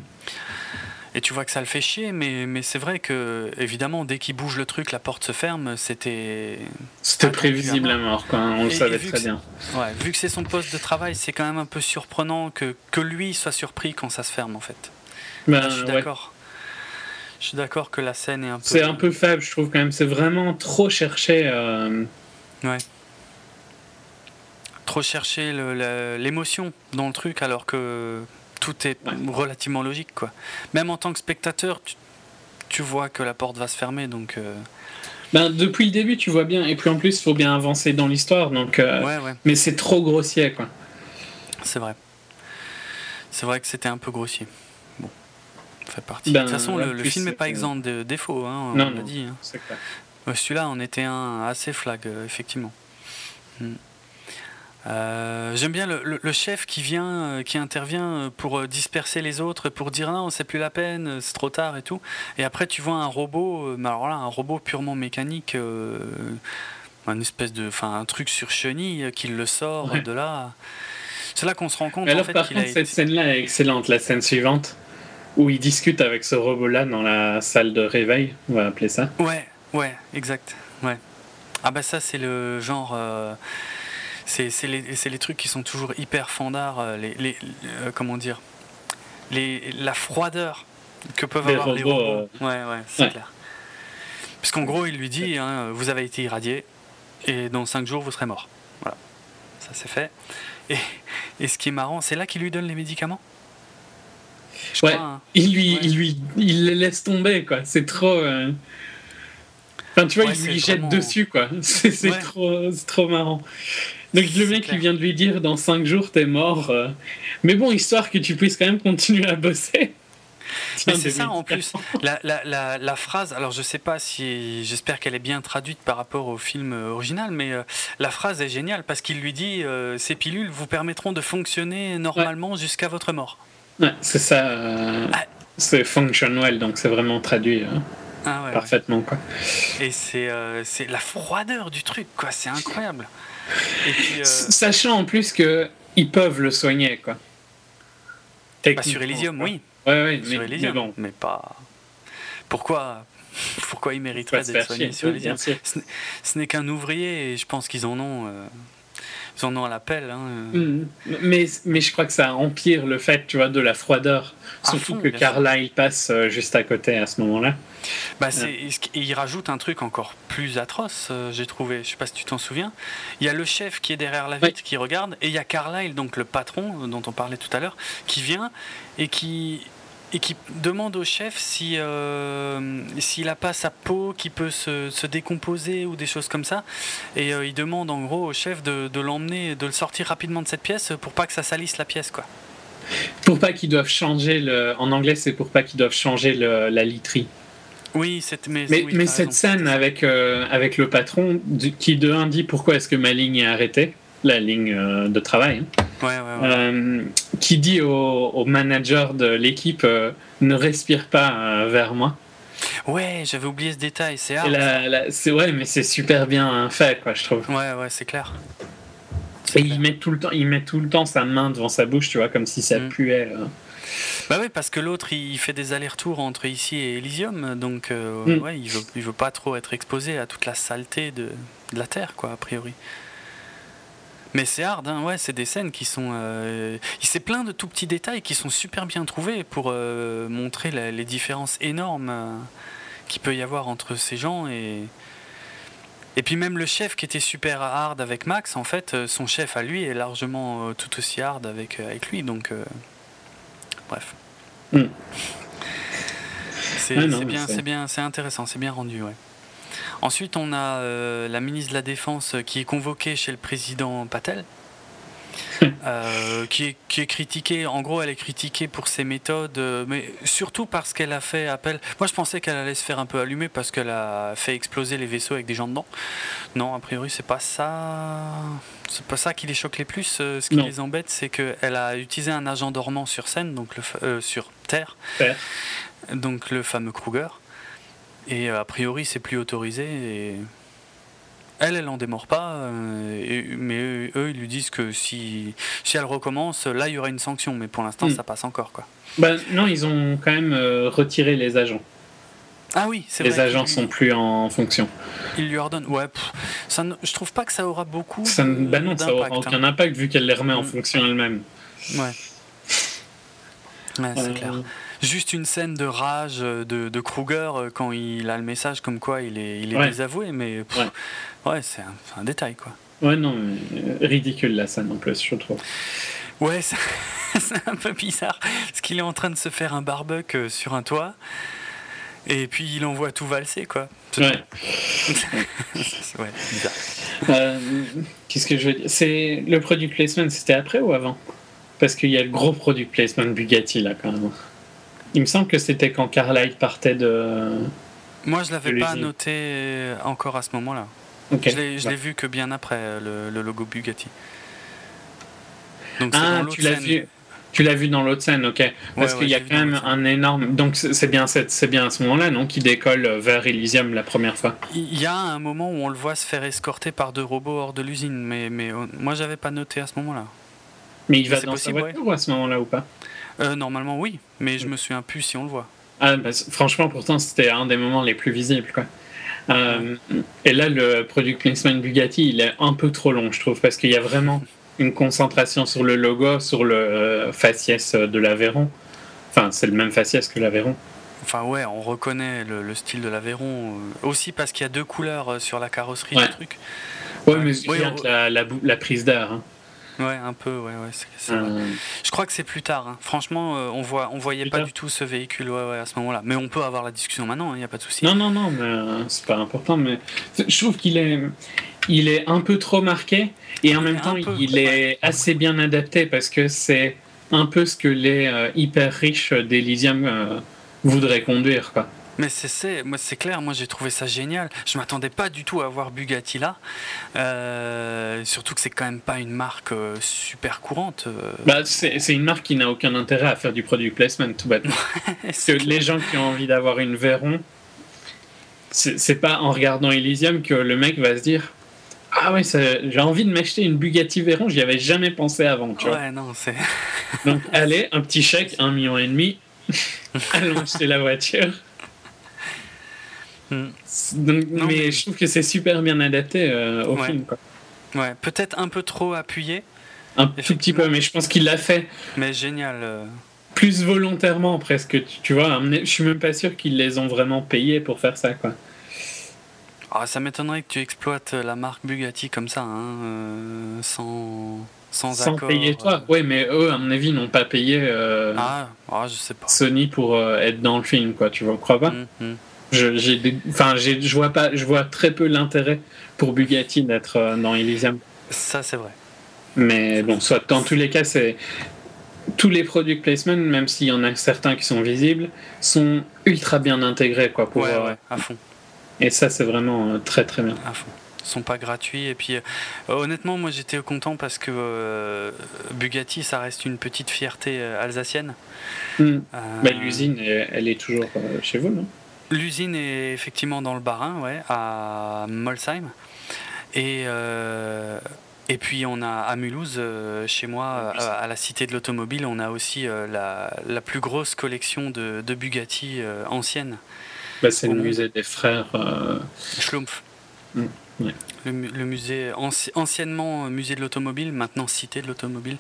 Et tu vois que ça le fait chier, mais, mais c'est vrai que, évidemment, dès qu'il bouge le truc, la porte se ferme, c'était. C'était prévisible à mort, quoi. on le savait très bien. Ouais, vu que c'est son poste de travail, c'est quand même un peu surprenant que, que lui soit surpris quand ça se ferme, en fait. Ben, je suis d'accord. Je suis d'accord que la scène est un peu. C'est un peu faible, je trouve, quand même. C'est vraiment trop cherché. Euh, ouais. Trop chercher l'émotion dans le truc, alors que tout est relativement logique. Quoi. Même en tant que spectateur, tu, vois que la porte va se fermer. Donc, euh, ben, depuis le début, tu vois bien. Et puis en plus, il faut bien avancer dans l'histoire. Donc, euh, Mais c'est trop grossier. quoi. C'est vrai. C'est vrai que c'était un peu grossier. Bon, fait partie. de ben, toute façon, le, film n'est pas exempt de défauts. Hein, on l'a dit. Hein. Celui-là en était un assez flag, euh, effectivement. Hmm. Euh, j'aime bien le, chef qui vient, euh, qui intervient euh, pour disperser les autres, pour dire non, c'est plus la peine, c'est trop tard et tout. Et après, tu vois un robot, alors là, un robot purement mécanique, un espèce de, enfin, un truc sur chenille qui le sort de là. C'est là qu'on se rend compte. alors, par contre, cette scène-là est excellente, la scène suivante, où il discute avec ce robot-là dans la salle de réveil, on va appeler ça. Ouais, ouais, exact, ouais. Ah bah ça, c'est le genre c'est les, les, trucs qui sont toujours hyper fandards, euh, les, les euh, comment dire, les, la froideur que peuvent avoir les robots. Euh, ouais, ouais, c'est clair. Parce qu'en gros, il lui dit hein, Vous avez été irradié, et dans 5 jours, vous serez mort. Voilà, ça c'est fait. Et, et, ce qui est marrant, c'est là qu'il lui donne les médicaments? Ouais, hein. il, lui, il lui il les laisse tomber, quoi. C'est trop. Enfin, tu vois, il lui jette dessus, quoi. C'est trop, trop marrant. Donc le mec, il vient de lui dire dans 5 jours, t'es mort. Euh. Mais bon, histoire que tu puisses quand même continuer à bosser. c'est ça en plus. La, la, la, phrase, alors je sais pas si. J'espère qu'elle est bien traduite par rapport au film original, mais euh, la phrase est géniale parce qu'il lui dit euh, Ces pilules vous permettront de fonctionner normalement jusqu'à votre mort. Ouais, c'est ça. Ah. C'est function well, donc c'est vraiment traduit. Ah parfaitement quoi. Et c'est la froideur du truc quoi, c'est incroyable. Euh, sachant en plus que ils peuvent le soigner, quoi. Pas sur Elysium, oui. Ouais, ouais, sur mais, Elysium, mais, bon. mais pas. Pourquoi pourquoi il mériterait d'être soigné sur Elysium? Ce n'est qu'un ouvrier et je pense qu'ils en ont. Euh, en ont à l'appel. Hein. Mm. Mais, mais je crois que ça empire le fait, tu vois, de la froideur. Surtout que Carlyle passe euh, juste à côté à ce moment-là. Bah, Il rajoute un truc encore plus atroce, euh, j'ai trouvé. Je sais pas si tu t'en souviens. Il y a le chef qui est derrière la vitre qui regarde, et il y a Carlyle, donc le patron dont on parlait tout à l'heure, qui vient et qui et qui demande au chef si euh, s'il n'a pas sa peau qui peut se, décomposer ou des choses comme ça. Et euh, il demande en gros au chef de, l'emmener, de le sortir rapidement de cette pièce pour pas que ça salisse la pièce, quoi. Pour pas qu'ils doivent changer le. En anglais, c'est pour pas qu'ils doivent changer la literie. Oui, mais, mais, cette scène avec, euh, avec le patron qui de un dit pourquoi est-ce que ma ligne est arrêtée, la ligne de travail. Hein. Euh, qui dit au, manager de l'équipe euh, ne respire pas euh, vers moi. Ouais, j'avais oublié ce détail, c'est C'est ouais, mais c'est super bien fait, quoi, je trouve. Ouais, ouais, c'est clair. Et il met tout le temps, il met tout le temps sa main devant sa bouche, tu vois, comme si ça mm. puait. Bah oui, parce que l'autre, il fait des allers-retours entre ici et Elysium, donc mm. ouais, il veut, il veut pas trop être exposé à toute la saleté de, de la Terre, quoi, a priori. Mais c'est hard, hein, ouais, c'est des scènes qui sont. Euh, c'est plein de tout petits détails qui sont super bien trouvés pour euh, montrer les différences énormes euh, qu'il peut y avoir entre ces gens et. Et puis même le chef qui était super hard avec Max, en fait, son chef à lui est largement tout aussi hard avec, avec lui, donc bref. Hmm. C'est bien, c'est bien, c'est intéressant, c'est bien rendu, ouais. Ensuite, on a euh, la ministre de la Défense qui est convoquée chez le président Patel. Euh, qui, est, qui est critiquée, en gros elle est critiquée pour ses méthodes, euh, mais surtout parce qu'elle a fait appel. Moi je pensais qu'elle allait se faire un peu allumer parce qu'elle a fait exploser les vaisseaux avec des gens dedans. Non, a priori c'est pas ça. C'est pas ça qui les choque les plus. ce qui les embête, c'est qu'elle a utilisé un agent dormant sur scène, donc le, sur Terre, donc le fameux Kruger. Et euh, a priori, c'est plus autorisé. Et elle, elle en démord pas, euh, mais eux, ils lui disent que si, si elle recommence, là, il y aura une sanction. Mais pour l'instant, hmm. ça passe encore. Quoi. Bah, non, ils ont quand même euh, retiré les agents. Ah oui, c'est vrai. Les agents sont plus en fonction. Ils lui ordonnent. Ouais, ça je trouve pas que ça aura beaucoup. Ça, bah non, ça aura aucun hein. impact vu qu'elle les remet en hmm. fonction elle-même. Ouais. Ouais, c'est clair juste une scène de rage de, de, Kruger euh, quand il a le message comme quoi il est, il est désavoué, mais ouais, c'est un, détail quoi. Ouais, non, euh, ridicule la scène en plus, je trouve. Ouais, c'est un peu bizarre parce qu'il est en train de se faire un barbecue euh, sur un toit. Et puis il envoie tout valser, quoi. Ouais. ouais, bizarre. Qu'est-ce que je veux dire? C'est le product placement, c'était après ou avant? Parce qu'il y a le gros product placement Bugatti là, quand même. Il me semble que c'était quand Carlyle partait de. Moi, je l'avais pas noté encore à ce moment-là. Je l'ai vu que bien après le, logo Bugatti. Donc, ah, tu l'as vu. Tu l'as vu dans l'autre scène, ok. Parce qu'il y a quand même un énorme. Donc c'est bien, c'est bien à ce moment-là, non, qui décolle vers Elysium la première fois. Il y a un moment où on le voit se faire escorter par deux robots hors de l'usine, mais, mais euh, moi j'avais pas noté à ce moment-là. Mais il va dans sa voiture à ce moment-là ou pas? Euh, normalement, oui, mais je me souviens plus si on le voit. Ah, bah, franchement, pourtant, c'était un des moments les plus visibles. Quoi. Euh, et là, le product placement Bugatti, il est un peu trop long, je trouve, parce qu'il y a vraiment une concentration sur le logo, sur le euh, faciès de l'Aveyron. Enfin, c'est le même faciès que l'Aveyron. Enfin, ouais, on reconnaît le, style de l'Aveyron. aussi parce qu'il y a deux couleurs sur la carrosserie du truc. Ouais, mais c'est la, la, la, prise d'air. Hein. Ouais, un peu, ouais, ouais. Euh. Je crois que c'est plus tard. Hein. Franchement, euh, on voit, on voyait pas du tout ce véhicule ouais, ouais, à ce moment-là. Mais on peut avoir la discussion maintenant, il hein, n'y a pas de souci. Non, non, non, mais euh, c'est pas important. Mais je trouve qu'il est, il est un peu trop marqué et en même temps, il est assez bien adapté parce que c'est un peu ce que les hyper riches d'Elysium voudraient conduire, quoi. Mais c'est moi c'est clair, moi j'ai trouvé ça génial. Je m'attendais pas du tout à voir Bugatti là. Euh, surtout que c'est quand même pas une marque euh, super courante. Euh. Bah, c'est une marque qui n'a aucun intérêt à faire du produit placement tout bêtement. Que les gens qui ont envie d'avoir une Veyron, c'est pas en regardant Elysium que le mec va se dire ah ouais, j'ai envie de m'acheter une Bugatti Veyron, j'y avais jamais pensé avant. Tu ouais, non, c'est. Donc, allez, un petit chèque, un million et demi, allons acheter la voiture. Hmm. mais, je trouve que c'est super bien adapté euh, au film. Quoi. Ouais, peut-être un peu trop appuyé. Un tout petit peu, mais je pense qu'il l'a fait. Mais génial. Euh. Plus volontairement presque, tu, vois. Je suis même pas sûr qu'ils les ont vraiment payés pour faire ça, quoi. Ah, ça m'étonnerait que tu exploites la marque Bugatti comme ça, hein, euh, sans, sans, sans payer toi. Oui, mais eux, à mon avis, n'ont pas payé ah, ah, je sais pas. Sony pour être dans le film, quoi. Tu vois, crois pas? Hum, hum. Je, j'ai enfin, je vois pas, je vois très peu l'intérêt pour Bugatti d'être euh, dans Elysium. Ça, c'est vrai. Mais bon, soit dans tous les cas, c'est tous les product placements, même s'il y en a certains qui sont visibles, sont ultra bien intégrés, quoi. Pour, ouais, ouais, à fond. Et ça, c'est vraiment euh, très très bien. À fond. Sont pas gratuits. Et puis, euh, honnêtement, moi, j'étais content parce que Bugatti, ça reste une petite fierté alsacienne. Bah, l'usine, elle est toujours chez vous, non? L'usine est effectivement dans le Barin, ouais, à Molsheim. Et, euh, et puis on a à Mulhouse, euh, chez moi, à, la Cité de l'Automobile, on a aussi euh, la, la, plus grosse collection de, de Bugatti anciennes. Bah, c'est le musée des frères. Schlumpf. Mm. Le, musée, anciennement musée de l'automobile, maintenant cité de l'automobile,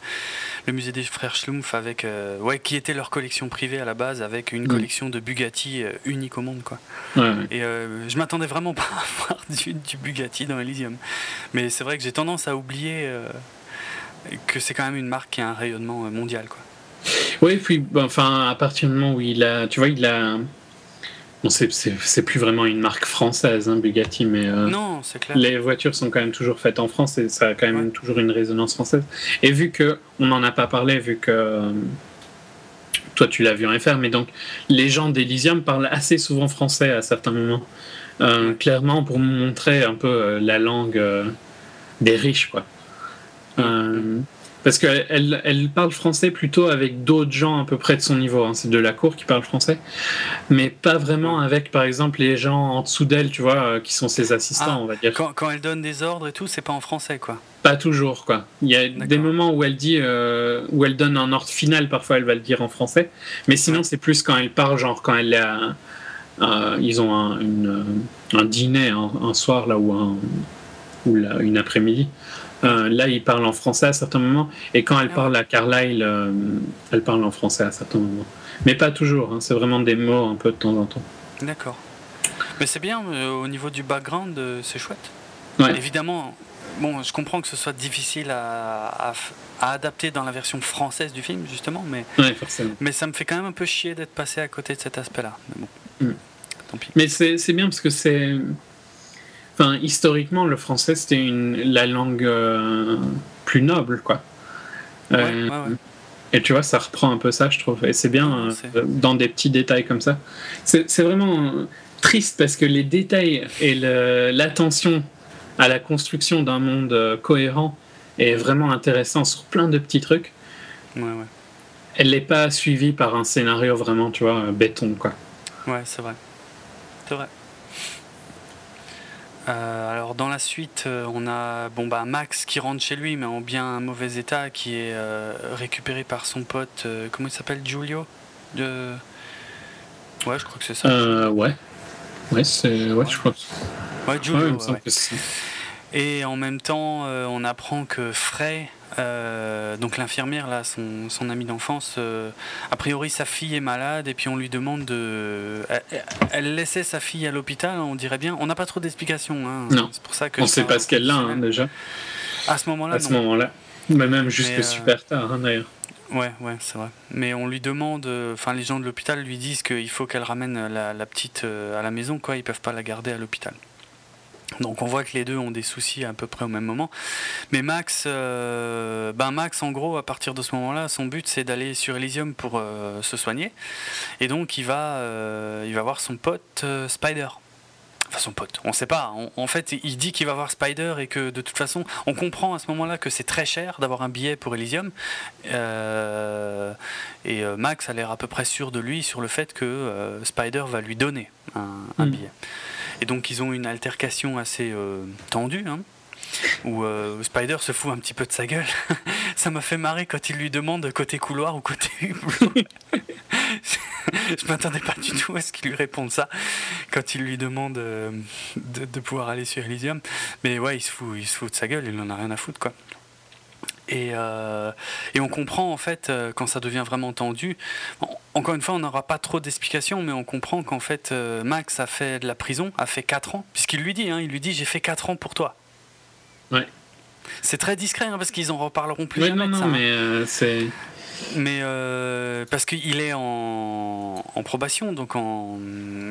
le musée des frères Schlumpf, avec, euh, ouais, qui était leur collection privée à la base, avec une mm. collection de Bugatti euh, unique au monde. Quoi. Et euh, je m'attendais vraiment pas à voir du, Bugatti dans Elysium. Mais c'est vrai que j'ai tendance à oublier que c'est quand même une marque qui a un rayonnement mondial. Quoi. Oui, puis enfin, à partir du moment où il a, tu vois, il a Bon, c'est plus vraiment une marque française, hein, Bugatti, mais euh, non, clair. les voitures sont quand même toujours faites en France et ça a quand même toujours une résonance française. Et vu que on n'en a pas parlé, vu que euh, toi tu l'as vu en FR, mais donc les gens d'Elysium parlent assez souvent français à certains moments, euh, clairement pour montrer un peu la langue des riches, quoi. Parce qu'elle elle parle français plutôt avec d'autres gens à peu près de son niveau. Hein. C'est de la cour qui parle français. Mais pas vraiment avec, par exemple, les gens en dessous d'elle, tu vois, euh, qui sont ses assistants, ah, on va dire. Quand, quand, elle donne des ordres et tout, c'est pas en français, quoi. Pas toujours, quoi. Il y a des moments où elle dit, euh, où elle donne un ordre final, parfois elle va le dire en français. Mais sinon, c'est plus quand elle parle, genre quand elle a. Euh, ils ont un, une, un dîner un, soir, là, ou, un, ou une après-midi. Euh, là, il parle en français à certains moments, et quand elle ah parle à Carlyle, euh, elle parle en français à certains moments. Mais pas toujours, hein, c'est vraiment des mots un peu de temps en temps. D'accord. Mais c'est bien, euh, au niveau du background, c'est chouette. Évidemment, bon, je comprends que ce soit difficile à, adapter dans la version française du film, justement, mais, mais ça me fait quand même un peu chier d'être passé à côté de cet aspect-là. Mais bon, mm. tant pis. Mais c'est bien parce que c'est Enfin, historiquement, le français, c'était la langue euh, plus noble, quoi. Euh, et tu vois, ça reprend un peu ça, je trouve. Et c'est bien euh, dans des petits détails comme ça. C'est vraiment triste parce que les détails et l'attention à la construction d'un monde cohérent est vraiment intéressant sur plein de petits trucs. Elle n'est pas suivie par un scénario vraiment, tu vois, béton, quoi. Ouais, c'est vrai. C'est vrai. Euh, alors dans la suite, euh, on a bon bah Max qui rentre chez lui mais en bien mauvais état, qui est euh, récupéré par son pote, comment il s'appelle, Giulio? De... Ouais, je crois que c'est ça. ouais. Ouais, c'est ouais, je crois. Ouais, Giulio. Et en même temps, on apprend que Frey euh, donc l'infirmière, là, son, son amie d'enfance, euh, a priori sa fille est malade et puis on lui demande de... Elle, laissait sa fille à l'hôpital, on dirait bien. On n'a pas trop d'explications. Hein. Non. C'est pour ça que... On ne sait pas ce qu'elle a hein, déjà. À ce moment-là. À ce moment-là. Mais même jusque euh, super tard hein, d'ailleurs. Ouais, ouais, c'est vrai. Mais on lui demande, enfin les gens de l'hôpital lui disent qu'il faut qu'elle ramène la, la petite à la maison, quoi. Ils peuvent pas la garder à l'hôpital. Donc on voit que les deux ont des soucis à peu près au même moment. Mais Max, euh, ben Max en gros à partir de ce moment-là, son but c'est d'aller sur Elysium pour euh, se soigner. Et donc il va, euh, il va voir son pote Spider. Enfin son pote, on sait pas. en fait il dit qu'il va voir Spider et que de toute façon on comprend à ce moment-là que c'est très cher d'avoir un billet pour Elysium. et Max a l'air à peu près sûr de lui sur le fait que Spider va lui donner un, un hmm. billet. Et donc ils ont une altercation assez euh, tendue. Hein, où euh, Spider se fout un petit peu de sa gueule. ça m'a fait marrer quand il lui demande côté couloir ou côté Je m'attendais pas du tout à ce qu'il lui réponde ça quand il lui demande euh, de, de, pouvoir aller sur Elysium. Mais ouais, il se fout, il se fout de sa gueule, il en a rien à foutre quoi. Euh, et, on comprend en fait euh, quand ça devient vraiment tendu. encore une fois, on n'aura pas trop d'explications, mais on comprend qu'en fait euh, Max a fait de la prison, a fait 4 ans, puisqu'il lui dit, hein, il lui dit j'ai fait 4 ans pour toi. Ouais. C'est très discret hein, parce qu'ils en reparleront plus jamais. Non, non, ça, mais c'est. Mais euh, parce qu'il est en, probation, donc en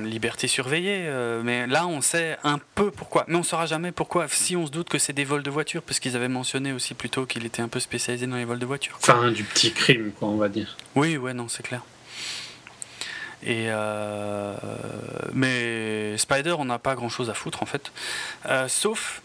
liberté surveillée. Euh, mais là, on sait un peu pourquoi. Mais on ne saura jamais pourquoi. Si on se doute que c'est des vols de voitures, parce qu'ils avaient mentionné aussi plus tôt qu'il était un peu spécialisé dans les vols de voitures. Enfin, du petit crime, quoi, on va dire. Oui, ouais, non, c'est clair. Et euh, mais Spider, on n'a pas grand chose à foutre en fait. sauf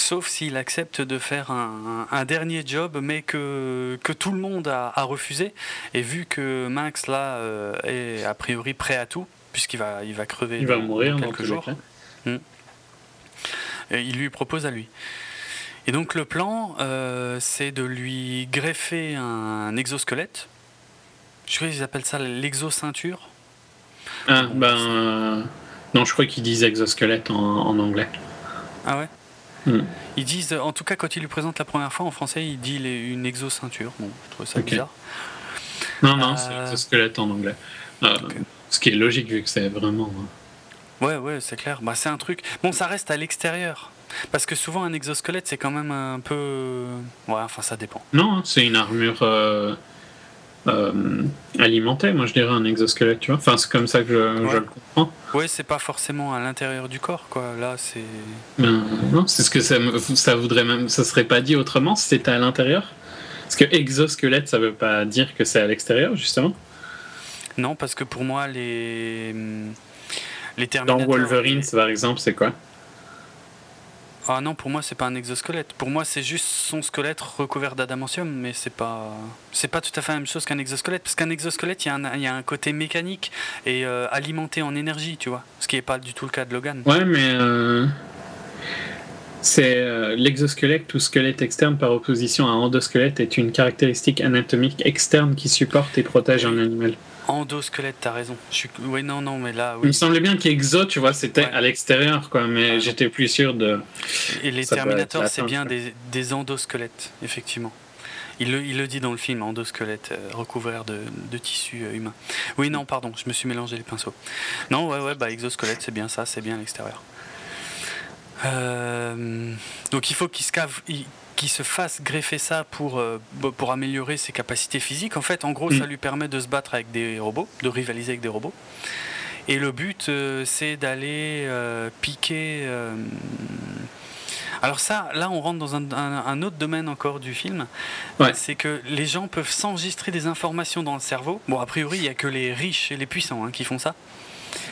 sauf s'il accepte de faire un, dernier job, mais que, que tout le monde a, refusé. Et vu que Max, là, euh, est a priori prêt à tout, puisqu'il va, il va crever il va mourir dans quelques jours, hmm. et il lui propose à lui. Et donc le plan, euh, c'est de lui greffer un exosquelette. Je crois qu'ils appellent ça l'exoceinture. Ah, ben. non, je crois qu'ils disent exosquelette en, en anglais. Ah ouais? Ils disent, en tout cas, quand ils lui présentent la première fois en français, il dit les- une exoceinture. Bon, je trouve ça bizarre. Non, non, c'est Euh, le squelette en anglais. Euh, Ce qui est logique vu que c'est vraiment. hein. Ouais, ouais, c'est clair. Bah, c'est un truc. Bon, ça reste à l'extérieur. Parce que souvent, un exosquelette, c'est quand même un peu. Ouais, enfin, ça dépend. Non, hein, c'est une armure euh, euh, alimentée, moi je dirais un exosquelette, tu vois. Enfin, c'est comme ça que je, le comprends. Ouais, c'est pas forcément à l'intérieur du corps, quoi. Là, c'est. Ben, non, c'est ce que ça, voudrait même. Ça serait pas dit autrement si c'était à l'intérieur Parce que exosquelette, ça veut pas dire que c'est à l'extérieur, justement. Non, parce que pour moi, les. Les Dans. Wolverine, par exemple, c'est quoi? Ah non, pour moi, c'est pas un exosquelette. Pour moi, c'est juste son squelette recouvert d'adamantium, mais c'est pas. C'est pas tout à fait la même chose qu'un exosquelette. Parce qu'un exosquelette, il y, un- y a un côté mécanique et euh, alimenté en énergie, tu vois. Ce qui est pas du tout le cas de Logan. Ouais, mais. euh, C'est euh, l'exosquelette ou squelette externe par opposition à endosquelette est une caractéristique anatomique externe qui supporte et protège un animal. Endosquelette, t'as raison. Je suis... Oui, non, non, mais là, Il oui. me semblait bien qu'exo, tu vois, c'était Ouais. à l'extérieur, quoi, mais j'étais plus sûr de. Et les Ça Terminators, c'est bien des, des endosquelettes, effectivement. Il le, il le dit dans le film, endosquelette euh, recouvert de, de tissu euh, humain. Oui, non, pardon, je me suis mélangé les pinceaux. Non, ouais, ouais, bah exosquelette, c'est bien ça, c'est bien l'extérieur. Euh, donc il faut qu'il se, cave- fasse greffer ça pour, euh, pour améliorer ses capacités physiques. En fait, en gros, Mm. ça lui permet de se battre avec des robots, de rivaliser avec des robots. Et le but, euh, c'est d'aller euh, piquer. euh, Alors ça, là, on rentre dans un, un- un autre domaine encore du film. Ouais. C'est que les gens peuvent s'enregistrer des informations dans le cerveau. Bon, a priori, il n'y a que les riches et les puissants hein, qui font ça.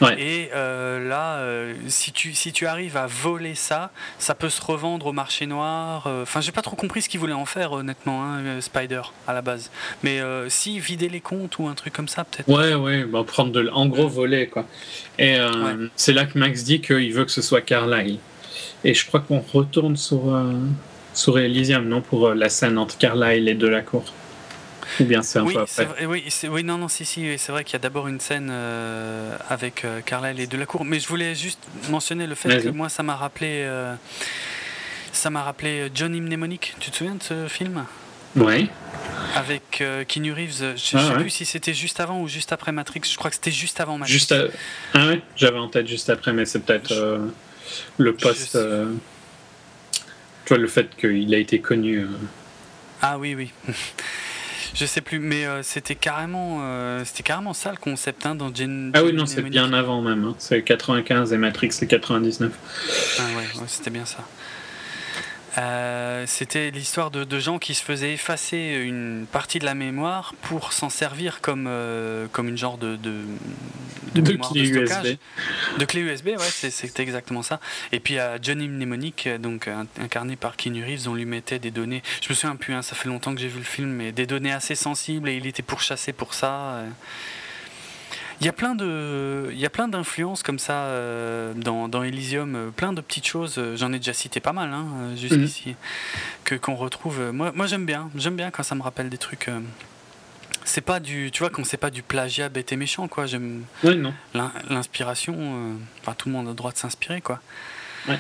Ouais. Et euh, là, euh, si, tu, si tu arrives à voler ça, ça peut se revendre au marché noir. euh, Enfin, j'ai pas trop compris ce qu'ils voulaient en faire, honnêtement, hein, Spider, à la base. Mais si, vider les comptes ou un truc comme ça, peut-être. Ouais, ouais, bah, prendre de. En gros, voler, quoi. Et Ouais. c'est là que Max dit qu'il veut que ce soit Carlyle. Et je crois qu'on retourne sur, sur Elysium, non, pour la scène entre Carlyle et Delacour. Ou bien c'est un Oui, peu après. oui, oui, non, non, si, si, oui, c'est vrai qu'il y a d'abord une scène euh, avec euh, Carlyle et Delacour, mais je voulais juste mentionner le fait Vas-y. que moi, ça m'a rappelé, euh, ça m'a rappelé Johnny Mnemonic. Tu te souviens de ce film? Ouais. avec euh, Keanu Reeves Je, je Ah, sais ouais. plus si c'était juste avant ou juste après Matrix. Je crois que c'était juste avant Matrix. Juste à- Ah ouais, j'avais en tête juste après, mais c'est peut-être euh, le post. Je- euh, Tu vois, le fait qu'il a été connu. euh, Ah oui, oui. je sais plus, mais euh, c'était carrément, euh, c'était carrément ça le concept hein, dans Gen- Ah oui, non, c'est bien avant même. hein. C'est 95 et Matrix, c'est 99. Ah ouais, ouais, c'était bien ça. Euh, c'était l'histoire de, de gens qui se faisaient effacer une partie de la mémoire pour s'en servir comme, comme une genre de, de, De mémoire clé stockage. USB. De clé USB, ouais, c'est- c'était exactement ça. Et puis à Johnny Mnemonic, euh, donc euh, incarné par Keanu Reeves, on lui mettait des données. Je me souviens plus, hein, ça fait longtemps que j'ai vu le film, mais des données assez sensibles et il était pourchassé pour ça. euh. Il y a plein de, il y a plein d'influences comme ça euh, dans, dans Elysium, euh, plein de petites choses. euh, J'en ai déjà cité pas mal hein, euh, jusqu'ici que qu'on retrouve. euh, Moi, moi j'aime bien, j'aime bien quand ça me rappelle des trucs. C'est pas du, tu vois, quand c'est pas du plagiat bête et méchant, quoi. J'aime l'inspiration. euh, Enfin, tout le monde a le droit de s'inspirer, quoi. Ouais.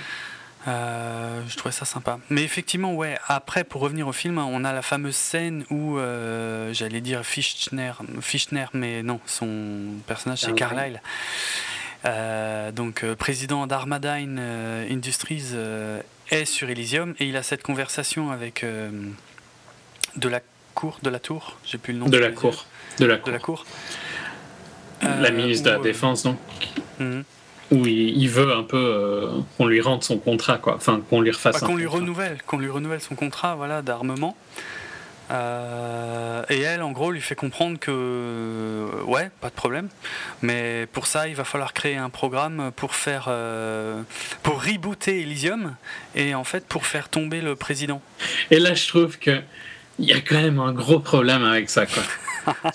Euh, je trouvais ça sympa. Mais effectivement, ouais, après, pour revenir au film, on a la fameuse scène où, euh, j'allais dire Fischner, Fischner, mais non, son personnage c'est Carlyle. Donc, président d'Armadine Industries est sur Elysium et il a cette conversation avec de la cour, de la tour, j'ai plus le nom. De la cour. De la De cour. la cour. La Euh, ministre de la euh, Défense, donc. mhm. Où il, veut un peu euh, qu'on lui rende son contrat, quoi. Enfin, qu'on lui refasse Bah, un qu'on lui contrat. renouvelle, qu'on lui renouvelle son contrat, voilà, d'armement. Euh, et elle, en gros, lui fait comprendre que ouais, pas de problème, mais pour ça, il va falloir créer un programme pour faire, euh, pour rebooter Elysium et en fait pour faire tomber le président. Et là, je trouve que il y a quand même un gros problème avec ça, quoi.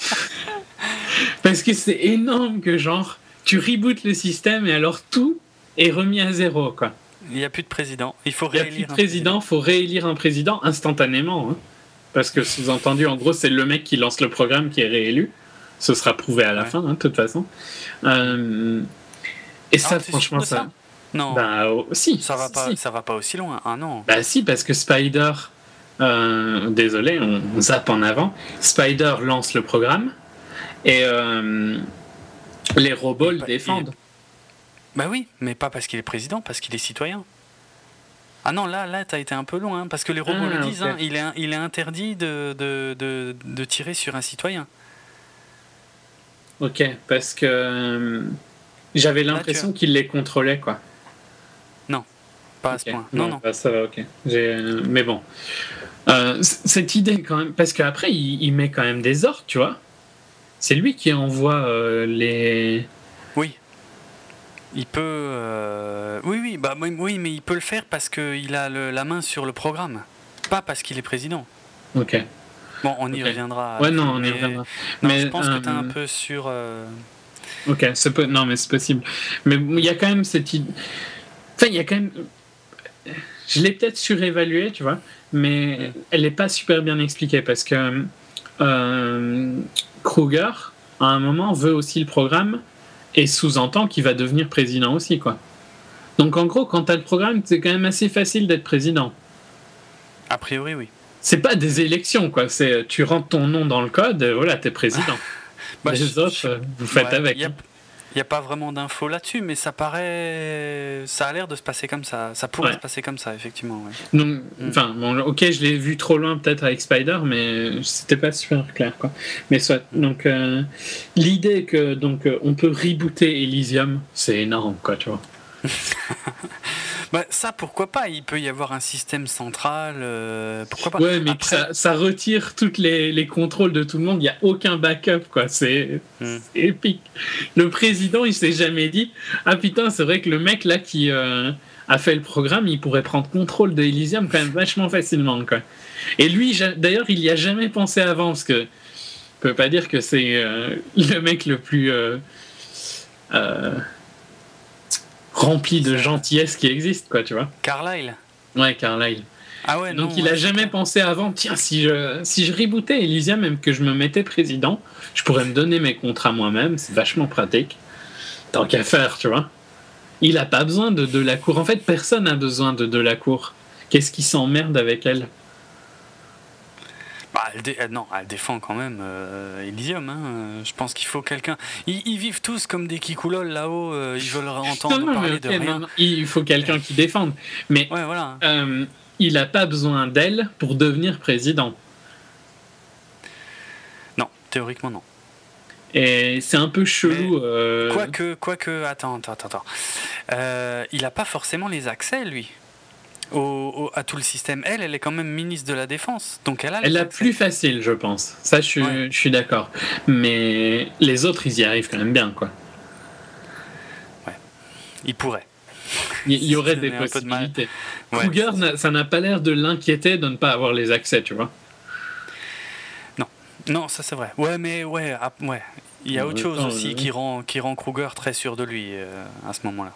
Parce que c'est énorme que, genre, tu rebootes le système et alors tout est remis à zéro, quoi. Il n'y a plus de président. Il faut Il n'y a plus réélire de un président, faut réélire un président instantanément. hein. Parce que sous-entendu, en gros, c'est le mec qui lance le programme qui est réélu. Ce sera prouvé à la Ouais. fin, hein, de toute façon. Euh, et ça, Ah, sûr franchement, ça. ça? Non. Bah, oh, si. Ça va, si, pas, si. ça va pas aussi loin. Ah non. Bah, si, parce que Spider. Euh, désolé, on, zappe en avant. Spider lance le programme et euh, les robots le pas- défendent. Bah oui, mais pas parce qu'il est président, parce qu'il est citoyen. Ah non, là, là, t'as été un peu loin, hein, parce que les robots Ah, le disent, ok. hein, il, est, il est interdit de, de, de, de tirer sur un citoyen. Ok, parce que euh, j'avais l'impression qu'il les contrôlait, quoi. Pas à ce point. Non, non. bah, ça va, ok. Mais bon. Euh, cette idée, quand même. Parce qu'après, il, il met quand même des ordres, tu vois. C'est lui qui envoie euh, les. Oui. Il peut. euh, Oui, oui, bah, oui, mais il peut le faire parce qu'il a le- la main sur le programme. Pas parce qu'il est président. Ok. Bon, on y reviendra. Ouais, non, on y reviendra. Non, Mais, je pense que t'es un euh, peu sur. Ok, c'est po- non, mais c'est possible. Mais il y a quand même cette idée. Enfin, il y a quand même. Je l'ai peut-être surévaluée, tu vois, mais elle n'est pas super bien expliquée parce que euh, Kruger, à un moment, veut aussi le programme et sous-entend qu'il va devenir président aussi, quoi. Donc, en gros, quand tu as le programme, c'est quand même assez facile d'être président. A priori, oui. C'est pas des élections, quoi. C'est tu rentres ton nom dans le code, et voilà, t'es président. Bah, Les je- autres, je- vous faites Ouais, avec. Il n'y a, pas vraiment d'infos là-dessus, mais ça paraît. Ça a l'air de se passer comme ça. Ça pourrait Ouais. se passer comme ça, effectivement. ouais. Donc, enfin, bon, ok, je l'ai vu trop loin peut-être avec Spider, mais c'était pas super clair, quoi. Mais soit. Donc, euh, l'idée que donc euh, on peut rebooter Elysium, c'est énorme, quoi, tu vois. Bah, ça, pourquoi pas? Il peut y avoir un système central. euh, pourquoi pas? Ouais, mais Après- ça, ça retire tous les, les contrôles de tout le monde. Il y a aucun backup, quoi. C'est Hmm. c'est épique. Le président, il s'est jamais dit, ah putain, c'est vrai que le mec là qui euh, a fait le programme, il pourrait prendre contrôle de Elysium quand même vachement facilement, quoi. Et lui, d'ailleurs, il y a jamais pensé avant, parce que on peut pas dire que c'est euh, le mec le plus euh, rempli de gentillesse qui existe, quoi, tu vois. Carlyle Ouais, Carlyle. Ah ouais, Donc non, il ouais, a jamais pensé avant, tiens, si je, si je rebootais Elysium, même que je me mettais président, je pourrais me donner mes contrats moi-même, c'est vachement pratique. Tant qu'à faire, tu vois. Il a pas besoin de de la cour. En fait, personne n'a besoin de de la cour. Qu'est-ce qui s'emmerde avec elle? Bah, elle dé- euh, non, elle défend quand même euh, Elysium. hein. Euh, Je pense qu'il faut quelqu'un. Ils, ils vivent tous comme des kikoulols là-haut. euh, ils veulent entendre Non, non, parler de rien. non, non, il faut quelqu'un qui défende. Mais Ouais, voilà. euh, il a pas besoin d'elle pour devenir président. Non, théoriquement non. Et c'est un peu chelou. Quoique, quoique, attends, attends, attends. attends. Il n'a pas forcément les accès, lui, au, au- à tout le système. Elle, elle est quand même ministre de la Défense. Donc elle a Elle a plus facile, je pense. Ça, je suis, je suis d'accord. Mais les autres, ils y arrivent quand même bien, quoi. Il pourrait. Il y, il y aurait des de possibilités. Ouais. Kruger, n'a- ça n'a pas l'air de l'inquiéter de ne pas avoir les accès, tu vois. Non, ça c'est vrai. Ouais, mais ouais, ah, ouais. Il y a autre chose aussi euh, qui rend, qui rend Kruger très sûr de lui euh, à ce moment-là.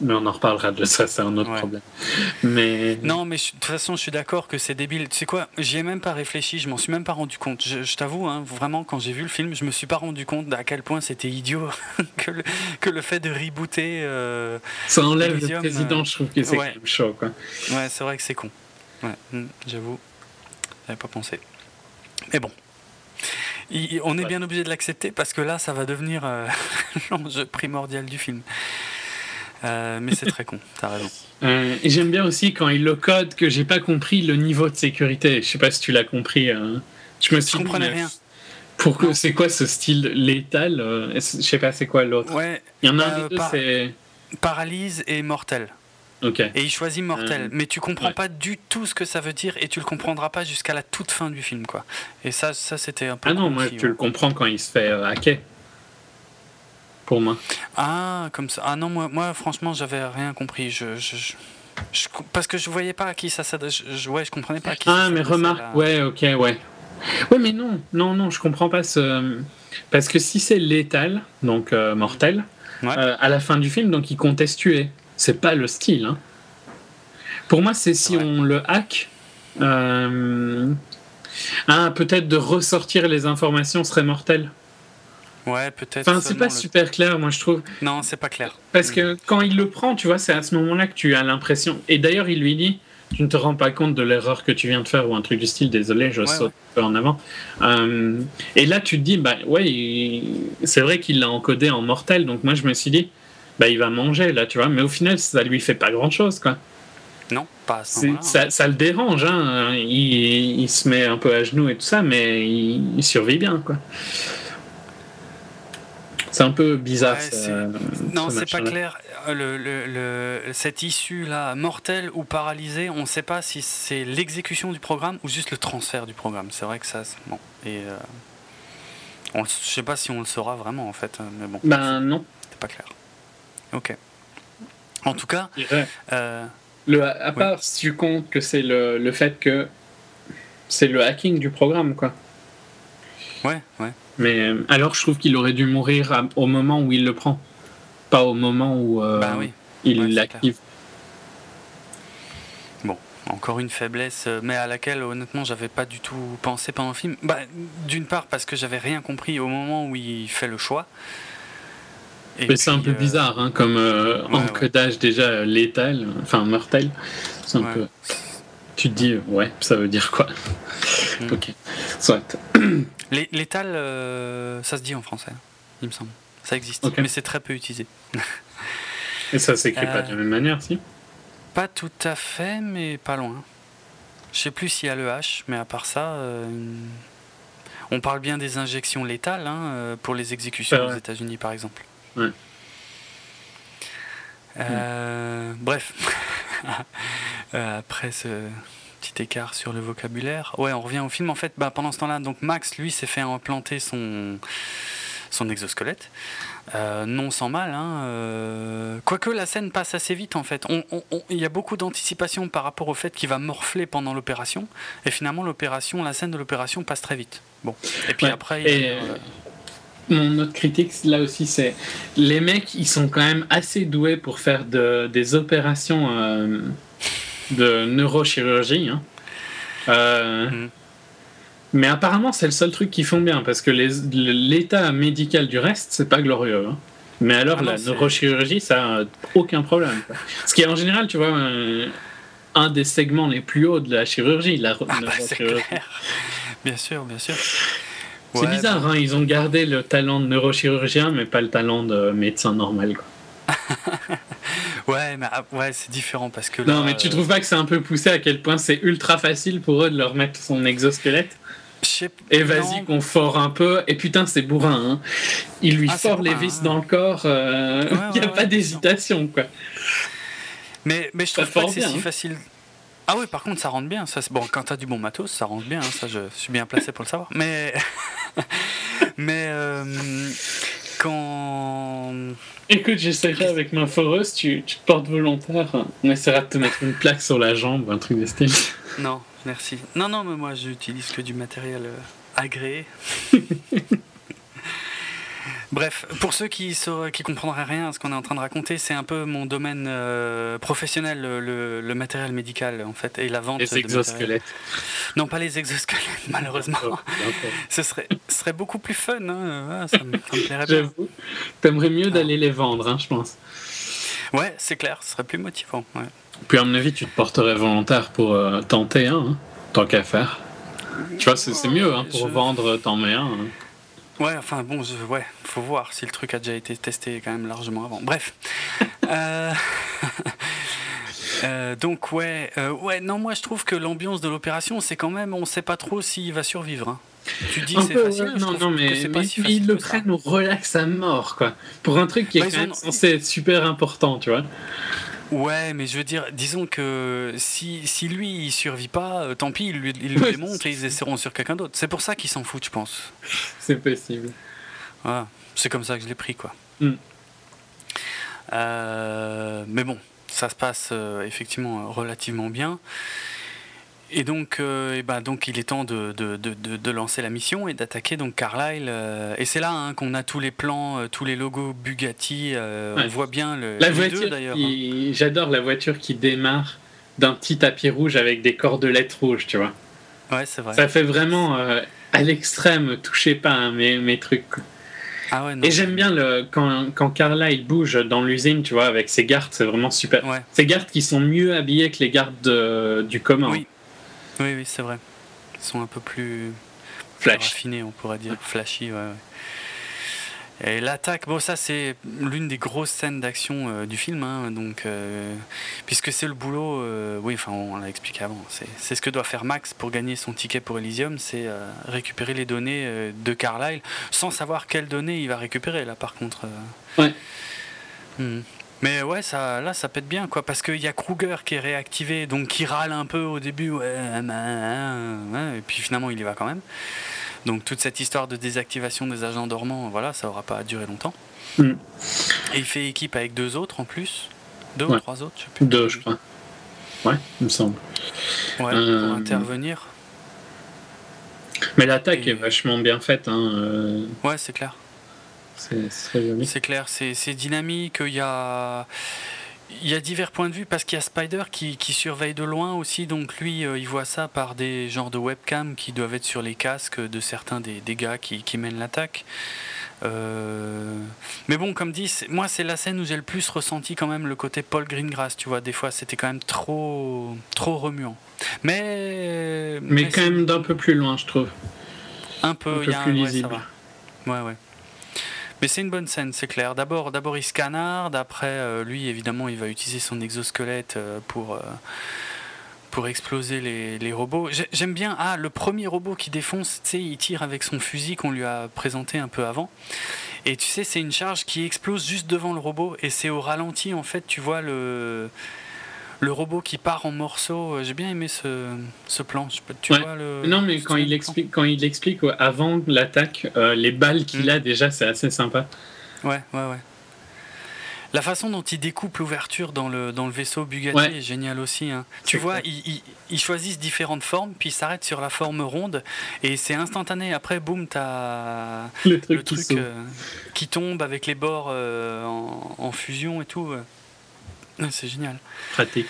Mais on en reparlera de ça, c'est un autre Ouais. problème. Mais Non, mais je- de toute façon, je suis d'accord que c'est débile. Tu sais quoi J'y ai même pas réfléchi, je m'en suis même pas rendu compte. Je, je t'avoue, hein, vraiment, quand j'ai vu le film, je me suis pas rendu compte à quel point c'était idiot que, le, que le fait de rebooter. euh, ça enlève le président, euh, je trouve que c'est ouais. chaud, quoi. Ouais, c'est vrai que c'est con. Ouais, hmm, j'avoue, j'avais pas pensé. Mais bon. Il- on est bien obligé de l'accepter parce que là, ça va devenir euh, l'enjeu primordial du film. Euh, mais c'est très con, t'as raison. Euh, et j'aime bien aussi quand il le code que j'ai pas compris le niveau de sécurité. Je sais pas si tu l'as compris. euh, Je me suis comprenais rien. Pourquoi c'est quoi ce style létal euh, Je sais pas c'est quoi l'autre? Ouais, Il y en a un des deux, par- c'est. paralyse et mortel. Ok. Et il choisit mortel. Euh, mais tu comprends ouais. pas du tout ce que ça veut dire et tu le comprendras pas jusqu'à la toute fin du film, quoi. Et ça, ça c'était un peu. Ah non, moi tu ouais. le comprends quand il se fait hacker. Pour moi. Ah, comme ça. Ah non, moi, moi franchement, j'avais rien compris. Je, je- je- je- parce que je voyais pas à qui ça s'adresse. Je, ouais, je comprenais pas à qui ça Ah, mais remarque, là. ouais, ok, ouais. Ouais, mais non, non, non, je comprends pas ce. Parce que si c'est létal, donc euh, mortel, Ouais. euh, à la fin du film, donc il conteste tuer. C'est pas le style. Hein. Pour moi, c'est si Ouais. on le hack. euh, Ah, peut-être de ressortir les informations serait mortel. Ouais, peut-être. Enfin, c'est pas super clair, moi je trouve. Non, c'est pas clair. Parce que quand il le prend, tu vois, c'est à ce moment-là que tu as l'impression. Et d'ailleurs, il lui dit Tu ne te rends pas compte de l'erreur que tu viens de faire, ou un truc du style, désolé, je saute un peu en avant. Euh, et là, tu te dis Bah ouais, c'est vrai qu'il l'a encodé en mortel, donc moi je me suis dit Bah il va manger là, tu vois, mais au final, ça lui fait pas grand-chose, quoi. Non, pas ça, ça, le dérange, hein. il, il, se met un peu à genoux et tout ça, mais il, il survit bien, quoi. C'est un peu bizarre. non, c'est pas clair. Euh, le, le, cette issue-là, mortelle ou paralysée, on ne sait pas si c'est l'exécution du programme ou juste le transfert du programme. C'est vrai que ça. Bon. Et. Euh, on, je sais pas si on le saura vraiment en fait, mais bon. Ben non. C'est pas clair. Ok. En tout cas. Euh, le, à part si tu comptes que c'est le, le fait que c'est le hacking du programme, quoi. Ouais, ouais. Mais euh, alors, je trouve qu'il aurait dû mourir au moment où il le prend, pas au moment où euh, bah il l'active. Bon, encore une faiblesse, euh, mais à laquelle honnêtement j'avais pas du tout pensé pendant le film. Bah, D'une part parce que j'avais rien compris au moment où il fait le choix. Mais c'est un peu bizarre, hein, comme encodage déjà létal, enfin mortel. C'est un peu tu te dis, ouais, ça veut dire quoi hmm. Ok, soit. L'étal, euh, ça se dit en français, il me semble. Ça existe, mais c'est très peu utilisé. Et ça s'écrit pas de la même manière, si? Pas tout à fait, mais pas loin. Je sais plus s'il y a le H, mais à part ça, euh, on parle bien des injections létales hein, euh, pour les exécutions aux États-Unis, par exemple. Ouais. Bref, après ce petit écart sur le vocabulaire. Ouais, on revient au film. En fait, bah, pendant ce temps-là, donc Max, lui, s'est fait implanter son, son exosquelette. Euh, non sans mal. Hein, euh, Quoique la scène passe assez vite en fait. Il y a beaucoup d'anticipation par rapport au fait qu'il va morfler pendant l'opération. Et finalement, l'opération, la scène de l'opération passe très vite. Bon. Et puis après. Euh, mon autre critique là aussi, c'est les mecs, ils sont quand même assez doués pour faire de, des opérations de neurochirurgie. Hein. Euh, mm. Mais apparemment, c'est le seul truc qu'ils font bien parce que l'état médical du reste, c'est pas glorieux. Hein. Mais alors, ah la neurochirurgie, ça a aucun problème. Ce qui est en général, tu vois, un, des segments les plus hauts de la chirurgie, la ah bah, neurochirurgie. bien sûr, bien sûr. C'est bizarre, hein, ils ont gardé le talent de neurochirurgien, mais pas le talent de médecin normal. Quoi. ouais, mais ah, ouais, c'est différent parce que. non, mais tu trouves pas que c'est un peu poussé à quel point c'est ultra facile pour eux de leur mettre son exosquelette et vas-y qu'on fore un peu. Et putain, c'est bourrin. Hein. Il lui ah, fore les vis dans le corps. Euh, il n'y a pas d'hésitation, quoi. Mais, mais je trouve pas que c'est si hein. facile. Ah oui, par contre, ça rentre bien. Ça, bon, quand t'as du bon matos, ça rentre bien. Hein, ça, je suis bien placé pour le savoir. Mais, mais euh, quand Écoute, j'essaierai avec ma foreuse, tu, tu te portes volontaire. On essaiera de te mettre une plaque sur la jambe, un truc de style. Non, merci. Non, non, mais moi j'utilise que du matériel euh, agréé. Bref, pour ceux qui ne qui comprendraient rien à ce qu'on est en train de raconter, c'est un peu mon domaine euh, professionnel, le, matériel médical en fait, et la vente. Les exosquelettes. non, pas les exosquelettes, malheureusement. ce, serait, serait beaucoup plus fun, hein. ah, ça, me, plairait bien. T'aimerais mieux d'aller les vendre, hein, je pense. Ouais, c'est clair, ce serait plus motivant. Puis à mon avis, tu te porterais volontaire pour euh, tenter un, hein, tant qu'à faire. Tu vois, c'est mieux, pour vendre, t'en mets un. Ouais, enfin bon, je, ouais, faut voir si le truc a déjà été testé quand même largement avant. Bref. Euh, euh, donc ouais, euh, ouais, non, moi je trouve que l'ambiance de l'opération, c'est quand même, on sait pas trop s'il va survivre. Hein. Tu dis que c'est facile, non, non, mais, mais ils le prennent au relax à mort, quoi. Pour un truc qui est quand même censé être super important, tu vois. Ouais, mais je veux dire, disons que si, si lui il survit pas, euh, tant pis, il lui, il lui démontre et ils essaieront sur quelqu'un d'autre. C'est pour ça qu'ils s'en foutent, je pense. C'est possible. Voilà. C'est comme ça que je l'ai pris, quoi. Hmm. Euh, mais bon, ça se passe euh, effectivement relativement bien. Et donc, euh, et ben, donc, il est temps de, de, de, de lancer la mission et d'attaquer donc Carlyle. Euh, et c'est là hein, qu'on a tous les plans, euh, tous les logos Bugatti. On voit bien le. La voiture d'ailleurs. Hein. J'adore la voiture qui démarre d'un petit tapis rouge avec des cordelettes rouges, tu vois. Ouais, c'est vrai. Ça fait vraiment à l'extrême, touchez pas hein, mes, mes trucs. Ah ouais, non. Et j'aime bien le, quand, quand Carla il bouge dans l'usine, tu vois, avec ses gardes, c'est vraiment super. Ouais. Ces gardes qui sont mieux habillés que les gardes de- du commun. Oui. Oui, oui, c'est vrai. Ils sont un peu plus, raffinés, on pourrait dire. Flashy, ouais. ouais. Et l'attaque, bon, ça c'est l'une des grosses scènes d'action euh, du film, hein, donc euh, puisque c'est le boulot, euh, oui, enfin on l'a expliqué avant, c'est ce que doit faire Max pour gagner son ticket pour Elysium, c'est récupérer les données de Carlyle, sans savoir quelles données il va récupérer là, par contre. Ouais. Hmm. Mais ouais, ça, là, ça pète bien, quoi, parce qu'il y a Kruger qui est réactivé, donc qui râle un peu au début, ouais, hein, hein, ouais, et puis finalement, il y va quand même. Donc toute cette histoire de désactivation des agents dormants, voilà, ça aura pas duré longtemps. Mm. Et il fait équipe avec deux autres en plus, deux Ouais. ou trois autres, je sais plus. Deux, je crois. Ouais, il me semble. Ouais, Euh, pour intervenir. Mais l'attaque Et- est vachement bien faite. Hein. euh, Ouais, c'est clair. C'est clair, c'est dynamique. Il y a, il y a divers points de vue parce qu'il y a Spider qui, qui surveille de loin aussi. Donc lui, euh, il voit ça par des genres de webcam qui doivent être sur les casques de certains des, des gars qui, qui mènent l'attaque. Euh, Mais bon, comme dit, moi c'est la scène où j'ai le plus ressenti quand même le côté Paul Greengrass. Tu vois, des fois c'était quand même trop, trop remuant. Mais, Mais quand même d'un peu plus loin, je trouve. un peu, un peu il y a un- plus ouais, ça lisible. va. Ouais, ouais. Mais c'est une bonne scène, c'est clair. D'abord, d'abord il se après, euh, lui, évidemment, il va utiliser son exosquelette euh, pour, euh, pour exploser les, robots. J'ai- J'aime bien, ah, le premier robot qui défonce, tu sais, il tire avec son fusil qu'on lui a présenté un peu avant. Et tu sais, c'est une charge qui explose juste devant le robot, et c'est au ralenti, en fait, tu vois le. Le robot qui part en morceaux, j'ai bien aimé ce, ce plan. Je peux- Tu Ouais. vois le. Non, mais quand il explique, quand il explique avant l'attaque, euh, les balles qu'il Mm. a déjà, c'est assez sympa. Ouais, ouais, ouais. La façon dont il découpe l'ouverture dans le, dans le vaisseau Bugatti Ouais. est géniale aussi. hein. Tu vois, ils, ils- ils choisissent différentes formes, puis ils s'arrêtent sur la forme ronde, et c'est instantané. Après, boum, t'as Le truc, le qui truc euh, qui tombe avec les bords euh, en, en fusion et tout. Ouais, C'est génial. pratique.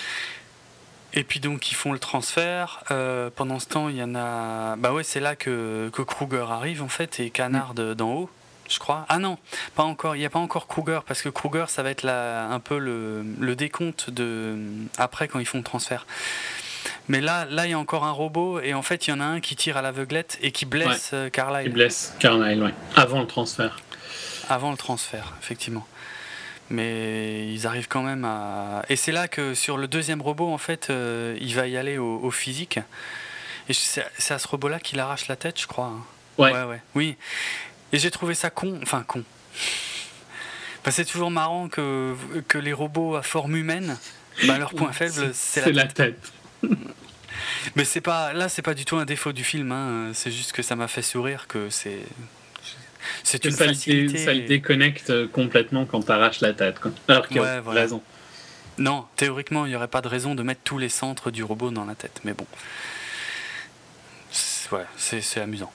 Et puis donc ils font le transfert. Euh, pendant ce temps, il y en a. Bah ouais, c'est là que, que Kruger arrive en fait et Canard de- d'en haut, je crois. Ah non, pas encore. Il n'y a pas encore Kruger parce que Kruger, ça va être la, un peu le, le décompte de après quand ils font le transfert. Mais là, là, il y a encore un robot et en fait, il y en a un qui tire à l'aveuglette et qui blesse euh, Carlyle Il blesse Carlyle, ouais. Avant le transfert. avant le transfert, effectivement. Mais ils arrivent quand même à. Et c'est là que sur le deuxième robot, en fait, euh, il va y aller au, au physique. Et c'est à ce robot-là qu'il arrache la tête, je crois. hein. Ouais. ouais, ouais. Oui. Et j'ai trouvé ça con. Enfin, con. C'est toujours marrant que, que les robots à forme humaine, bah, leur point faible, c'est la tête. mais c'est pas là, c'est pas du tout un défaut du film. hein. C'est juste que ça m'a fait sourire que c'est c'est une ça, le, facilité. ça le déconnecte euh, complètement quand t'arraches la tête. Quoi. Alors qu'il y a voilà. raison. Non, théoriquement, il n'y aurait pas de raison de mettre tous les centres du robot dans la tête. Mais bon, ouais, c'est- c'est amusant.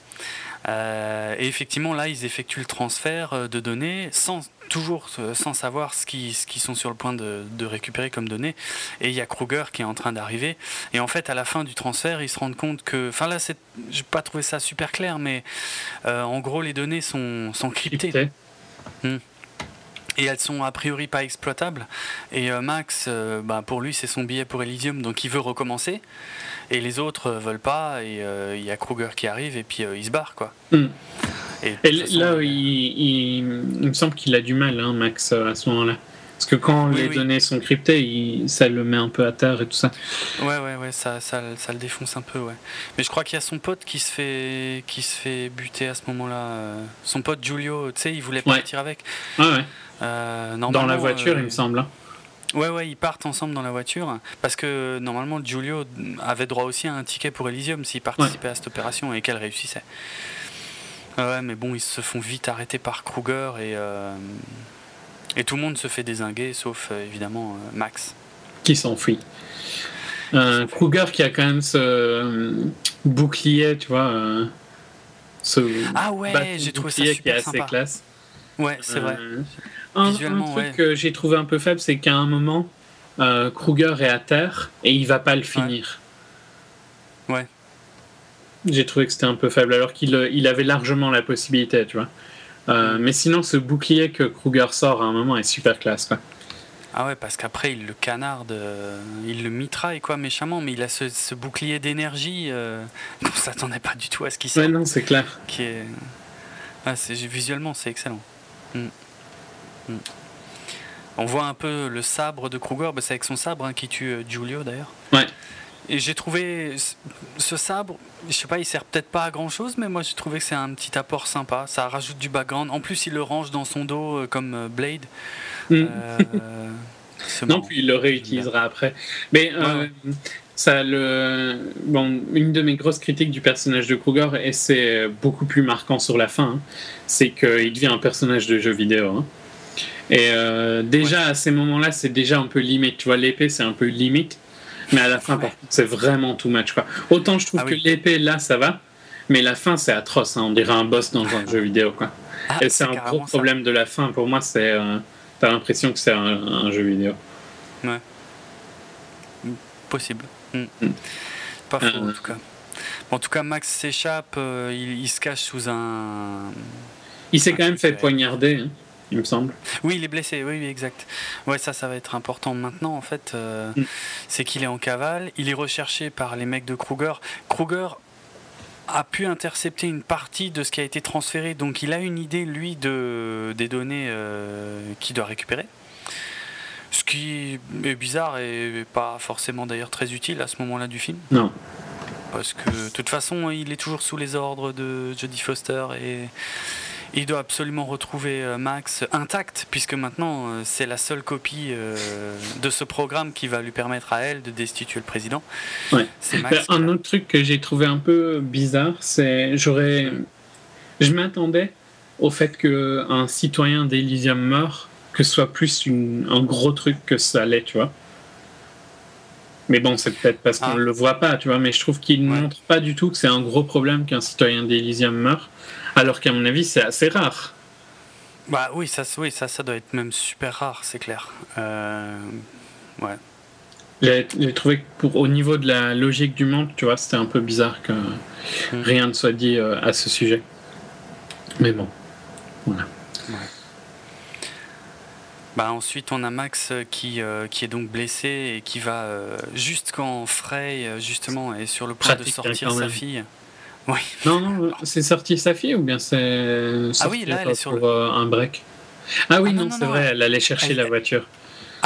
Euh, et effectivement, là, ils effectuent le transfert euh, de données sans toujours euh, sans savoir ce qu'ils ce qu'ils sont sur le point de, de récupérer comme données. Et il y a Kruger qui est en train d'arriver. Et en fait, à la fin du transfert, ils se rendent compte que, enfin là, c'est, j'ai pas trouvé ça super clair, mais euh, en gros, les données sont, sont cryptées. Crypté. Et elles sont a priori pas exploitables. Et euh, Max, euh, bah, pour lui, c'est son billet pour Elysium, donc il veut recommencer. Et les autres euh, veulent pas. Et euh, il y a Kruger qui arrive, et puis il se barre, quoi. Hmm. Et, façon, là, il, il- il me semble qu'il a du mal, hein, Max, à ce moment-là. Parce que quand Oui, les oui. données sont cryptées, il- ça le met un peu à terre et tout ça. Ouais, ouais, ouais, ça, ça, ça le défonce un peu, ouais. Mais je crois qu'il y a son pote qui se fait, qui se fait buter à ce moment-là. euh, Son pote Giulio, tu sais, il voulait Ouais. partir avec. Ah ouais. Euh, Dans la voiture, euh, il me semble. hein. Ouais, ouais, ils partent ensemble dans la voiture parce que normalement Giulio avait droit aussi à un ticket pour Elysium s'il participait à cette opération et qu'elle réussissait. Ouais, mais bon, ils se font vite arrêter par Kruger et, euh, et tout le monde se fait désinguer sauf euh, évidemment euh, Max. Qui s'enfuit. Euh, Kruger qui a quand même ce euh, bouclier, tu vois. euh, ce Ah ouais, j'ai trouvé ça qui super est assez sympa. classe. Ouais, c'est vrai. Un, Visuellement, un truc ouais. que j'ai trouvé un peu faible, c'est qu'à un moment, Kruger est à terre et il va pas le finir. Ouais. J'ai trouvé que c'était un peu faible, alors qu'il il avait largement la possibilité, tu vois. Euh, mais sinon, ce bouclier que Kruger sort à un moment est super classe. Quoi. Ah ouais, parce qu'après, il le canarde, euh, il le mitraille quoi, méchamment, mais il a ce, bouclier d'énergie. Euh, on s'attendait pas du tout à ce qu'il sorte. Ouais, non, c'est clair. Qui est... Ah, visuellement, c'est excellent. Mm. Mm. On voit un peu le sabre de Kruger, bah, c'est avec son sabre hein, qui tue euh, Giulio d'ailleurs. Ouais. Et j'ai trouvé ce sabre, je sais pas, il sert peut-être pas à grand chose, mais moi j'ai trouvé que c'est un petit apport sympa. Ça rajoute du background. En plus, il le range dans son dos comme Blade. Mm. non, puis il le réutilisera après. Mais euh, ça, le... bon, une de mes grosses critiques du personnage de Kruger, et c'est beaucoup plus marquant sur la fin, hein, c'est qu'il devient un personnage de jeu vidéo. Hein. Et euh, déjà à ces moments-là, c'est déjà un peu limite. Tu vois, l'épée, c'est un peu limite. Mais à la fin, c'est vraiment too much. Quoi. Autant je trouve ah que l'épée, là, ça va. Mais la fin, c'est atroce. Hein. On dirait un boss dans un jeu vidéo. Quoi. Ah, et c'est un gros problème de la fin. Pour moi, c'est. Euh, T'as l'impression que c'est un, jeu vidéo. Ouais. Possible. Hmm. Hmm. Pas faux, en euh. tout cas. en tout cas, Max s'échappe, euh, il, se cache sous un. Il s'est quand même fait poignarder, hein, il me semble. Oui, il est blessé, oui, oui, exact. Ouais, ça, ça va être important maintenant, en fait. Euh, hmm. C'est qu'il est en cavale, il est recherché par les mecs de Kruger. Kruger a pu intercepter une partie de ce qui a été transféré, donc il a une idée, lui, de, des données euh, qu'il doit récupérer. Ce qui est bizarre et pas forcément d'ailleurs très utile à ce moment-là du film. Non. Parce que de toute façon, il est toujours sous les ordres de Jodie Foster et il doit absolument retrouver euh, Max intact, puisque maintenant euh, c'est la seule copie euh, de ce programme qui va lui permettre à elle de destituer le président. Ouais. un autre truc que j'ai trouvé un peu bizarre, c'est j'aurais, je m'attendais au fait qu'un citoyen d'Elysium meure, que ce soit plus un gros truc que ça l'est, tu vois. Mais bon, c'est peut-être parce qu'on ne ah. le voit pas, tu vois. Mais je trouve qu'il ne montre pas du tout que c'est un gros problème qu'un citoyen d'Elysium meure. Alors qu'à mon avis, c'est assez rare. Bah oui, ça, oui, ça, ça doit être même super rare, c'est clair. Euh, ouais. J'ai trouvé que pour, au niveau de la logique du monde, tu vois, c'était un peu bizarre que hmm. rien ne soit dit euh, à ce sujet. Mais bon, voilà. Bah ensuite, on a Max qui, euh, qui est donc blessé et qui va juste quand Frey, justement, est sur le point de sortir sa fille. Oui. Non, non, c'est sorti sa fille ou bien c'est ah oui, là, elle est sur pour euh, un break Ah oui, ah non, c'est vrai, elle allait chercher la voiture.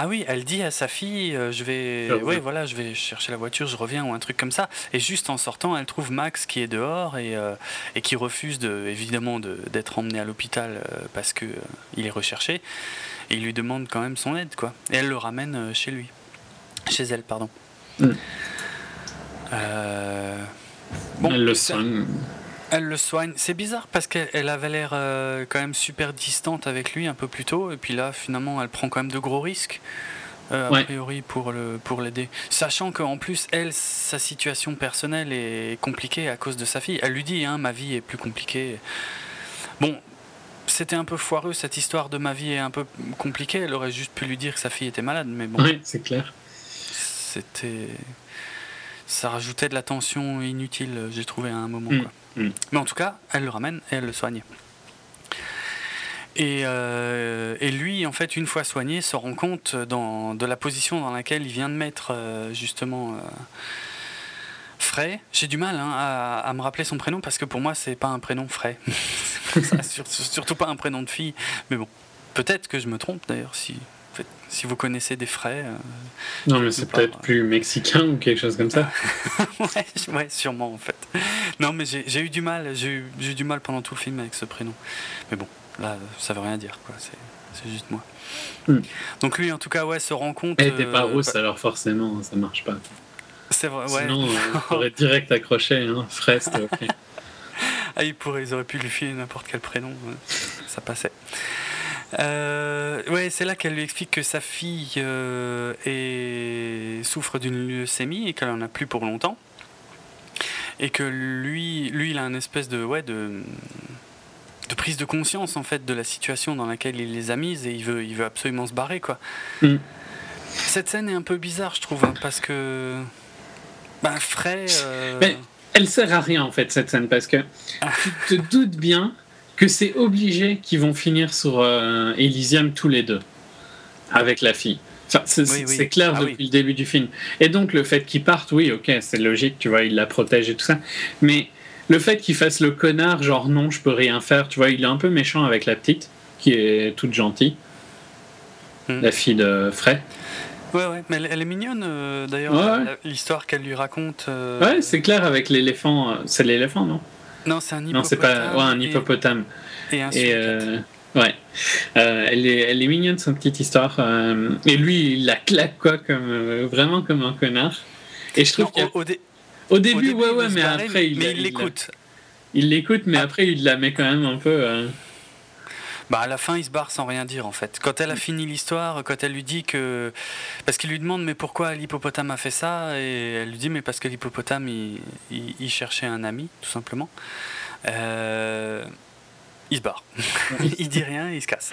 Ah oui, elle dit à sa fille, euh, je vais, oui, voilà, je vais chercher la voiture, je reviens ou un truc comme ça. Et juste en sortant, elle trouve Max qui est dehors et, euh, et qui refuse de, évidemment d'être emmené à l'hôpital parce que il est recherché. Et il lui demande quand même son aide, quoi. Et elle le ramène chez lui, chez elle, pardon. Mm. Elle le soigne. Elle le soigne. C'est bizarre parce qu'elle avait l'air euh, quand même super distante avec lui un peu plus tôt. Et puis là, finalement, elle prend quand même de gros risques. Euh, a priori pour le pour l'aider sachant qu'en plus elle sa situation personnelle est compliquée à cause de sa fille elle lui dit hein, ma vie est plus compliquée bon c'était un peu foireux cette histoire de ma vie est un peu compliquée elle aurait juste pu lui dire que sa fille était malade mais bon oui c'est clair c'était ça rajoutait de la tension inutile, j'ai trouvé à un moment. Mm. Mm. Mais en tout cas, elle le ramène et elle le soigne. Et, euh, et, lui, en fait, une fois soigné, se rend compte dans, de la position dans laquelle il vient de mettre euh, justement euh, Frey. J'ai du mal hein, à, à, me rappeler son prénom parce que pour moi, c'est pas un prénom Frey. surtout pas un prénom de fille. Mais bon, peut-être que je me trompe d'ailleurs si si vous connaissez des frais. Euh, non, mais c'est peut-être plus mexicain ou quelque chose comme ça. ouais, sûrement en fait. Non, mais j'ai eu du mal. J'ai eu, du mal pendant tout le film avec ce prénom. Mais bon, là, ça veut rien dire, quoi. C'est juste moi. Hmm. Donc lui, en tout cas, ouais, se rend compte. Elle n'était pas euh, rousse, alors forcément, ça marche pas. C'est vrai, ouais. Sinon, on aurait direct accroché, hein. Frais, ok. ah, ils, pourraient, ils auraient pu lui filer n'importe quel prénom. Ça passait. Euh, ouais, c'est là qu'elle lui explique que sa fille euh, est... souffre d'une leucémie et qu'elle en a plus pour longtemps. Et que lui, lui, il a une espèce de, ouais, de, de prise de conscience en fait de la situation dans laquelle il les a mises et il veut, il veut absolument se barrer quoi. Mm. Cette scène est un peu bizarre, je trouve, hein, parce que, ben, Frey. Euh, Mais elle sert à rien en fait cette scène parce que tu te doutes bien que c'est obligé qu'ils vont finir sur euh, Elysium tous les deux, avec la fille. Enfin, c'est clair Ah depuis oui. le début du film. Et donc, le fait qu'ils partent, oui, ok, c'est logique, tu vois, il la protège et tout ça. Mais le fait qu'il fasse le connard, genre non, je peux rien faire, tu vois, il est un peu méchant avec la petite, qui est toute gentille, Hmm. la fille de Frey. Ouais, ouais, mais elle, elle est mignonne euh, d'ailleurs, Ouais, ouais. l'histoire qu'elle lui raconte. euh, Ouais, c'est clair avec l'éléphant. euh, C'est l'éléphant, non? Non, c'est un hippopotame. Non, c'est pas. Ouais, un hippopotame. Et, un Et euh, ouais, Euh, elle, est, elle est mignonne son petite histoire. euh, et lui, il la claque quoi, comme euh, vraiment comme un connard. Et je trouve Non, qu'au au, au dé- au début, début, ouais, ouais, mais barrer, après, il, mais il l'écoute. Il l'écoute, mais Ah. après, il la met quand même un peu. Bah à la fin, il se barre sans rien dire en fait. Quand elle a fini l'histoire, quand elle lui dit que parce qu'il lui demande mais pourquoi l'hippopotame a fait ça? Et elle lui dit mais parce que l'hippopotame il, il- il cherchait un ami tout simplement. Euh, il se barre. il dit rien, il se casse.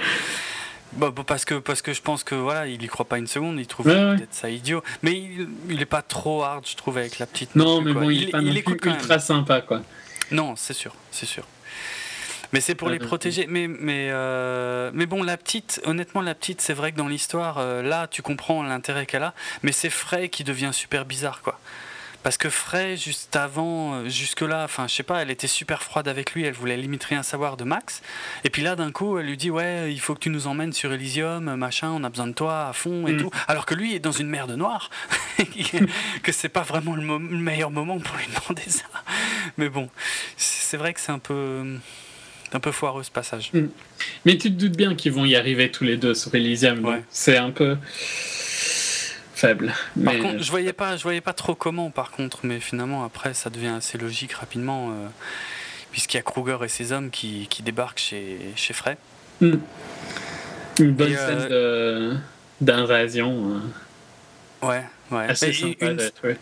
Bon, parce que parce que je pense que voilà, il y croit pas une seconde, il trouve Ouais, ouais. peut-être ça idiot. Mais il, il est pas trop hard, je trouve, avec la petite. Non, mais quoi. bon, il, est pas non plus ultra sympa, quoi. Non, c'est sûr, c'est sûr. Mais c'est pour les Euh, protéger. Mais, mais, euh, mais bon, la petite, honnêtement, la petite, c'est vrai que dans l'histoire, euh, là, tu comprends l'intérêt qu'elle a, mais c'est Frey qui devient super bizarre, quoi. Parce que Frey, juste avant, euh, jusque-là, enfin, je sais pas, elle était super froide avec lui, elle voulait limite rien savoir de Max. Et puis là, d'un coup, elle lui dit Ouais, il faut que tu nous emmènes sur Elysium, machin, on a besoin de toi à fond et Mm. tout. Alors que lui est dans une merde noire, que c'est pas vraiment le, mo- le meilleur moment pour lui demander ça. Mais bon, c'est vrai que c'est un peu, un peu foireux ce passage. Mais tu te doutes bien qu'ils vont y arriver tous les deux sur Elysium. Ouais. C'est un peu faible. Par mais- contre, je voyais pas, je voyais pas trop comment, par contre, mais finalement après, ça devient assez logique rapidement, euh, puisqu'il y a Kruger et ses hommes qui, qui débarquent chez, chez Frey. Hmm. Une bonne Et, euh, scène d'invasion. euh, Ouais, ouais. assez sympa une, ouais.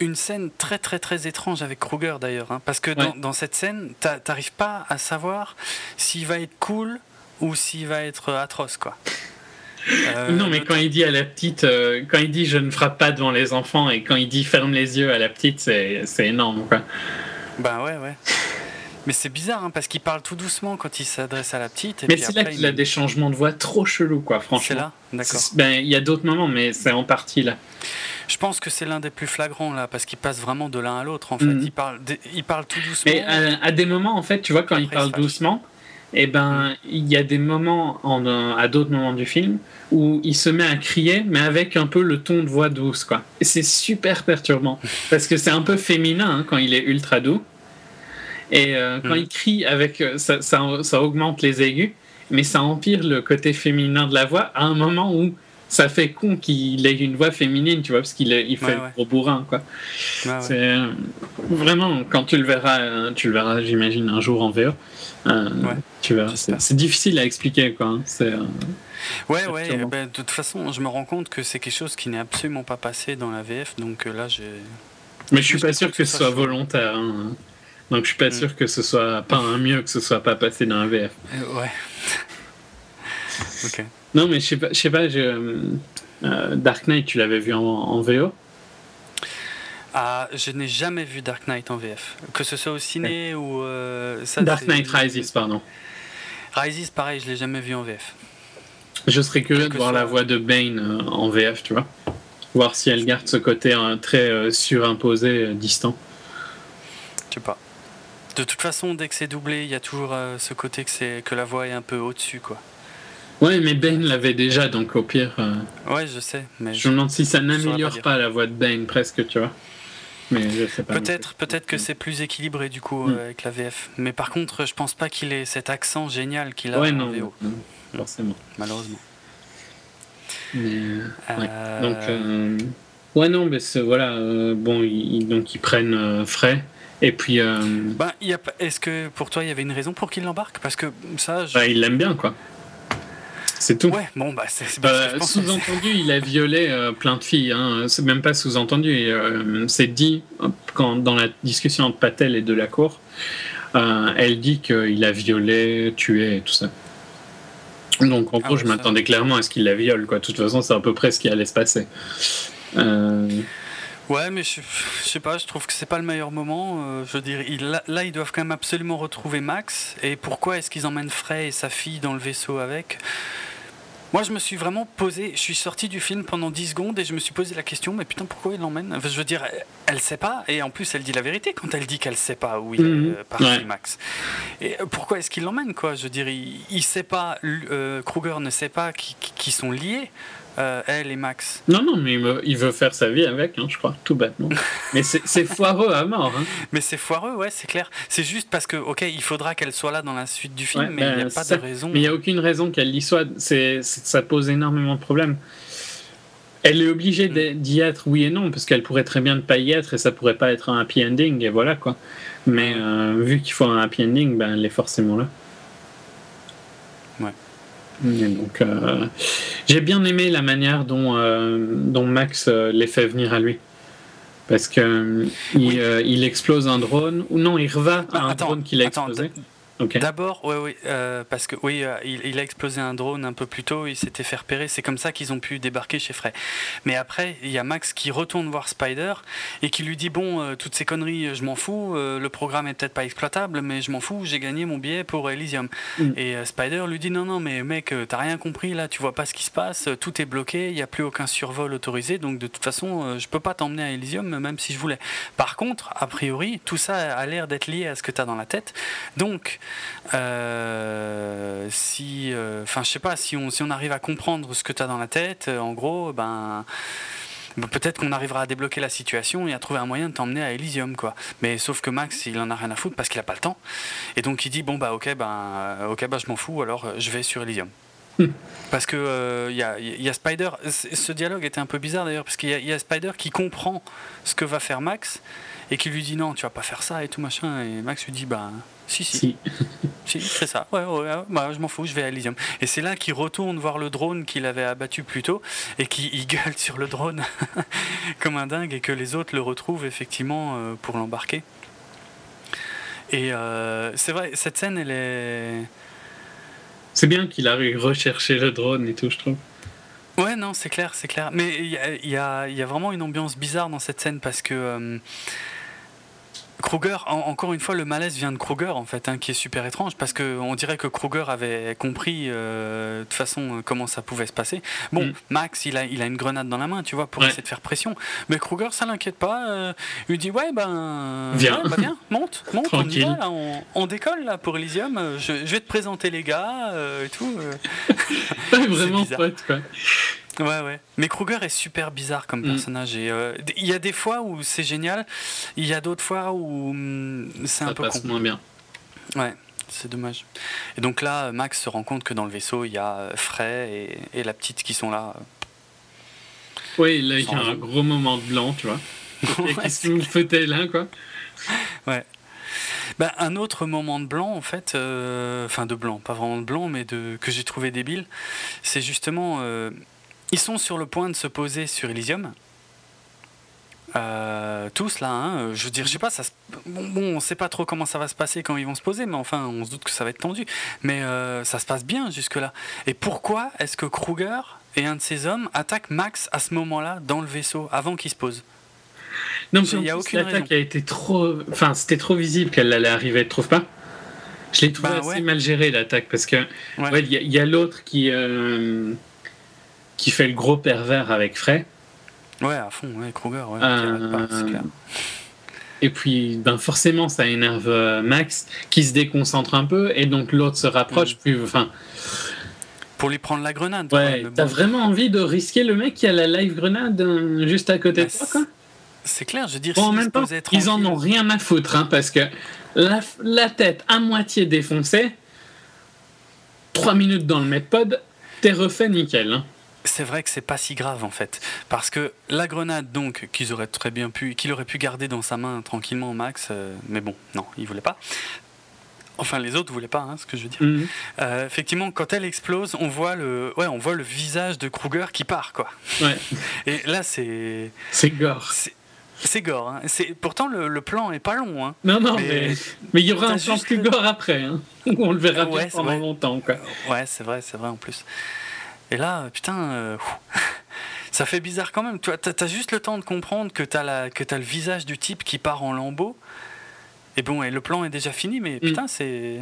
Une scène très très très étrange avec Kruger d'ailleurs, hein, parce que dans, Ouais. dans cette scène, t'a- t'arrives pas à savoir s'il va être cool ou s'il va être atroce, quoi. Euh, non, mais quand il dit à la petite, euh, quand il dit je ne frappe pas devant les enfants et quand il dit ferme les yeux à la petite, c'est énorme, quoi. Bah ouais, ouais. Mais c'est bizarre, hein, parce qu'il parle tout doucement quand il s'adresse à la petite. Et Mais c'est là qu'il il- a des changements de voix trop chelous, quoi, franchement. C'est là, d'accord. Ben, il y a d'autres moments, mais c'est en partie là. Je pense que c'est l'un des plus flagrants là, parce qu'il passe vraiment de l'un à l'autre. En fait, Mhm. il parle, des- il parle tout doucement. Mais à, à des moments, en fait, tu vois, quand il Après, parle il doucement, et ben, il y a des moments, en, euh, à d'autres moments du film, où il se met à crier, mais avec un peu le ton de voix douce, quoi. C'est super perturbant, parce que c'est un peu féminin hein, quand il est ultra doux. Et euh, quand Mhm. il crie avec, euh, ça, ça, ça augmente les aigus, mais ça empire le côté féminin de la voix à un moment où ça fait con qu'il ait une voix féminine, tu vois, parce qu'il il fait Ouais, le gros bourrin, quoi. Ouais. C'est euh, vraiment quand tu le verras, euh, tu le verras, j'imagine un jour en VO. euh, tu verras, c'est difficile à expliquer, quoi. hein. C'est Ouais, ouais. Exactement. ben, de toute façon, je me rends compte que c'est quelque chose qui n'est absolument pas passé dans la VF. Donc euh, là, j'ai. mais je suis pas sûr que que ce soit volontaire. hein. Donc je suis pas Mm. sûr que ce soit pas un mieux que ce soit pas passé dans un VF. Euh, ouais. ok. Non, mais je sais pas, je sais pas. je, euh, euh, Dark Knight, tu l'avais vu en, en VO Ah, je n'ai jamais vu Dark Knight en VF. Que ce soit au ciné ou. euh, ça, Dark Knight Rises, pardon. Rises, pareil, je l'ai jamais vu en VF. Je serais curieux de voir soit- la voix de Bane euh, en VF, tu vois. Voir si elle garde ce côté très surimposé, distant. Je sais pas. De toute façon, dès que c'est doublé, il y a toujours ce côté que, que la voix est un peu au-dessus, quoi. Ouais, mais Bane l'avait déjà, donc au pire. euh, Ouais, je sais, mais Je me demande si ça pas n'améliore pas, la voix de Bane, presque, tu vois. Mais je sais pas. peut-être, peut-être que c'est plus équilibré du coup Mm. euh, avec la VF. Mais par contre, je pense pas qu'il ait cet accent génial qu'il a Ouais, en non, VO, non, forcément. malheureusement. Mais, euh, ouais. Euh, Donc, euh, ouais, non, mais voilà. bon, ils, donc ils prennent frais. Et puis, ben, il y a est-ce que pour toi il y avait une raison pour qu'il l'embarque? Parce que ça, je- bah, ils l'aiment bien, quoi. C'est tout. ouais, bon bah c'est, Euh, pense. sous-entendu, il a violé euh, plein de filles. Hein. C'est même pas sous-entendu. euh, c'est dit quand, dans la discussion entre Patel et Delacour. Euh, elle dit qu'il a violé, tué et tout ça. Donc en Ah gros, ouais, je m'attendais clairement à ce qu'il la viole. Quoi. De toute façon, c'est à peu près ce qui allait se passer. Ouais, mais je, je, sais pas, je trouve que c'est pas le meilleur moment. Euh, je veux dire, il, là, ils doivent quand même absolument retrouver Max. Et pourquoi est-ce qu'ils emmènent Frey et sa fille dans le vaisseau avec? Moi, je me suis vraiment posé, je suis sorti du film pendant 10 secondes et je me suis posé la question, mais putain, pourquoi il l'emmène Je veux dire, elle sait pas, et en plus, elle dit la vérité quand elle dit qu'elle sait pas où il est Mhm. euh, parti, Max. Et pourquoi est-ce qu'il l'emmène, quoi? Je veux dire, il, il sait pas, euh, Kruger ne sait pas qu'ils qu'ils sont liés, euh, elle et Max. Non, non, mais il veut, il veut faire sa vie avec, hein, je crois, tout bêtement. mais c'est foireux à mort. Hein. Mais c'est foireux, ouais, c'est clair. C'est juste parce que, ok, il faudra qu'elle soit là dans la suite du film, Ouais, mais il n'y ben, a pas ça- de raison. Mais il n'y a aucune raison qu'elle y soit. C'est, ça pose énormément de problèmes. Elle est obligée d'e- d'y être, oui et non, parce qu'elle pourrait très bien ne pas y être et ça pourrait pas être un happy ending, et voilà quoi. Mais euh, vu qu'il faut un happy ending, ben, elle est forcément là. Ouais. Et donc, euh, j'ai bien aimé la manière dont, euh, dont Max euh, les fait venir à lui. Parce que il, il explose un drone, ou non, il reva à un attends, drone qu'il a attends, D'abord, oui, oui, euh, parce que oui, euh, il, il a explosé un drone un peu plus tôt, il s'était fait repérer, c'est comme ça qu'ils ont pu débarquer chez Frey. Mais après, il y a Max qui retourne voir Spider et qui lui dit bon, euh, toutes ces conneries, je m'en fous, euh, le programme est peut-être pas exploitable, mais je m'en fous, j'ai gagné mon billet pour Elysium. Mm. Et euh, Spider lui dit non, non, mais mec, euh, t'as rien compris là, tu vois pas ce qui se passe, euh, tout est bloqué, il n'y a plus aucun survol autorisé, donc de toute façon, euh, je peux pas t'emmener à Elysium, même si je voulais. Par contre, a priori, tout ça a l'air d'être lié à ce que tu as dans la tête. Donc, euh, si, euh, enfin, je sais pas, si on, si on arrive à comprendre ce que tu as dans la tête, euh, en gros, ben. ben, Peut-être qu'on arrivera à débloquer la situation et à trouver un moyen de t'emmener à Elysium, quoi. Mais sauf que Max, il en a rien à foutre parce qu'il a pas le temps. Et donc il dit bon bah ok ben ok bah je m'en fous alors je vais sur Elysium. Parce que euh, il y, a, y a Spider, ce dialogue était un peu bizarre d'ailleurs, parce qu'il y, a- il y a Spider qui comprend ce que va faire Max et qui lui dit non, tu vas pas faire ça et tout machin. Et Max lui dit bah si, si, Si. si, c'est ça, ouais, ouais, ouais, bah, je m'en fous, je vais à Elysium. Et c'est là qu'il retourne voir le drone qu'il avait abattu plus tôt et qui il gueule sur le drone comme un dingue et que les autres le retrouvent effectivement euh, pour l'embarquer. Et euh, c'est vrai, cette scène elle est. C'est bien qu'il a recherché le drone et tout, je trouve. Ouais, non, c'est clair, c'est clair. Mais il y a, y a vraiment une ambiance bizarre dans cette scène parce que euh, Kruger, en- encore une fois, le malaise vient de Kruger en fait, hein, qui est super étrange parce que on dirait que Kruger avait compris euh, de toute façon euh, comment ça pouvait se passer. Bon, Mm. Max, il a, il a une grenade dans la main, tu vois, pour Ouais. essayer de faire pression. Mais Kruger, ça l'inquiète pas. euh, il lui dit ouais ben Viens. ouais, bah, viens, monte, monte, on y Tranquille. va, là, on, on décolle là pour Elysium. euh, Je, je vais te présenter les gars euh, et tout. euh. Ouais, vraiment bizarre. pote, quoi. Ouais, ouais. Mais Kruger est super bizarre comme Mm. personnage. Euh, il y a des fois où c'est génial, il y a d'autres fois où hum, c'est un Ça peu passe con. moins bien. Ouais, c'est dommage. Et donc là, Max se rend compte que dans le vaisseau, il y a euh, Frey et, et la petite qui sont là. Oui, là, il y a un gros moment de blanc, tu vois. Et que vous faites là, quoi Ouais. Ben, un autre moment de blanc, en fait, euh, enfin de blanc, pas vraiment de blanc, mais de, que j'ai trouvé débile, c'est justement. euh, ils sont sur le point de se poser sur Elysium. Euh, tous là, hein, je veux dire, je sais pas, ça se- bon, bon, on sait pas trop comment ça va se passer quand ils vont se poser, mais enfin, on se doute que ça va être tendu. Mais euh, ça se passe bien jusque-là. Et pourquoi est-ce que Kruger et un de ses hommes attaquent Max à ce moment-là dans le vaisseau, avant qu'il se pose? Non, Il mais y a aucune l'attaque a été trop. Enfin, c'était trop visible qu'elle allait arriver, tu trouves pas? Je l'ai trouvé Bah, assez ouais. mal géré, l'attaque, parce que. Ouais. ouais, il y a, il y a l'autre qui. euh, qui fait le gros pervers avec Frey. Ouais, à fond, ouais, Kruger, ouais, Euh, pas, clair. Et puis, ben forcément, ça énerve euh, Max, qui se déconcentre un peu, et donc l'autre se rapproche. Mm. Plus, enfin, Pour lui prendre la grenade. ouais, mais t'as bon. vraiment envie de risquer le mec qui a la live grenade euh, juste à côté Bah, de toi, quoi? C'est clair, je veux dire, Bon, en s'il même temps, ils en ont rien à foutre, hein, parce que la, la tête à moitié défoncée, 3 minutes dans le medpod, t'es refait nickel. hein. C'est vrai que c'est pas si grave en fait, parce que la grenade donc qu'ils auraient très bien pu, qu'il aurait pu garder dans sa main tranquillement Max, euh, mais bon, non, il voulait pas. Enfin, les autres voulaient pas, hein, ce que je veux dire. Mhm. Euh, effectivement, quand elle explose, on voit le, ouais, on voit le visage de Kruger qui part, quoi. Ouais, Et là, c'est, c'est gore. c'est, gore. hein. C'est, pourtant, le, le plan est pas long. Hein. Non, non, Mais- mais il y aura un plan juste plus gore après. Hein, on le verra Ouais, pendant longtemps. Quoi. Ouais, c'est vrai, c'est vrai en plus. Et là, putain, euh, Ça fait bizarre quand même. Tu as, juste le temps de comprendre que tu as, as, le visage du type qui part en lambeaux. Et bon, et le plan est déjà fini, mais mm. putain, c'est.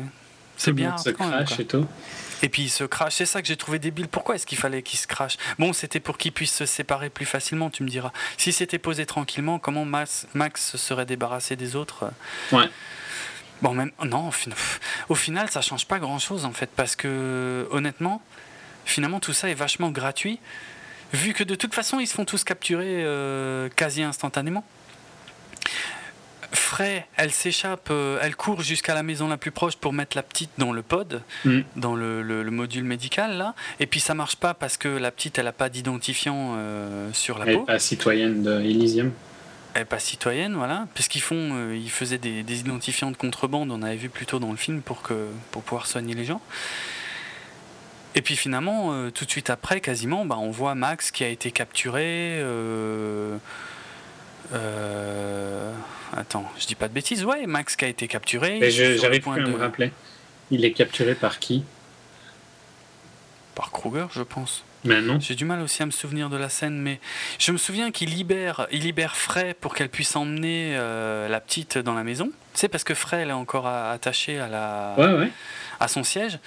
C'est bien. Se crache et tout. Et puis il se crache, c'est ça que j'ai trouvé débile. Pourquoi est-ce qu'il fallait qu'il se crache? Bon, c'était pour qu'il puisse se séparer plus facilement, tu me diras. Si c'était posé tranquillement, comment Max, Max se serait débarrassé des autres? Ouais. Bon, même. Non, au final, ça change pas grand chose en fait, parce que honnêtement, finalement, tout ça est vachement gratuit, vu que de toute façon, ils se font tous capturer euh, quasi instantanément. Frey, elle s'échappe, euh, elle court jusqu'à la maison la plus proche pour mettre la petite dans le pod, mm. dans le, module médical là. Et puis ça marche pas parce que la petite, elle a pas d'identifiant euh, sur la elle peau. Elle pas citoyenne de Elysium. Elle n'est pas citoyenne, voilà. Parce qu'ils font, euh, ils faisaient des, identifiants de contrebande. On avait vu plus tôt dans le film pour que pour pouvoir soigner les gens. Et puis finalement, tout de suite après, quasiment, bah, on voit Max qui a été capturé. Euh, attends, je dis pas de bêtises. Ouais, Max qui a été capturé. J'arrive plus à me rappeler. Il est capturé par qui? Par Kruger, je pense. Mais non. J'ai du mal aussi à me souvenir de la scène, mais je me souviens qu'il libère, il libère Frey pour qu'elle puisse emmener euh, la petite dans la maison. C'est parce que Frey elle est encore attachée à la, à son siège.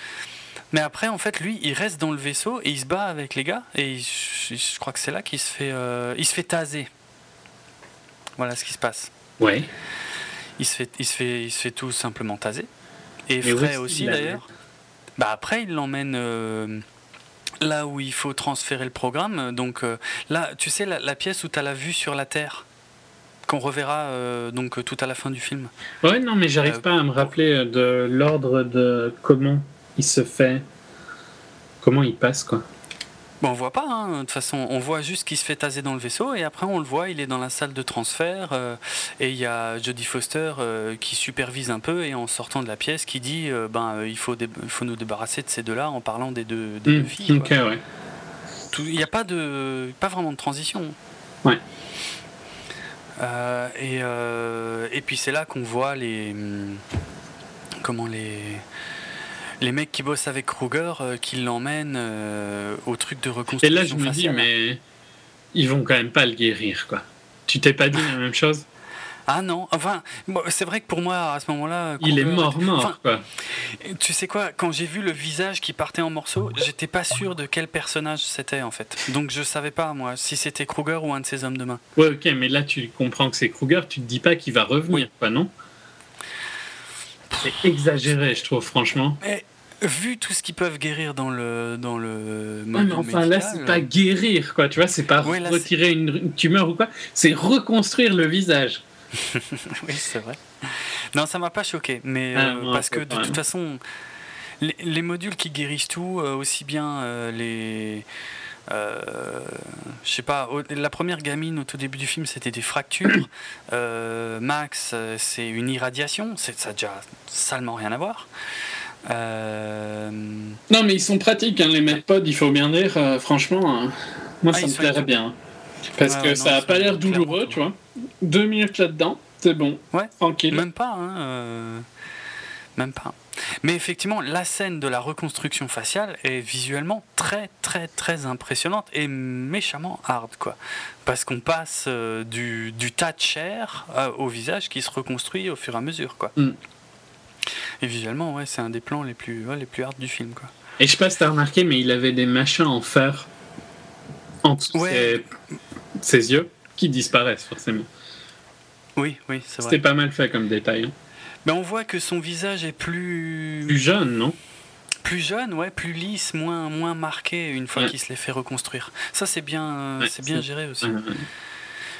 Mais après, en fait, lui, il reste dans le vaisseau et il se bat avec les gars. Et je, crois que c'est là qu'il se fait, euh, il se fait taser. Voilà ce qui se passe. Ouais. Il se fait, il se fait, il se fait tout simplement taser. Et Frey aussi d'ailleurs. Bah après, il l'emmène euh, là où il faut transférer le programme. Donc euh, là, tu sais, la, pièce où tu as la vue sur la Terre qu'on reverra euh, donc tout à la fin du film. Ouais, non, mais j'arrive pas à me rappeler de l'ordre de comment il se fait, comment il passe quoi. Bon, on voit pas, hein. de toute façon, on voit juste qu'il se fait taser dans le vaisseau et après on le voit, il est dans la salle de transfert euh, et il y a Jodie Foster euh, qui supervise un peu et en sortant de la pièce qui dit euh, ben il faut, faut nous débarrasser de ces deux-là en parlant des deux, des deux mmh, filles. Il n'y a pas de pas vraiment de transition. Ouais. et, et puis c'est là qu'on voit les comment les les mecs qui bossent avec Kruger euh, qui l'emmènent euh, au truc de reconstruction. Et là, je me dis, mais ils vont quand même pas le guérir, quoi. Tu t'es pas dit la même chose? Ah non, enfin, c'est vrai que pour moi, à ce moment-là. Il est mort, mort, quoi. Tu sais quoi, quand j'ai vu le visage qui partait en morceaux, j'étais pas sûr de quel personnage c'était, en fait. Donc je savais pas, moi, si c'était Kruger ou un de ses hommes de main. Ouais, ok, mais là, tu comprends que c'est Kruger, tu te dis pas qu'il va revenir, quoi, non? C'est exagéré, je trouve, franchement. Mais vu tout ce qu'ils peuvent guérir dans le dans le enfin là c'est pas guérir quoi tu vois c'est pas retirer une, tumeur ou quoi c'est reconstruire le visage. Oui c'est vrai. Non ça m'a pas choqué mais ah, euh, parce que de toute façon les, modules qui guérissent tout euh, aussi bien euh, les euh, je sais pas, la première gamine au tout début du film c'était des fractures. Euh, Max, euh, c'est une irradiation, ça a déjà salement rien à voir. Non, mais ils sont pratiques, hein, les MedPod, il faut bien dire, franchement, hein. moi ah, ça me plairait bien. Parce que ça a pas l'air douloureux, tu vois. Deux minutes là-dedans, c'est bon. Ouais, tranquille. Même pas, hein, même pas. Mais effectivement, la scène de la reconstruction faciale est visuellement très, très, très impressionnante et méchamment hard, quoi. Parce qu'on passe euh, du, du, tas de chair euh, au visage qui se reconstruit au fur et à mesure, quoi. Mm. Et visuellement, ouais, c'est un des plans les plus, les plus hard du film, quoi. Et je sais pas si t'as remarqué, mais il avait des machins en fer en dessous ses, ses, yeux qui disparaissent, forcément. Oui, oui, c'est vrai. C'était pas mal fait comme détail. Hein. Mais on voit que son visage est plus. Plus jeune, non? Plus jeune, ouais, plus lisse, moins, moins marqué une fois qu'il se les fait reconstruire. Ça, c'est bien, c'est bien géré aussi.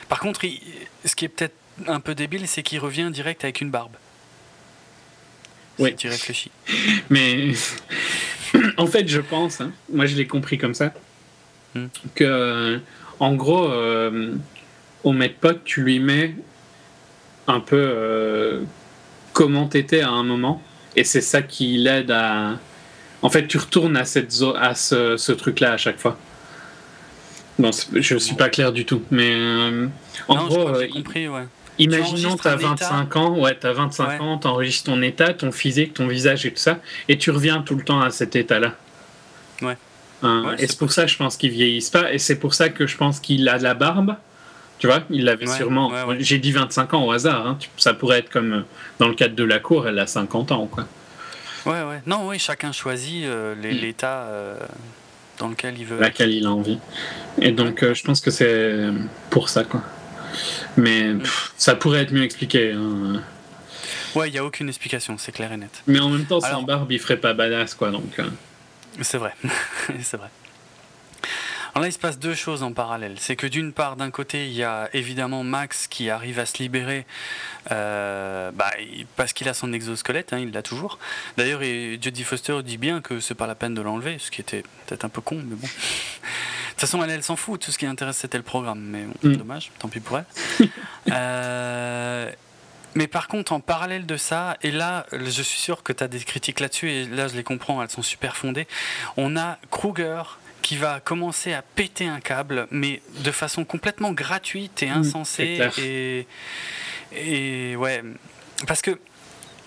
Par contre, ce qui est peut-être un peu débile, c'est qu'il revient direct avec une barbe. Oui. tu réfléchis. Mais en fait, je pense, hein, moi je l'ai compris comme ça, hmm. que en gros, euh, au MedPod, tu lui mets un peu euh, comment t'étais à un moment, et c'est ça qui l'aide à. En fait, tu retournes à, cette à ce, truc-là à chaque fois. Bon, je suis pas clair du tout, mais euh, en gros, euh, compris, ouais. Imaginons tu as 25 ans, ouais, as 25 ans, tu enregistres ton état, ton physique, ton visage et tout ça, et tu reviens tout le temps à cet état-là. Ouais. Hein, et c'est pour ça, je pense qu'ils vieillissent pas. Et c'est pour ça que je pense qu'il a de la barbe. Tu vois, il l'avait sûrement. J'ai dit 25 ans au hasard. Hein. Ça pourrait être comme dans le cadre de la cour, elle a 50 ans, quoi. Ouais, ouais. Non, oui, chacun choisit euh, mm. l'état euh, dans lequel il veut. Laquelle il a envie. Et donc, euh, je pense que c'est pour ça, quoi. Mais mm. ça pourrait être mieux expliqué. Hein. Ouais, il n'y a aucune explication, c'est clair et net. Mais en même temps, sans barbe, il ferait pas badass, quoi. Donc. C'est vrai, c'est vrai. Alors là, il se passe deux choses en parallèle. C'est que d'une part, d'un côté, il y a évidemment Max qui arrive à se libérer euh, bah, parce qu'il a son exosquelette, hein, il l'a toujours. D'ailleurs, Jodie Foster dit bien que c'est pas la peine de l'enlever, ce qui était peut-être un peu con, mais bon. De toute façon, elle, elle s'en fout. Tout ce qui intéresse, c'était le programme. Mais bon, mm. dommage, tant pis pour elle. euh, mais par contre, en parallèle de ça, et là, je suis sûr que tu as des critiques là-dessus, et là, je les comprends, elles sont super fondées. On a Kruger qui va commencer à péter un câble, mais de façon complètement gratuite et insensée. et, et ouais, parce que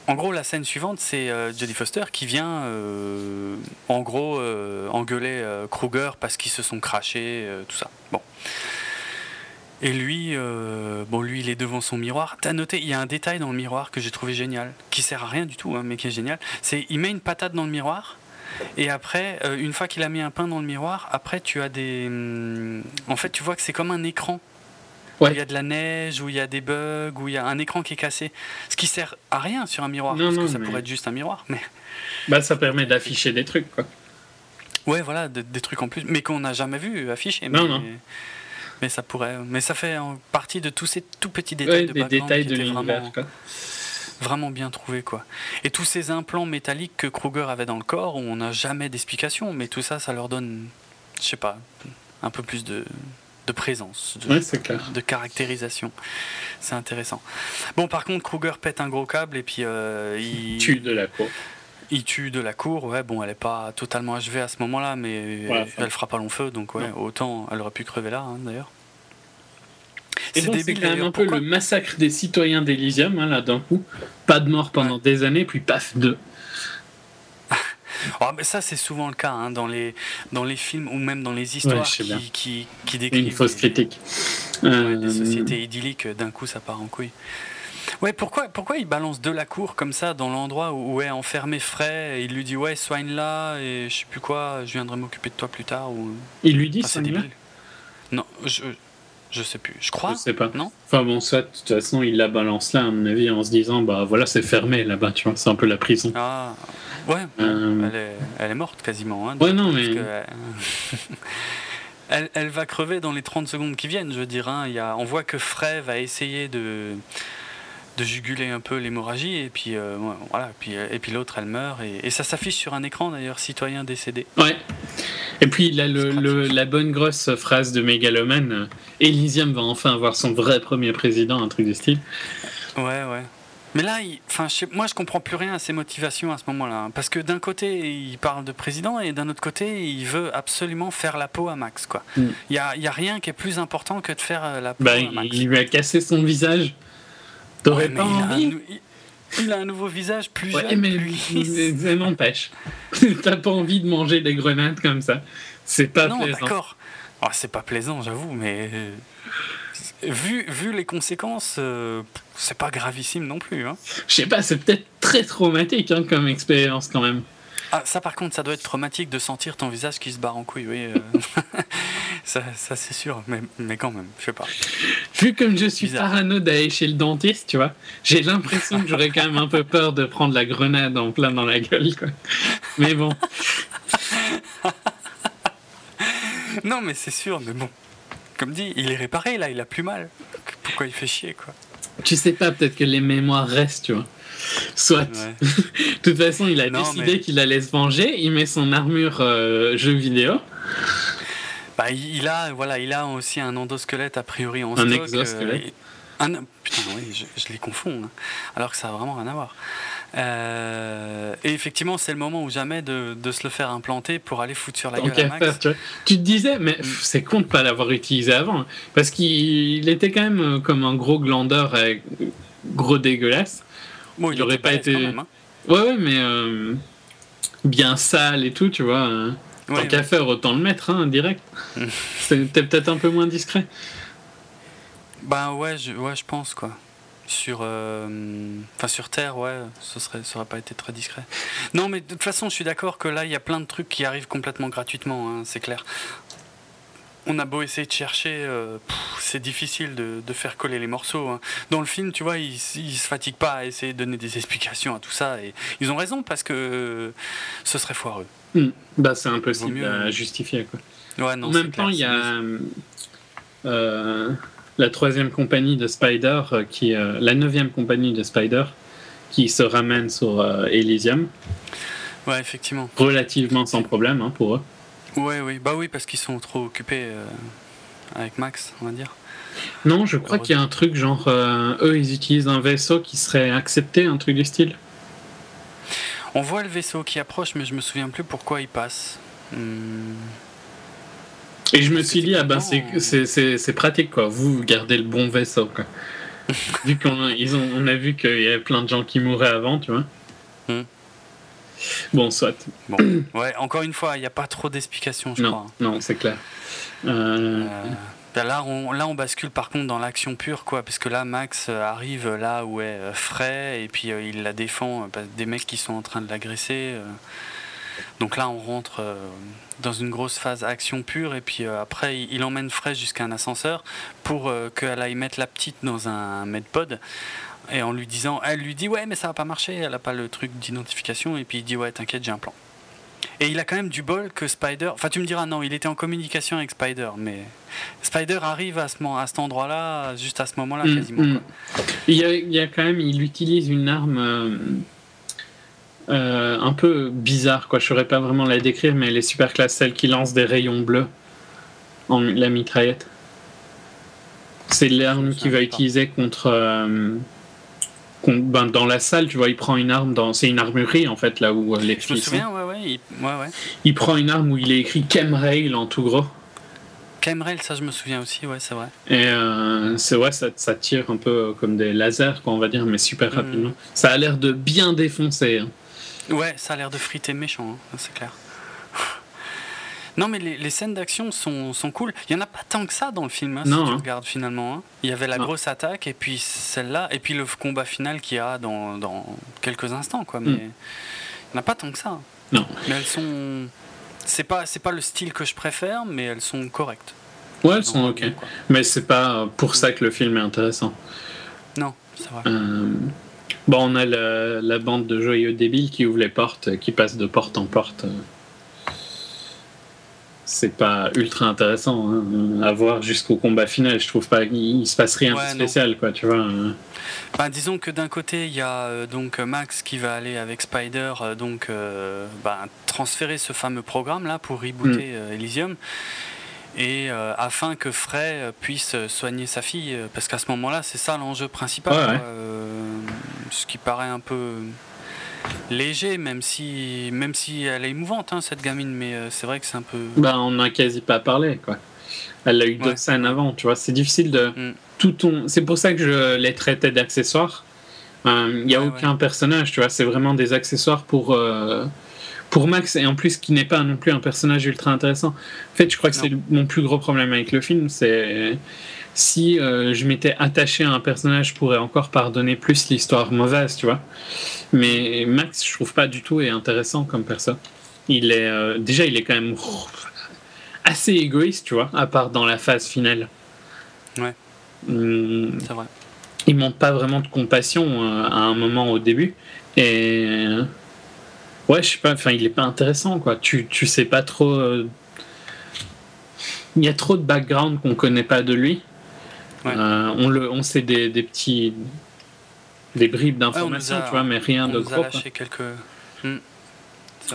en gros, la scène suivante, c'est euh, Jodie Foster qui vient, euh, en gros, euh, engueuler Kruger parce qu'ils se sont crachés, tout ça. Bon. Et lui, euh, bon, lui, il est devant son miroir. T'as noté, il y a un détail dans le miroir que j'ai trouvé génial, qui sert à rien du tout, hein, mais qui est génial. C'est, il met une patate dans le miroir, et après, euh, une fois qu'il a mis un pain dans le miroir, après, tu as des, hum, en fait, tu vois que c'est comme un écran. Où il y a de la neige, où il y a des bugs, où il y a un écran qui est cassé. Ce qui sert à rien sur un miroir, parce que ça pourrait être juste un miroir, mais. Bah, ça permet d'afficher des trucs, quoi. Ouais, voilà, des, trucs en plus, mais qu'on n'a jamais vu afficher. Non, non. Mais ça pourrait. Mais ça fait partie de tous ces tout petits détails de des détails de l'univers. Vraiment, bien trouvé quoi. Et tous ces implants métalliques que Kruger avait dans le corps, on n'a jamais d'explication, mais tout ça, ça leur donne, je sais pas, un peu plus de, de présence, de, de caractérisation. C'est intéressant. Bon, par contre, Kruger pète un gros câble et puis euh, il tue de la cour. Il tue de la cour, ouais, bon, elle est pas totalement achevée à ce moment-là, mais elle fera pas long feu, donc ouais, autant elle aurait pu crever là, hein, d'ailleurs. C'est quand même un peu le massacre des citoyens d'Elysium, hein, là, d'un coup. Pas de mort pendant des années, puis paf, deux. Oh, mais ça, c'est souvent le cas hein, dans, les, dans les films ou même dans les histoires qui, qui, qui, décrivent. Une fausse critique. des euh, sociétés idylliques, d'un coup, ça part en couille. Ouais, pourquoi, pourquoi il balance de la cour comme ça dans l'endroit où, est enfermé Frey et il lui dit ouais soigne-la et je sais plus quoi, je viendrai m'occuper de toi plus tard ou... Il lui dit ça Non, je, je sais plus. Je crois. Je sais pas. Non. Enfin bon, soit de toute façon il la balance là à mon avis en se disant bah voilà c'est fermé là-bas tu vois c'est un peu la prison. Ah ouais. Euh. Elle, est, elle, est, morte quasiment. Hein, ouais non mais. elle, elle, va crever dans les 30 secondes qui viennent, je veux dire. Hein. Il y a, on voit que Frey va essayer de, de juguler un peu l'hémorragie et puis euh, voilà puis euh, et puis l'autre elle meurt et, ça s'affiche sur un écran d'ailleurs citoyen décédé ouais et puis là, le, la bonne grosse phrase de Megalomane euh, Elysium va enfin avoir son vrai premier président un truc du style ouais ouais mais là, enfin, moi, je comprends plus rien à ses motivations à ce moment-là. Hein. parce que d'un côté, il parle de président et d'un autre côté, il veut absolument faire la peau à Max. quoi. Mm. Il n'y a, y a, rien qui est plus important que de faire la peau bah, à Max. Il lui a cassé son visage. T'aurais pas envie il, a un nouveau visage plus jeune, mais, plus Ça n'empêche. T'as pas envie de manger des grenades comme ça. C'est pas non, plaisant. d'accord. Oh, c'est pas plaisant, j'avoue, mais euh, vu, vu les conséquences, euh, c'est pas gravissime non plus. Hein. Je sais pas, c'est peut-être très traumatique hein, comme expérience quand même. Ah, ça par contre, ça doit être traumatique de sentir ton visage qui se barre en couille, oui. Euh. ça, ça c'est sûr, mais, mais quand même, je sais pas. Vu comme je suis parano d'aller chez le dentiste, tu vois, j'ai l'impression que j'aurais quand même un peu peur de prendre la grenade en plein dans la gueule, quoi. Mais bon. non, mais c'est sûr, mais bon. Comme dit, il est réparé là, il a plus mal. Pourquoi il fait chier, quoi? Tu sais pas, peut-être que les mémoires restent, tu vois. Soit. de toute façon, il a décidé qu'il allait se venger. Il met son armure euh, jeu vidéo. Bah, il a, voilà, il a aussi un endosquelette a priori en un stock. Exosquelette. Euh, un Putain, oui, je, les confonds. Hein. alors que ça a vraiment rien à voir. Euh, et effectivement, c'est le moment ou jamais de, de, se le faire implanter pour aller foutre sur la gueule à Max. tu, tu, te disais, mais mm. c'est con de pas l'avoir utilisé avant, parce qu'il était quand même comme un gros glandeur, gros dégueulasse il n'aurait pas été. Hein. Ouais, ouais, mais euh, bien sale et tout, tu vois. Hein. Tant qu'à faire, autant le mettre, hein, direct. C'était peut-être un peu moins discret. Ben ouais, je, ouais, je pense quoi. Sur, euh, enfin sur Terre, ouais, ce serait, ça aurait pas été très discret. Non, mais de toute façon, je suis d'accord que là, il y a plein de trucs qui arrivent complètement gratuitement, hein, c'est clair. On a beau essayer de chercher, euh, c'est difficile de, de, faire coller les morceaux. Hein. Dans le film, tu vois, ils, ils se fatiguent pas à essayer de donner des explications à tout ça, et ils ont raison parce que ce serait foireux. Hmm. Bah, c'est impossible à justifier, quoi. Ouais, non, en même temps, il y a. Euh, la troisième compagnie de Spider, euh, qui, euh, la neuvième compagnie de Spider, qui se ramène sur euh, Elysium. Ouais, effectivement. Relativement sans problème hein, pour eux. Ouais, oui, bah oui, parce qu'ils sont trop occupés avec Max, on va dire. Non, je crois qu'il y a un truc genre, eux, ils utilisent un vaisseau qui serait accepté, un truc du style. On voit le vaisseau qui approche, mais je me souviens plus pourquoi il passe. Hmm. Et je me suis dit, ah ben c'est pratique quoi, vous gardez le bon vaisseau quoi. vu qu'on ils ont, on a vu qu'il y avait plein de gens qui mouraient avant, tu vois. Hmm. Bon, soit. Bon. Ouais, encore une fois, il n'y a pas trop d'explications, je non, crois. Non, c'est clair. Euh... Euh, là, on, là, on bascule par contre dans l'action pure, quoi, parce que là, Max arrive là où est Frey, et puis il la défend des mecs qui sont en train de l'agresser. Donc là, on rentre euh, dans une grosse phase action pure, et puis euh, après, il emmène Frey jusqu'à un ascenseur pour euh, qu'elle aille mettre la petite dans un medpod. Et en lui disant, elle lui dit ouais, mais ça va pas marcher, elle a pas le truc d'identification, et puis il dit ouais, t'inquiète, j'ai un plan. Et il a quand même du bol que Spider. Enfin, tu me diras, non, il était en communication avec Spider, mais Spider arrive à, ce, à cet endroit-là, juste à ce moment-là, mm, quasiment. Mm. Il, y a, il, y a, quand même, il utilise une arme euh, un peu bizarre, quoi. Je saurais pas vraiment la décrire, mais elle est super classe, celle qui lance des rayons bleus en la mitraillette. C'est l'arme qu'il va utiliser contre, euh, ben, dans la salle, tu vois, il prend une arme dans. C'est une armurerie en fait, là où euh, les Je me souviens, ouais, il... ouais, ouais. Il prend une arme où il est écrit Chemrail en tout gros. Chemrail, ça je me souviens aussi, ouais, c'est vrai. Et c'est ouais, ça, ça, tire un peu comme des lasers, quoi, on va dire, mais super rapidement. Ça a l'air de bien défoncer. Hein. Ouais, ça a l'air de friter méchant, hein, c'est clair. Non, mais les, les scènes d'action sont, sont, cool. Il n'y en a pas tant que ça dans le film, hein, non, si tu hein. regardes finalement. Hein. Il y avait la non. grosse attaque, et puis celle-là, et puis le combat final qu'il y a dans, dans, quelques instants, quoi. Mais mm. il n'y en a pas tant que ça. Non. Mais elles sont. C'est pas, c'est pas le style que je préfère, mais elles sont correctes. Ouais, elles sont ok. Mais c'est pas pour ça que le film est intéressant. Non, c'est vrai. Euh... Bon, on a la, la, bande de joyeux débiles qui ouvre les portes, qui passe de porte en porte. C'est pas ultra intéressant hein, à voir jusqu'au combat final. Je trouve pas qu'il se passe rien ouais, de spécial, non. quoi, tu vois. Bah, disons que d'un côté, il y a euh, donc Max qui va aller avec Spider, euh, donc euh, bah, transférer ce fameux programme là pour rebooter mm. Elysium et afin que Frey puisse soigner sa fille, parce qu'à ce moment-là, c'est ça l'enjeu principal. Ouais, ouais. Ce qui paraît un peu léger, même si, même si elle est émouvante, hein, cette gamine, mais euh, c'est vrai que c'est un peu. Bah, on n'a quasi pas parlé, quoi. Elle a eu ouais. scènes avant, tu vois. C'est difficile de. Mm. Tout ton... C'est pour ça que je les traitais d'accessoires. Il euh, n'y a ouais, aucun personnage, tu vois. C'est vraiment des accessoires pour pour Max et en plus qui n'est pas non plus un personnage ultra intéressant. En fait, je crois que c'est mon plus gros problème avec le film, c'est si euh, je m'étais attaché à un personnage, je pourrais encore pardonner plus l'histoire mauvaise, tu vois. Mais Max, je trouve pas du tout est intéressant comme personne. Il est euh, déjà, il est quand même assez égoïste, tu vois, à part dans la phase finale. Ouais. Hum, c'est vrai. Il montre pas vraiment de compassion euh, à un moment au début et Ouais, je sais pas, enfin, il est pas intéressant, quoi. Tu, tu sais pas trop. Il y a trop de background qu'on connaît pas de lui. Ouais. Euh, on, le, on sait des, des petits. des bribes d'informations, ouais, tu vois, mais rien on de nous gros. A lâché quelques... Hmm.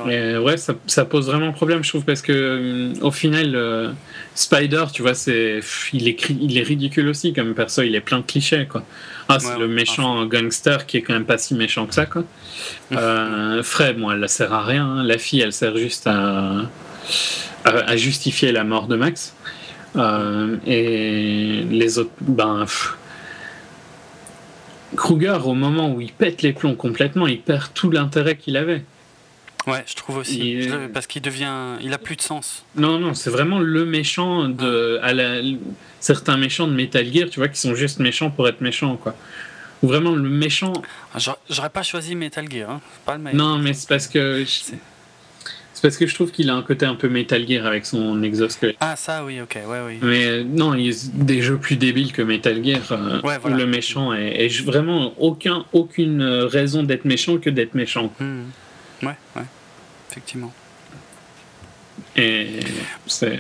Et ouais, ça, ça, pose vraiment problème, je trouve, parce que euh, au final, euh, Spider, tu vois, c'est, il est, il est ridicule aussi comme perso, il est plein de clichés, quoi. Ah, c'est Ouais, le ouais, méchant gangster qui est quand même pas si méchant que ça, quoi. Euh, Fred, bon, elle ne sert à rien. hein. La fille, elle sert juste à, à, à justifier la mort de Max. Euh, et les autres, ben. pff. Kruger, au moment où il pète les plombs complètement, il perd tout l'intérêt qu'il avait. Ouais, je trouve aussi. Parce qu'il devient. Il a plus de sens. Non, non, c'est vraiment le méchant de. À la... Certains méchants de Metal Gear, tu vois, qui sont juste méchants pour être méchants, quoi. Ou vraiment le méchant. Ah, j'aurais pas choisi Metal Gear, hein. pas le meilleur. Non, mais c'est parce que. Parce que je trouve qu'il a un côté un peu Metal Gear avec son exosquelette. Ah, ça, oui, ok, ouais, oui. Mais euh, non, il y a des jeux plus débiles que Metal Gear euh, où le méchant est, vraiment aucun, aucune raison d'être méchant que d'être méchant. Hmm. Ouais, ouais, effectivement. Et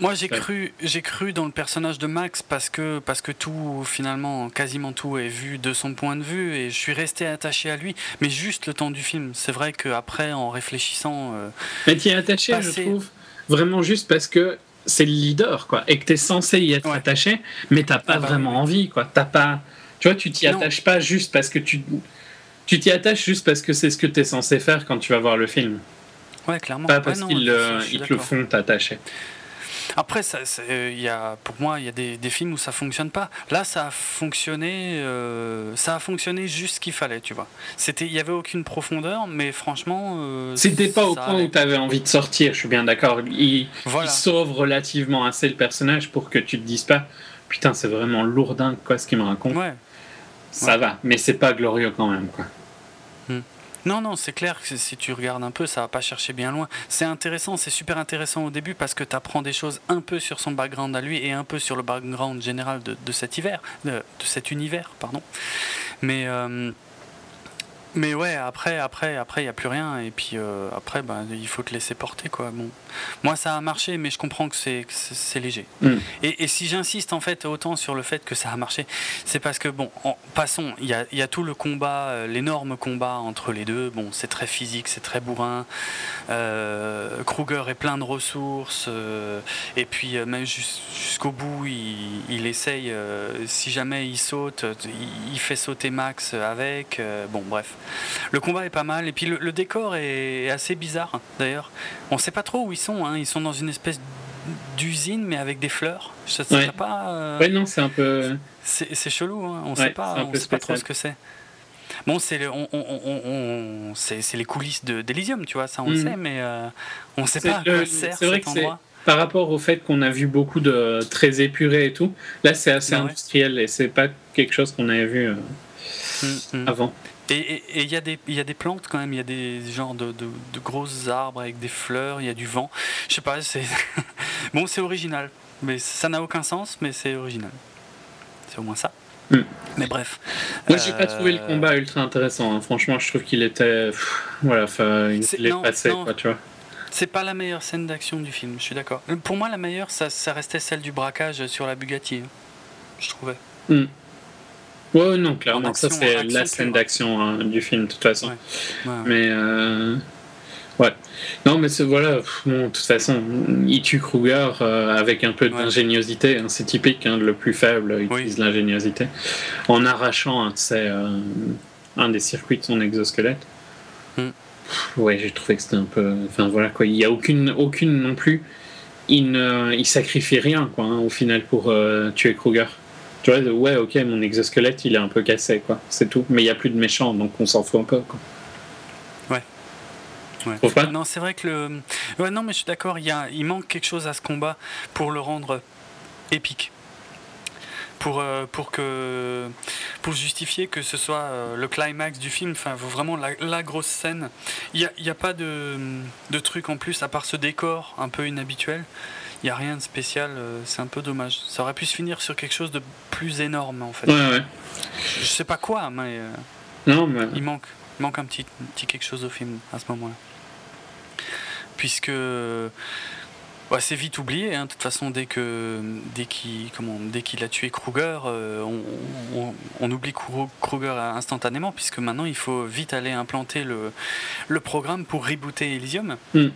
Moi j'ai cru, j'ai cru dans le personnage de Max parce que, parce que tout, finalement, quasiment tout est vu de son point de vue et je suis resté attaché à lui, mais juste le temps du film. C'est vrai qu'après, en réfléchissant. Euh, mais tu es attaché, je trouve, vraiment juste parce que c'est le leader, quoi, et que tu es censé y être attaché, mais t'as pas ah bah vraiment envie, quoi. T'as pas. Tu vois, tu t'y attaches pas juste parce que tu. Tu t'y attaches juste parce que c'est ce que tu es censé faire quand tu vas voir le film. Ouais, clairement. Pas parce qu'ils te le font t'attacher. Après, ça, y a, pour moi, il y a des, des, films où ça fonctionne pas. Là, ça a fonctionné, euh, ça a fonctionné juste ce qu'il fallait, tu vois. C'était, il y avait aucune profondeur, mais franchement. Euh, C'était pas au point où tu avais envie de sortir. Je suis bien d'accord. Il, sauve relativement assez le personnage pour que tu te dises pas, putain, c'est vraiment lourdin quoi ce qu'il me raconte. Ouais. Ça va, mais c'est pas glorieux quand même, quoi. Non, non, c'est clair que si tu regardes un peu, ça va pas chercher bien loin. C'est intéressant, c'est super intéressant au début parce que tu apprends des choses un peu sur son background à lui et un peu sur le background général de, cet hiver, de, cet univers, pardon. Mais euh, mais ouais, après, après, après, il y a plus rien et puis euh, après, ben, il faut te laisser porter quoi. Bon, moi ça a marché, mais je comprends que c'est c'est léger. Mm. Et, si j'insiste en fait autant sur le fait que ça a marché, c'est parce que bon, passons, il y a, y a, tout le combat, euh, l'énorme combat entre les deux. Bon, c'est très physique, c'est très bourrin. Euh, Kruger est plein de ressources et puis même jusqu'au bout, il, il essaye. si jamais il saute, il, il fait sauter Max avec. bon, bref. Le combat est pas mal et puis le, décor est assez bizarre d'ailleurs. On sait pas trop où ils sont. Hein. Ils sont dans une espèce d'usine mais avec des fleurs. Ça, pas. Euh, non, c'est un peu. C'est chelou. Hein. On sait pas. On sait pas trop ce que c'est. Bon, c'est on, les coulisses d'Elysium, tu vois, ça on le mm. sait, mais euh, on sait pas à quoi sert vrai cet endroit. Par rapport au fait qu'on a vu beaucoup de très épurés et tout, là c'est assez industriel et c'est pas quelque chose qu'on avait vu euh, mm, mm. avant. Et il y, a des, y a des plantes quand même, il y a des genres de, de, de, grosses arbres avec des fleurs, il y a du vent. Je sais pas, c'est. bon, c'est original. Mais ça n'a aucun sens, mais c'est original. C'est au moins ça. Hmm. Mais bref. Moi, j'ai pas trouvé le euh, combat ultra intéressant. Hein. Franchement, je trouve qu'il était. voilà, enfin, il est, passé, quoi, tu vois. C'est pas la meilleure scène d'action du film, je suis d'accord. Pour moi, la meilleure, ça, ça restait celle du braquage sur la Bugatti. Hein. Je trouvais. Hmm. Ouais, non, clairement, ça c'est la scène d'action hein, du film, de toute façon. Mais euh, ouais. Non, mais voilà, bon, de toute façon, il tue Kruger euh, avec un peu d'ingéniosité. Hein, c'est typique, hein, le plus faible utilise l'ingéniosité. En arrachant, c'est euh, un des circuits de son exosquelette. Hmm. Ouais, j'ai trouvé que c'était un peu. Enfin voilà, quoi. Il n'y a aucune, aucune non plus. Il, ne, il sacrifie rien, quoi, au final, pour tuer Kruger. Tu vois, ouais, ok, mon exosquelette, il est un peu cassé, quoi. C'est tout. Mais il n'y a plus de méchants, donc on s'en fout un peu, quoi. Ouais. Non, c'est vrai que le. Ouais, non, mais je suis d'accord, il, a... il manque quelque chose à ce combat pour le rendre épique. Pour, euh, pour, que, pour justifier que ce soit euh, le climax du film, enfin vraiment la, la grosse scène. Il n'y a, y a, pas de, de truc en plus à part ce décor un peu inhabituel il n'y a rien de spécial, euh, c'est un peu dommage. Ça aurait pu se finir sur quelque chose de plus énorme en fait. Ouais, ouais. Je sais pas quoi, mais, euh, non, mais... il manque, manque un petit, petit quelque chose au film à ce moment-là. Puisque bah, c'est vite oublié, hein. de toute façon, dès que dès qu'il comment dès qu'il a tué Kruger, euh, on, on, oublie Kruger instantanément, puisque maintenant il faut vite aller implanter le, le programme pour rebooter Elysium. Hmm.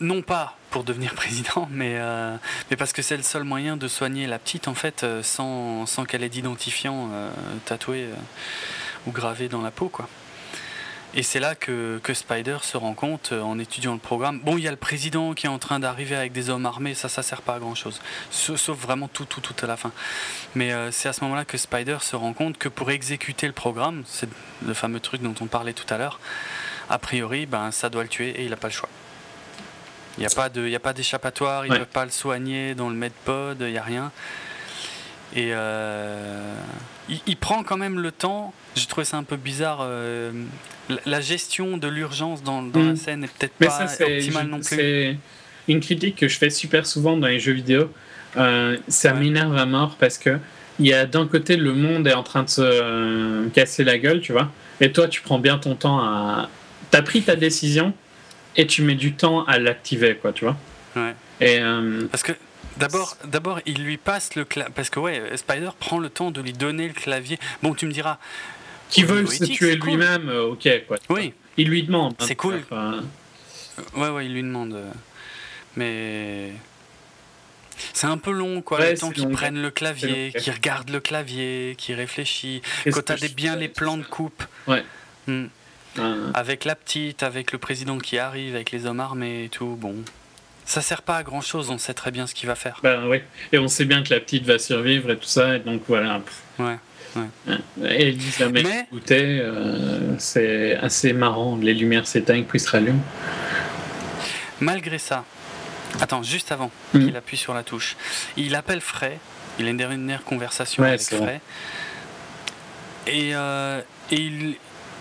non pas pour devenir président, mais, euh, mais parce que c'est le seul moyen de soigner la petite en fait euh, sans, sans qu'elle ait d'identifiant euh, tatoué ou gravé dans la peau quoi. Et c'est là que, que, Spider se rend compte en étudiant le programme. Bon, il y a le président qui est en train d'arriver avec des hommes armés, ça, ça sert pas à grand chose. Sauf vraiment tout, tout, tout à la fin. Mais c'est à ce moment-là que Spider se rend compte que pour exécuter le programme, c'est le fameux truc dont on parlait tout à l'heure, a priori, ben, ça doit le tuer et il n'a pas le choix. Il n'y a pas de, il a pas d'échappatoire, il ne peut pas le soigner dans le medpod, il n'y a rien. Et euh, il, prend quand même le temps. J'ai trouvé ça un peu bizarre. Euh, la gestion de l'urgence dans, dans la mm. scène est peut-être pas optimale non plus. C'est une critique que je fais super souvent dans les jeux vidéo. Euh, ça m'énerve à mort parce que il y a d'un côté le monde est en train de se casser la gueule, tu vois. Et toi, tu prends bien ton temps à. T'as pris ta décision et tu mets du temps à l'activer, quoi, tu vois. Ouais. Et parce que D'abord, d'abord, il lui passe le clavier. Parce que, ouais, Spider prend le temps de lui donner le clavier. Bon, tu me diras. Qui veut se tuer lui-même, euh, ok, quoi. Oui. Il lui demande. Hein, c'est cool. Ouais, ouais, il lui demande. Euh, mais. C'est un peu long, quoi, le temps qu'il prenne le clavier, qu'il regarde le clavier, qu'il réfléchit. Quand t'as bien les plans de coupe. Ouais. Avec la petite, avec le président qui arrive, avec les hommes armés et tout, bon. Ça sert pas à grand chose, on sait très bien ce qu'il va faire. Ben oui, et on sait bien que la petite va survivre et tout ça, et donc voilà. Ouais. Ouais. Et Elisabeth Mais... euh, c'est assez marrant, les lumières s'éteignent puis se rallument. Malgré ça, attends, juste avant hmm. qu'il appuie sur la touche, il appelle Frey, il a une dernière conversation avec Frey, et, euh, et il,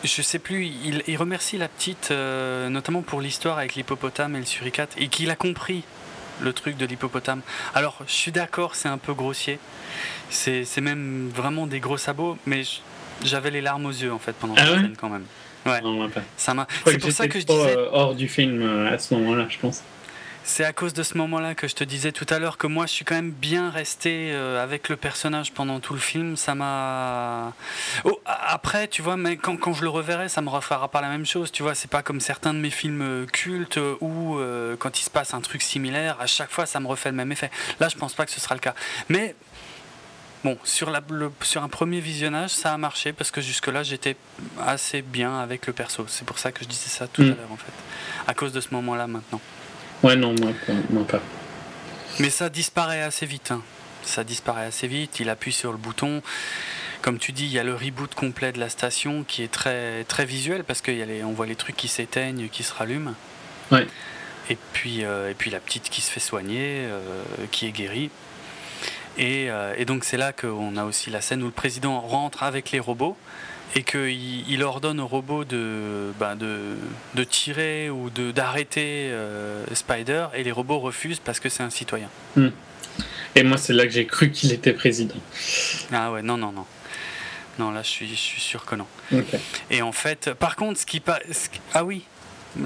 je sais plus, il, remercie la petite, euh, notamment pour l'histoire avec l'hippopotame et le suricate, et qu'il a compris le truc de l'hippopotame. Alors, je suis d'accord, c'est un peu grossier, c'est même vraiment des gros sabots, mais j'avais les larmes aux yeux en fait pendant ah la scène quand même. Ouais. Ça m'a. C'est pour ça que je disais. Euh, hors du film euh, à ce moment-là, je pense. C'est à cause de ce moment-là que je te disais tout à l'heure que moi je suis quand même bien resté euh, avec le personnage pendant tout le film. Ça m'a. Oh, après, tu vois, mais quand, quand, je le reverrai, ça me refera pas la même chose. Tu vois, c'est pas comme certains de mes films euh, cultes où euh, quand il se passe un truc similaire, à chaque fois ça me refait le même effet. Là, je pense pas que ce sera le cas. Mais Bon, sur, la, sur un premier visionnage, ça a marché parce que jusque-là, j'étais assez bien avec le perso. C'est pour ça que je disais ça tout à mm. l'heure, en fait. À cause de ce moment-là, maintenant. Ouais, non, moi, pas. Mais ça disparaît assez vite. Hein. Ça disparaît assez vite. Il appuie sur le bouton. Comme tu dis, il y a le reboot complet de la station qui est très, très visuel parce qu'on voit les trucs qui s'éteignent, qui se rallument. Ouais. Et puis, euh, et puis la petite qui se fait soigner, euh, qui est guérie. Et, euh, et donc c'est là qu'on a aussi la scène où le président rentre avec les robots et qu'il il ordonne au robot de, ben de, de, tirer ou d'arrêter euh, Spider et les robots refusent parce que c'est un citoyen. Hmm. Et moi, c'est là que j'ai cru qu'il était président. Ah ouais, non, non, non. Non, là, je suis, je suis sûr que non. Et en fait, par contre, ce qui. Ah oui,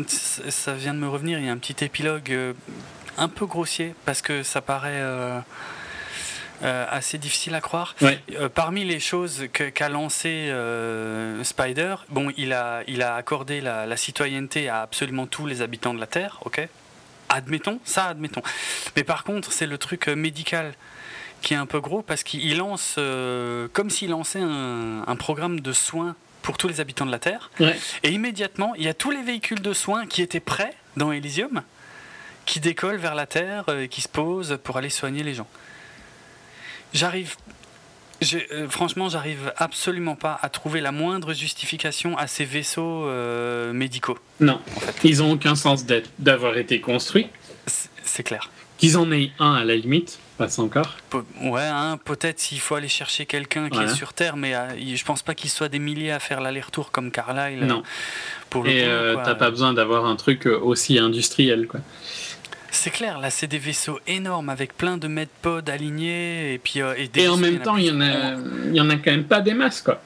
ça vient de me revenir, il y a un petit épilogue euh, un peu grossier parce que ça paraît. Euh, euh, assez difficile à croire. Euh, parmi les choses qu'a lancé euh, Spider, bon, il a, il a accordé la, citoyenneté à absolument tous les habitants de la Terre, ok? Admettons, ça admettons. Mais par contre, c'est le truc médical qui est un peu gros parce qu'il lance, comme s'il lançait un, programme de soins pour tous les habitants de la Terre. Et immédiatement, il y a tous les véhicules de soins qui étaient prêts dans Elysium, qui décollent vers la Terre et qui se posent pour aller soigner les gens. J'arrive. Euh, franchement, j'arrive absolument pas à trouver la moindre justification à ces vaisseaux euh, médicaux. Non, en fait. ils ont aucun sens d'avoir été construits. C'est clair. Qu'ils en aient un à la limite, pas encore. ouais, hein, peut-être s'il faut aller chercher quelqu'un qui est sur Terre, mais euh, je pense pas qu'ils soient des milliers à faire l'aller-retour comme Carlyle. Non. Pour le Et t'as pas besoin d'avoir un truc aussi industriel, quoi. C'est clair, là c'est des vaisseaux énormes avec plein de medpods alignés et puis euh, et, en même temps il y en a il y en a quand même pas des masses quoi.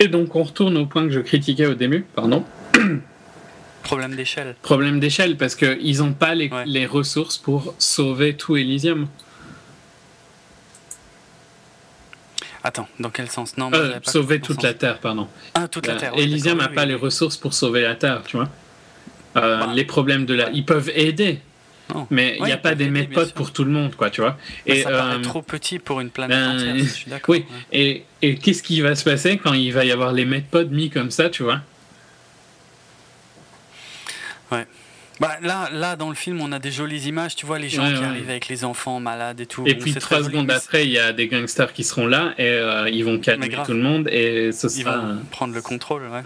Et donc on retourne au point que je critiquais au début, pardon. Problème d'échelle. Problème d'échelle parce qu'ils n'ont pas les, les, ressources pour sauver tout Elysium. Attends, dans quel sens? Non, euh, sauver toute la Terre, pardon. Ah, toute la Terre. Elysium n'a pas les ressources pour sauver la Terre, tu vois. Euh, bah, les problèmes de la. Ils peuvent aider, mais il n'y a pas des méthodes pour tout le monde, quoi, tu vois. et ça paraît euh, trop petit pour une planète ben, entière, je suis d'accord. Oui, et, et qu'est-ce qui va se passer quand il va y avoir les méthodes mis comme ça, tu vois? Ouais. Bah, là, là, dans le film, on a des jolies images, tu vois, les gens qui arrivent avec les enfants malades et tout. Et puis trois secondes après, il y a des gangsters qui seront là et euh, ils vont calmer tout le monde et ce sera... Ils vont prendre le contrôle, ouais.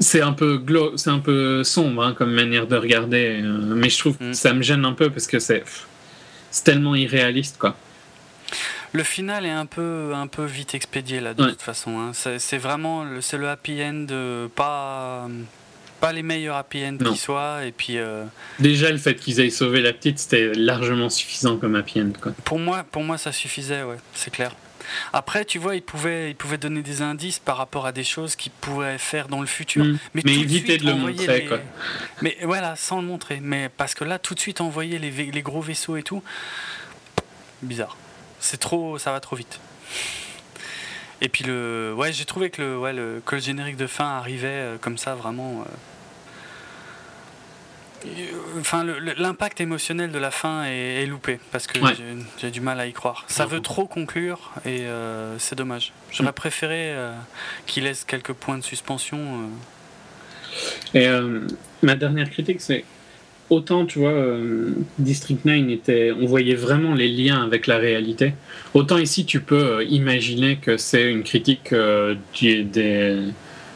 C'est un peu c'est un peu sombre hein, comme manière de regarder, mais je trouve que mm. ça me gêne un peu parce que c'est c'est tellement irréaliste quoi. Le final est un peu, un peu vite expédié là, de toute façon. Hein. C'est vraiment le, le happy end, pas, pas les meilleurs happy end qui soient. Et puis, euh, Déjà, le fait qu'ils aient sauvé la petite, c'était largement suffisant comme happy end. Quoi. Pour, moi, pour moi, ça suffisait, ouais, c'est clair. Après, tu vois, ils pouvaient, ils pouvaient donner des indices par rapport à des choses qu'ils pourraient faire dans le futur. Mm. Mais, éviter de, le montrer. Quoi. Mais voilà, sans le montrer. Mais parce que là, tout de suite, envoyer les, les gros vaisseaux et tout, bizarre. C'est trop, ça va trop vite. Et puis le, ouais, j'ai trouvé que le, ouais, le, que le générique de fin arrivait euh, comme ça vraiment. Euh, enfin, l'impact émotionnel de la fin est, loupé parce que j'ai du mal à y croire. Ça veut trop conclure et euh, c'est dommage. J'aurais mm. préféré qu'il laisse quelques points de suspension. Et ma dernière critique, c'est autant, tu vois, euh, District 9 était, on voyait vraiment les liens avec la réalité. Autant ici, tu peux euh, imaginer que c'est une critique euh, des,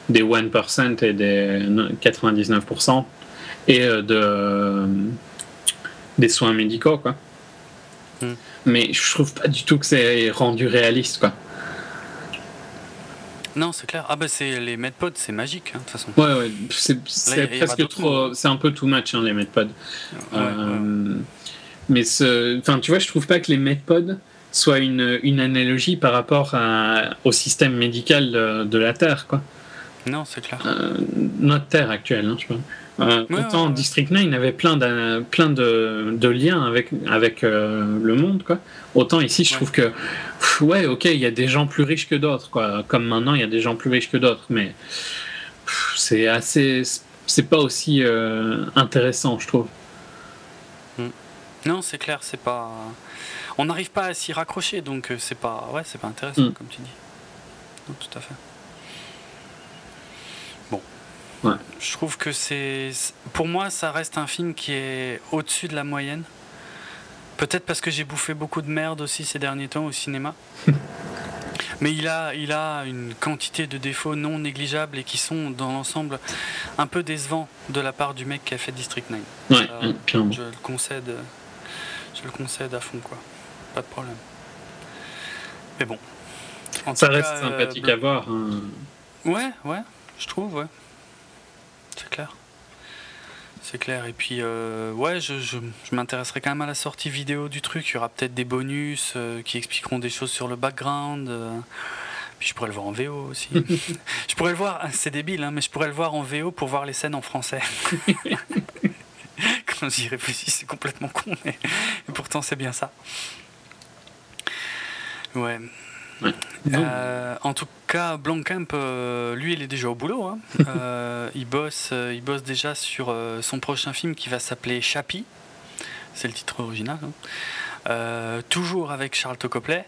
des 1% et des 99% et de, des soins médicaux, quoi. Hmm. Mais je trouve pas du tout que c'est rendu réaliste, quoi. Non, c'est clair. Ah bah c'est les medpods, c'est magique hein, de toute façon. Ouais, ouais. C'est presque trop. C'est un peu too much hein, les medpods. Euh, mais enfin, tu vois, je trouve pas que les medpods soient une, une analogie par rapport à, au système médical de, la Terre, quoi. Non, c'est clair. Euh, notre Terre actuelle, hein, je pense. Euh, autant District 9 avait plein de, plein de, de liens avec, avec euh, le monde, quoi. Autant ici, je trouve que, ouais, ok, il y a des gens plus riches que d'autres, quoi. Comme maintenant, il y a des gens plus riches que d'autres, mais c'est assez. C'est pas aussi euh, intéressant, je trouve. Hmm. Non, c'est clair, c'est pas. On n'arrive pas à s'y raccrocher, donc c'est pas. Ouais, c'est pas intéressant, hmm. comme tu dis. Non, tout à fait. Je trouve que c'est. Pour moi, ça reste un film qui est au-dessus de la moyenne. Peut-être parce que j'ai bouffé beaucoup de merde aussi ces derniers temps au cinéma. Mais il a, il a une quantité de défauts non négligeables et qui sont dans l'ensemble un peu décevants de la part du mec qui a fait District 9. Ouais, je le concède. Je le concède à fond quoi. Pas de problème. Mais bon. ça reste sympathique euh, à voir. Hein. Ouais, ouais, je trouve, ouais c'est clair. C'est clair. Et puis, euh, ouais, je, je, m'intéresserai quand même à la sortie vidéo du truc. Il y aura peut-être des bonus euh, qui expliqueront des choses sur le background. Euh. Puis je pourrais le voir en VO aussi. je pourrais le voir, c'est débile, hein, mais je pourrais le voir en VO pour voir les scènes en français. Quand j'y réfléchis, c'est complètement con, mais pourtant c'est bien ça. Ouais. Euh, en tout cas, Blancamp, euh, lui, il est déjà au boulot. Hein. Euh, il, bosse, il bosse déjà sur son prochain film qui va s'appeler Chappie. C'est le titre original. Hein. toujours avec Charles Tocoplet.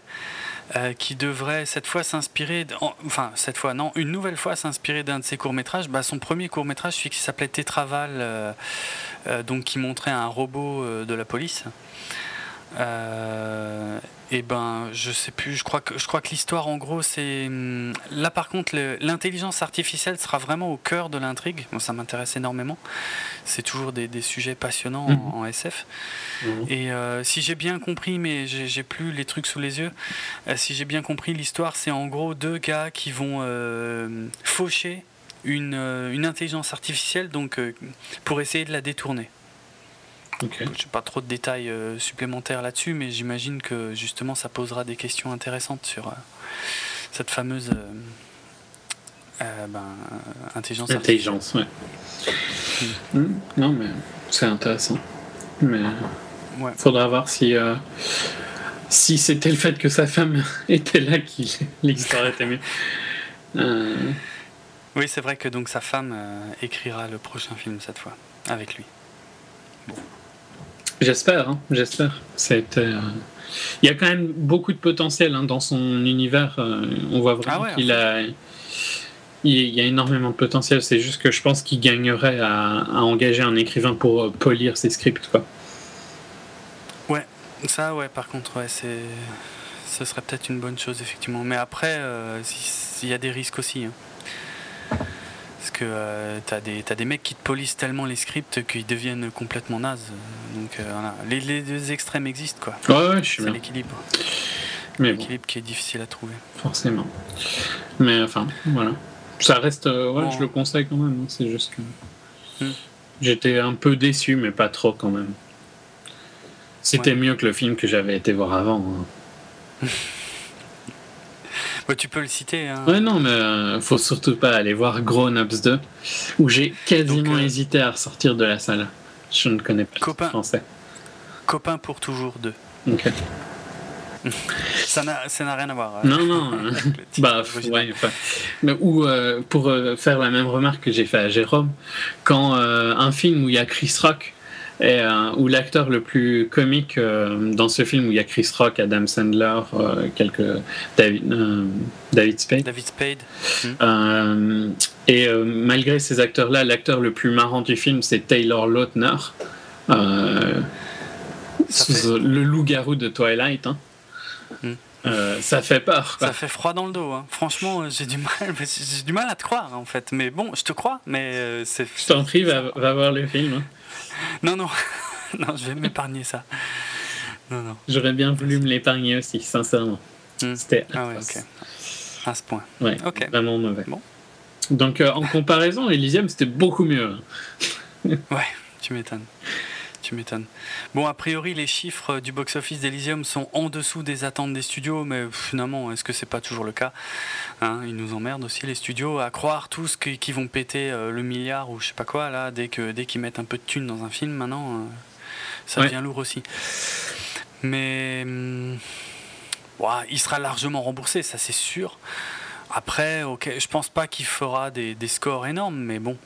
qui devrait cette fois s'inspirer, enfin cette fois non, une nouvelle fois s'inspirer d'un de ses courts métrages. Bah, son premier court métrage, celui qui s'appelait Tétraval, donc qui montrait un robot de la police. Euh, et ben, je sais plus. Je crois que je crois que l'histoire, en gros, c'est hum, là. Par contre, l'intelligence artificielle sera vraiment au cœur de l'intrigue. Moi, ça m'intéresse énormément. C'est toujours des, sujets passionnants en, mhm. SF. Mhm. Et euh, si j'ai bien compris, mais j'ai plus les trucs sous les yeux. Euh, si j'ai bien compris, l'histoire, c'est en gros deux gars qui vont faucher une, une, intelligence artificielle, donc pour essayer de la détourner. Je n'ai pas trop de détails euh, supplémentaires là-dessus, mais j'imagine que justement ça posera des questions intéressantes sur euh, cette fameuse euh, ben, intelligence Intelligence, ouais. Hmm. Non, mais c'est intéressant. Mais il faudra voir si, si c'était le fait que sa femme était là qui l'histoire était mieux. Oui, c'est vrai que donc sa femme écrira le prochain film cette fois, avec lui. Bon. J'espère, hein, j'espère. Euh, il y a quand même beaucoup de potentiel hein, dans son univers. Euh, on voit vraiment ah qu'il a. Il y a énormément de potentiel. C'est juste que je pense qu'il gagnerait à, engager un écrivain pour euh, polir ses scripts, quoi. Ouais, ça, ouais. Par contre, ouais, c'est. Ce serait peut-être une bonne chose, effectivement. Mais après, il y a des risques aussi. Hein. Que euh, t'as des, as des mecs qui te polissent tellement les scripts qu'ils deviennent complètement nazes. Donc euh, voilà, les, les, deux extrêmes existent quoi. Ouais, ouais, je suis C'est l'équilibre. Mais L'équilibre qui est difficile à trouver. Forcément. Mais enfin, voilà. Ça reste. euh, ouais, Bon. je le conseille quand même. hein, C'est juste que. Hmm. J'étais un peu déçu, mais pas trop quand même. C'était Ouais. mieux que le film que j'avais été voir avant. hein. Ouais, tu peux le citer. Hein. Ouais, non, mais euh, faut surtout pas aller voir Grown Ups 2, où j'ai quasiment Donc, euh, hésité à ressortir de la salle. Je ne connais pas Copain. le français. Copain pour toujours 2. Ok. Ça n'a rien à voir. hein, Non, non. bah, ouais, enfin, mais- Ou euh, pour euh, faire la même remarque que j'ai fait à Jérôme, quand euh, un film où il y a Chris Rock, et, euh, où l'acteur le plus comique euh, dans ce film où il y a Chris Rock, Adam Sandler, euh, quelques David, David Spade. David Spade. Euh, et malgré ces acteurs-là, l'acteur le plus marrant du film, c'est Taylor Lautner, fait- le loup-garou de Twilight. hein. Hmm. Euh, ça fait peur. quoi. Ça fait froid dans le dos. hein. Franchement, j'ai du mal, j'ai du mal à te croire en fait. Mais bon, je te crois. Mais euh, c'est. Je t'en prie, va, va voir le film. hein. Non, non, non, je vais m'épargner ça. Non, non. J'aurais bien voulu me l'épargner aussi, sincèrement. Hmm. C'était Ah ouais, atroce. ok. À ce point. Ouais, vraiment mauvais. Bon. Donc euh, en comparaison, Elysium c'était beaucoup mieux. hein. Ouais, tu m'étonnes. Tu m'étonnes. Bon, a priori, les chiffres du box-office d'Elysium sont en dessous des attentes des studios, mais finalement, est-ce que c'est pas toujours le cas Hein, Ils nous emmerdent aussi, les studios, à croire tous qu'ils qu'ils vont péter euh, le milliard ou je sais pas quoi, là, dès que dès qu'ils mettent un peu de thunes dans un film, maintenant, euh, ça Ouais. devient lourd aussi. Mais. hum, ouah, il sera largement remboursé, ça c'est sûr. Après, ok, je pense pas qu'il fera des, des scores énormes, mais bon,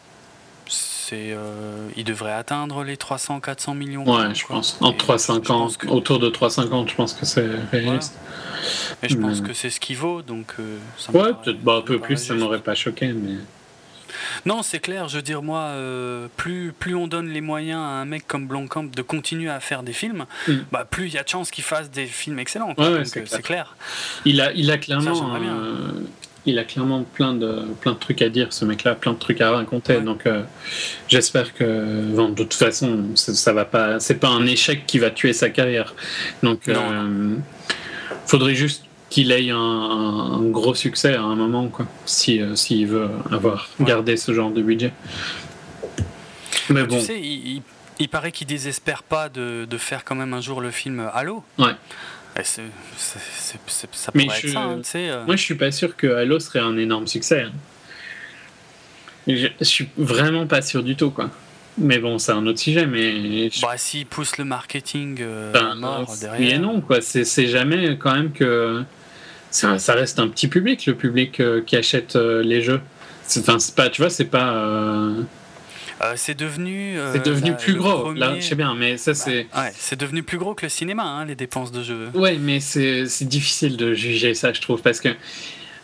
c'est, euh, il devrait atteindre les 300-400 millions. Ouais, je quoi. pense. En Et 350, je pense que- autour de 350, je pense que c'est réaliste. Et je pense que c'est ce qu'il vaut, donc. euh, ça Ouais, peut-être bah, un peu plus, ça m'aurait pas choqué, mais. Non, c'est clair. Je veux dire, moi, euh, plus plus on donne les moyens à un mec comme Blomkamp de continuer à faire des films, Mm. bah plus il y a de chances qu'il fasse des films excellents. Ouais, c'est clair. Il a, il a clairement, il a clairement plein de, plein de trucs à dire, ce mec-là, plein de trucs à raconter. Ouais. Donc, euh, j'espère que, bon, de toute façon, ça, ça va pas, c'est pas un échec qui va tuer sa carrière. Donc, euh, faudrait juste qu'il ait un, un gros succès à un moment, quoi, si, euh, s'il veut avoir Ouais. gardé ce genre de budget. Mais bon, Tu sais, il, il- il paraît qu'il désespère pas de, de faire quand même un jour le film Halo. Ouais. C'est- c'est- ça Mais pourrait je- être ça, hein, tu sais. euh. Moi, je suis pas sûr que Halo serait un énorme succès. hein. Je, je suis vraiment pas sûr du tout, quoi. Mais bon, c'est un autre sujet, mais. je- Bah, s'il pousse le marketing euh, à mort oui derrière. et non, quoi. C'est jamais quand même que. Ça, ça reste un petit public, le public euh, qui achète euh, les jeux. Enfin, c'est pas, tu vois, c'est pas. Euh, c'est devenu. euh, c'est devenu la- plus gros. premier- Là, je sais bien, mais ça, c'est. Ouais, c'est devenu plus gros que le cinéma, hein, les dépenses de jeux. Ouais, mais c'est difficile de juger ça, je trouve, parce que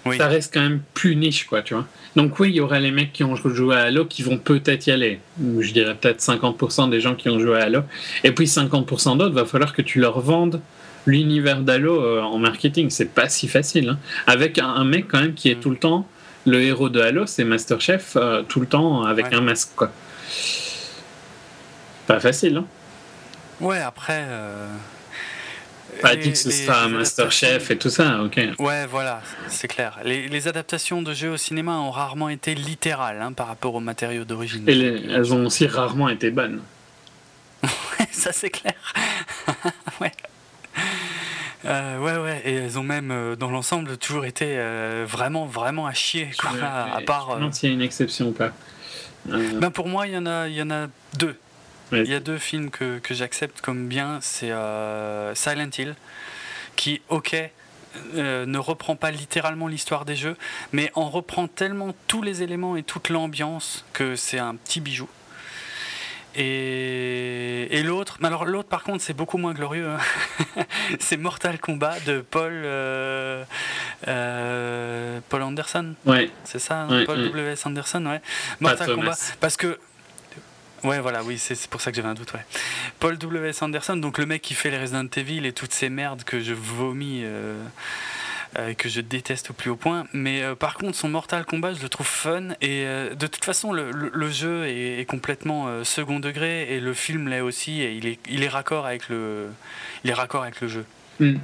Oui. ça reste quand même plus niche, quoi, tu vois. Donc oui, il y aura les mecs qui ont joué à Halo qui vont peut-être y aller. Je dirais peut-être 50% des gens qui ont joué à Halo. Et puis 50% d'autres, va falloir que tu leur vendes l'univers d'Halo euh, en marketing. C'est pas si facile. hein. Avec un, un mec quand même qui est Mm. tout le temps... Le héros de Halo, c'est Masterchef, euh, tout le temps avec Ouais. un masque, quoi. Pas facile, hein. Ouais, après. euh, Pas dit que ce sera Masterchef et tout ça, ok. Ouais, voilà, c'est clair. Les, les adaptations de jeux au cinéma ont rarement été littérales hein, par rapport aux matériaux d'origine. Et les- elles ont aussi rarement été bonnes. Ça, c'est clair. ouais. Euh, ouais, ouais, et elles ont même, euh, dans l'ensemble, toujours été euh, vraiment, vraiment à chier, quoi, Je- à part... me demande s'il y a une exception ou pas. Ben pour moi, il y en a, y en a deux. Ouais. Il y a deux films que, que j'accepte comme bien. C'est Silent Hill, qui, ok, ne reprend pas littéralement l'histoire des jeux, mais en reprend tellement tous les éléments et toute l'ambiance que c'est un petit bijou. Et, et l'autre, alors l'autre par contre c'est beaucoup moins glorieux. hein. c'est Mortal Kombat de Paul euh, euh, Paul Anderson. ouais, C'est ça, hein, Ouais, Paul ouais. W.S. Anderson, ouais. Pas Mortal Thomas. Kombat. Parce que. Ouais, voilà, oui, c'est pour ça que j'avais un doute, ouais. Paul W.S. Anderson, donc le mec qui fait les Resident Evil et toutes ces merdes que je vomis. euh, que je déteste au plus haut point. Mais euh, par contre, son Mortal Kombat, je le trouve fun. Et euh, de toute façon, le, le- jeu est, complètement euh, second degré et le film l'est aussi. Et il est, il est raccord avec le, il est raccord avec le jeu. Mm.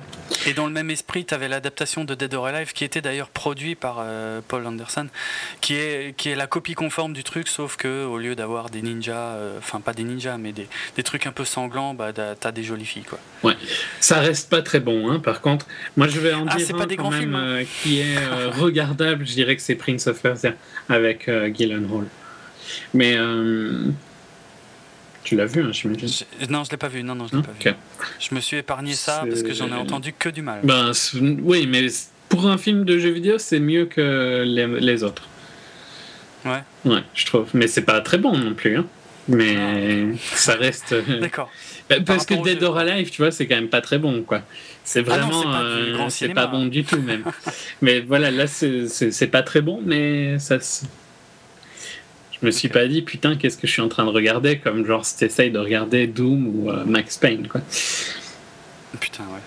Et dans le même esprit, tu avais l'adaptation de Dead or Alive qui était d'ailleurs produit par euh, Paul Anderson, qui est, qui est la copie conforme du truc, sauf que au lieu d'avoir des ninjas, euh, enfin pas des ninjas, mais des, des trucs un peu sanglants, bah, t'as des jolies filles. Quoi. Ouais, ça reste pas très bon, hein, par contre. Moi, je vais en Ah, dire un pas des quand grands même films, hein. euh, qui est regardable. Je dirais que c'est Prince of Persia avec euh, Gyllenhaal. Mais tu l'as vu, hein, j'imagine. Je- non, je l'ai pas vu. Non, non, je l'ai pas Ok. vu. Je me suis épargné ça parce que j'en ai entendu que du mal. Ben oui, mais pour un film de jeux vidéo, c'est mieux que les, les autres. Ouais. Ouais, je trouve. Mais c'est pas très bon non plus. Hein. Mais ça reste. euh, D'accord. Bah, Parce que Dead jeu. or Alive, tu vois, c'est quand même pas très bon, quoi. C'est Ah vraiment, c'est pas euh, pas bon du tout même. mais voilà, là, c'est pas très bon, mais ça. Je me suis pas dit, putain, qu'est-ce que je suis en train de regarder, comme genre si t'essayes de regarder Doom ou euh, Max Payne, quoi. Putain, ouais.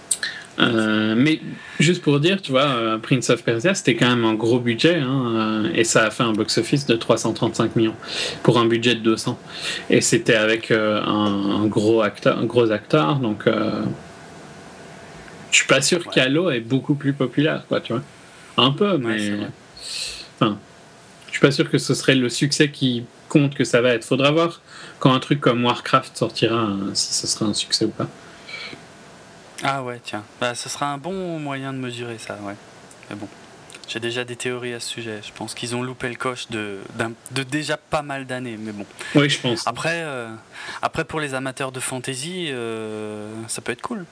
Euh, mais juste pour dire, tu vois, euh, Prince of Persia, c'était quand même un gros budget, hein, et ça a fait un box-office de 335 millions pour un budget de 200. Et c'était avec un, un gros acteur, un gros acteur, donc je suis pas sûr Ouais. qu'Halo est beaucoup plus populaire, quoi, tu vois. Un peu, mais enfin, je suis pas sûr que ce serait le succès qui compte que ça va être. Faudra voir quand un truc comme Warcraft sortira, hein, si ce sera un succès ou pas. Ah ouais, tiens. Bah, ce sera un bon moyen de mesurer ça, ouais. Mais bon, j'ai déjà des théories à ce sujet. Je pense qu'ils ont loupé le coche de, de déjà pas mal d'années, mais bon. Oui, je pense. Après, euh, après pour les amateurs de fantasy, euh, ça peut être cool.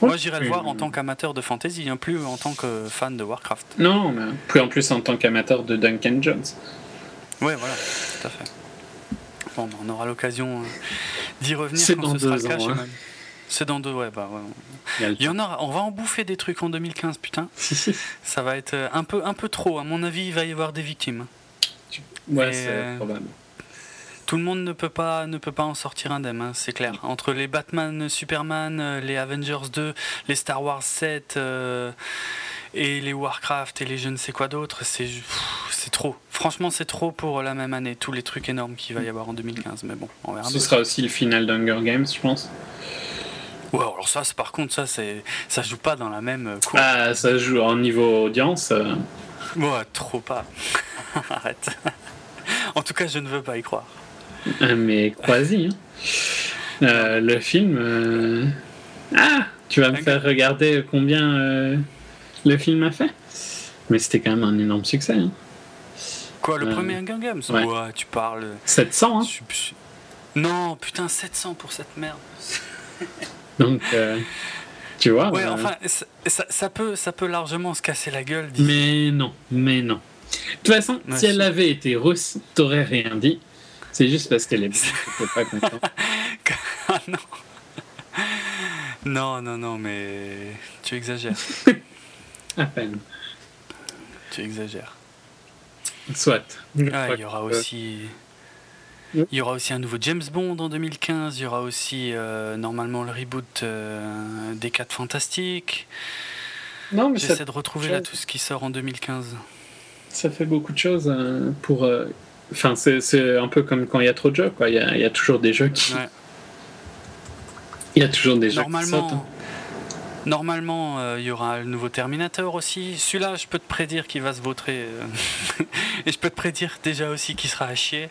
Moi, j'irai le voir en tant qu'amateur de fantasy, hein, plus en tant que fan de Warcraft. Non, mais plus en plus en tant qu'amateur de Duncan Jones. Ouais, voilà, tout à fait. Bon, on aura l'occasion euh, d'y revenir C'est quand dans ce sera deux cas. ans, chez hein. C'est dans deux, ouais, bah ouais. Il y Il en aura, on va en bouffer des trucs en 2015, putain. Ça va être euh, un peu, un peu trop. À mon avis, il va y avoir des victimes. Ouais, Et, c'est euh, probable. Tout le monde ne peut pas, ne peut pas en sortir indemne, hein, c'est clair. Entre les Batman, Superman, euh, les Avengers 2, les Star Wars 7 euh, et les Warcraft et les je ne sais quoi d'autre, c'est trop. Franchement, c'est trop pour la même année. Tous les trucs énormes qu'il va y avoir en 2015. Mais bon, on verra. Ce sera aussi le final d'Hunger Games, je pense. Ouais, alors ça, par contre, ça, c'est, ça joue pas dans la même euh, cour. Ah, ça joue en niveau audience. euh, Ouais, trop pas. Arrête. en tout cas, je ne veux pas y croire. Euh, mais quasi. hein. Euh, le film. euh, Ah Tu vas me faire regarder combien euh, le film a fait? Mais c'était quand même un énorme succès. hein. Quoi, le premier Hunger Games ouais. tu parles. 700, hein. Non, putain, 700 pour cette merde. Donc, tu vois. Ouais, enfin, ça, peut, ça peut largement se casser la gueule. Mais non, mais non. De toute façon, Ouais, si elle avait été russe, t'aurais rien dit. C'est juste parce qu'elle est pas content. Ah non. Non, non, non, mais tu exagères. À peine. Tu exagères. Soit. Ah, il y aura que- aussi. Ouais. Il y aura aussi un nouveau James Bond en 2015. Il y aura aussi euh, normalement le reboot euh, des 4 Fantastiques. Non, mais ça, J'essaie de retrouver là tout ce qui sort en 2015. ça fait beaucoup de choses euh, pour. Enfin, c'est- un peu comme quand il y a trop de jeux, quoi. Il y a, il y a toujours des jeux qui. Ouais. Il y a toujours des jeux qui Normalement, sortent. hein. normalement, euh, il y aura le nouveau Terminator aussi. Celui-là, je peux te prédire qu'il va se vautrer. euh, Et je peux te prédire déjà aussi qu'il sera à chier.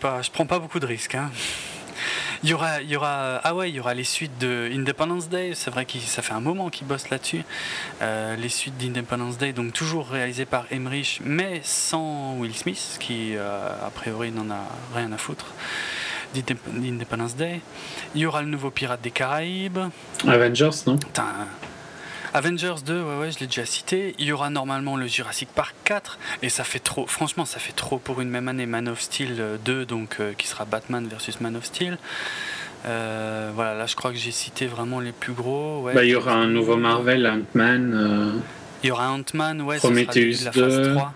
Pas, je prends pas beaucoup de risques. hein. Il y aura, il y aura, ah ouais, il y aura les suites de Independence Day. C'est vrai que ça fait un moment qu'ils bossent là-dessus. Euh, les suites d'Independence Day, donc toujours réalisées par Emmerich, mais sans Will Smith, qui euh, a priori n'en a rien à foutre d'Indep- d'Independence Day. Il y aura le nouveau Pirate des Caraïbes. Avengers, non? Putain. Avengers 2, ouais, ouais, je l'ai déjà cité. Il y aura normalement le Jurassic Park 4, et ça fait trop, franchement, ça fait trop pour une même année. Man of Steel euh, 2, donc euh, qui sera Batman versus Man of Steel. Euh, voilà, là je crois que j'ai cité vraiment les plus gros. ouais. Bah, Il y aura un nouveau Marvel, Ant-Man. euh, Il y aura Ant-Man, ouais, sera Prometheus début de la phase 2. 3.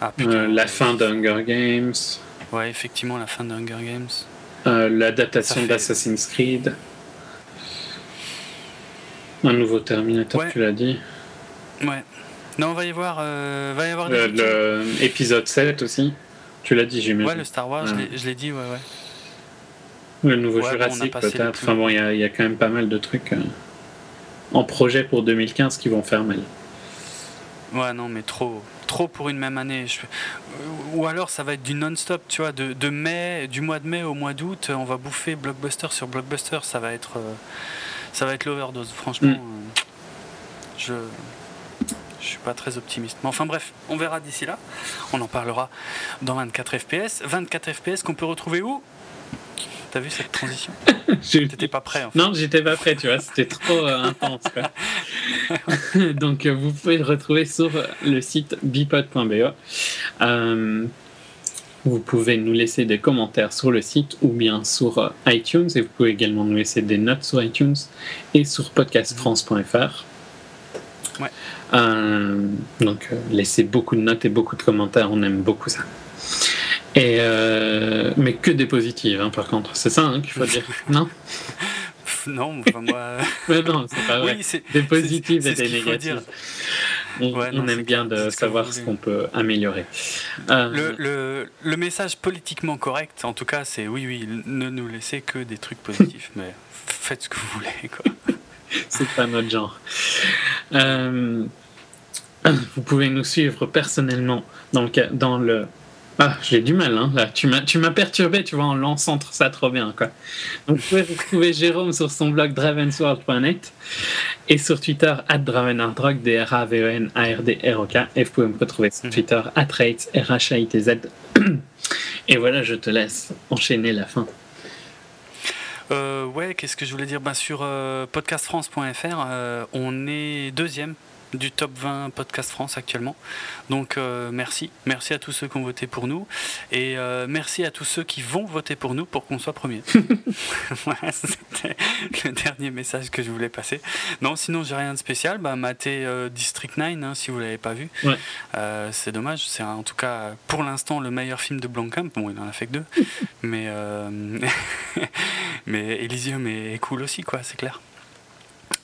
Ah putain. euh, la fin d'Hunger Games. Ouais, effectivement, la fin de Hunger Games. euh, Ça L'adaptation fait- d'Assassin's Creed. Un nouveau Terminator, Ouais. tu l'as dit. Ouais. Non, on va y voir, euh, va y avoir des. Le, épisode 7 aussi. Tu l'as dit, j'imagine. Ouais, le Star Wars, je l'ai dit, ouais, ouais. Le nouveau Jurassic, peut-être. Enfin bon, il y, y, a quand même pas mal de trucs euh, en projet pour 2015 qui vont faire mal. Ouais, non, mais trop, trop pour une même année. Ou alors ça va être du non-stop, tu vois, de, de, mai, du mois de mai au mois d'août, on va bouffer blockbuster sur blockbuster. Ça va être, euh, ça va être l'overdose. Franchement, mm. euh, je, je suis pas très optimiste. Mais enfin bref, on verra d'ici là. On en parlera dans 24 FPS. 24 FPS qu'on peut retrouver où? T'as vu cette transition? T'étais pas prêt en fait. Non, j'étais pas prêt, tu vois, c'était trop euh, intense. Donc euh, vous pouvez le retrouver sur le site bipod.be. Euh, vous pouvez nous laisser des commentaires sur le site ou bien sur iTunes et vous pouvez également nous laisser des notes sur iTunes et sur podcastfrance.fr. Ouais. donc laissez beaucoup de notes et beaucoup de commentaires, on aime beaucoup ça. Et euh, mais que des positives, hein, par contre. C'est ça hein, qu'il faut dire, non? Non, enfin, moi. mais non, c'est pas vrai. des positives et des négatives. On, aime bien de savoir ce qu'on peut améliorer. Euh, le, le, le, message politiquement correct, en tout cas, c'est oui, oui, ne nous laissez que des trucs positifs, mais faites ce que vous voulez. Quoi. c'est pas notre genre. Euh, vous pouvez nous suivre personnellement dans le, dans le ah, j'ai du mal, hein, là. Tu m'as, tu m'as perturbé, tu vois, en lançant ça trop bien, quoi. Donc, vous pouvez retrouver Jérôme sur son blog dravensworld.net et sur Twitter, at dravenardrock, d r a v e n a r d r o k Et vous pouvez me retrouver sur Twitter, at rates, r h i t z Et voilà, je te laisse enchaîner la fin. Euh, ouais, qu'est-ce que je voulais dire? Ben, Sur euh, podcastfrance.fr, euh, on est deuxième du top 20 Podcast France actuellement. Donc euh, merci, merci à tous ceux qui ont voté pour nous et euh, merci à tous ceux qui vont voter pour nous pour qu'on soit premier. voilà, c'était le dernier message que je voulais passer. Non, sinon j'ai rien de spécial. Bah, maté euh, District 9 hein, si vous l'avez pas vu. c'est dommage, c'est en tout cas pour l'instant le meilleur film de Blancamp. Bon, il en a fait que deux, mais mais Elysium est cool aussi quoi, c'est clair.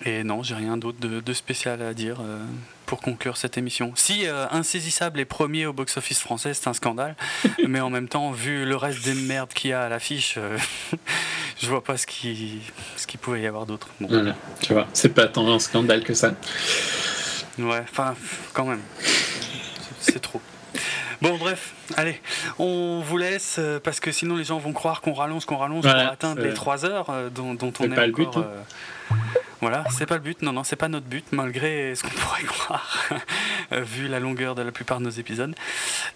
Et non, j'ai rien d'autre de, spécial à dire euh, pour conclure cette émission. Si euh, Insaisissable est premier au box-office français, c'est un scandale. mais en même temps, vu le reste des merdes qu'il y a à l'affiche, euh, je vois pas ce qu'il ce qui pouvait y avoir d'autre. Voilà, tu vois, c'est pas tant un scandale que ça. Ouais, enfin, quand même. C'est trop. Bon, bref, allez, on vous laisse parce que sinon les gens vont croire qu'on rallonge, qu'on rallonge pour atteindre les 3 heures dont, dont on est, pas encore. Le but, hein. Voilà, c'est pas le but, non, non, c'est pas notre but, malgré ce qu'on pourrait croire, vu la longueur de la plupart de nos épisodes.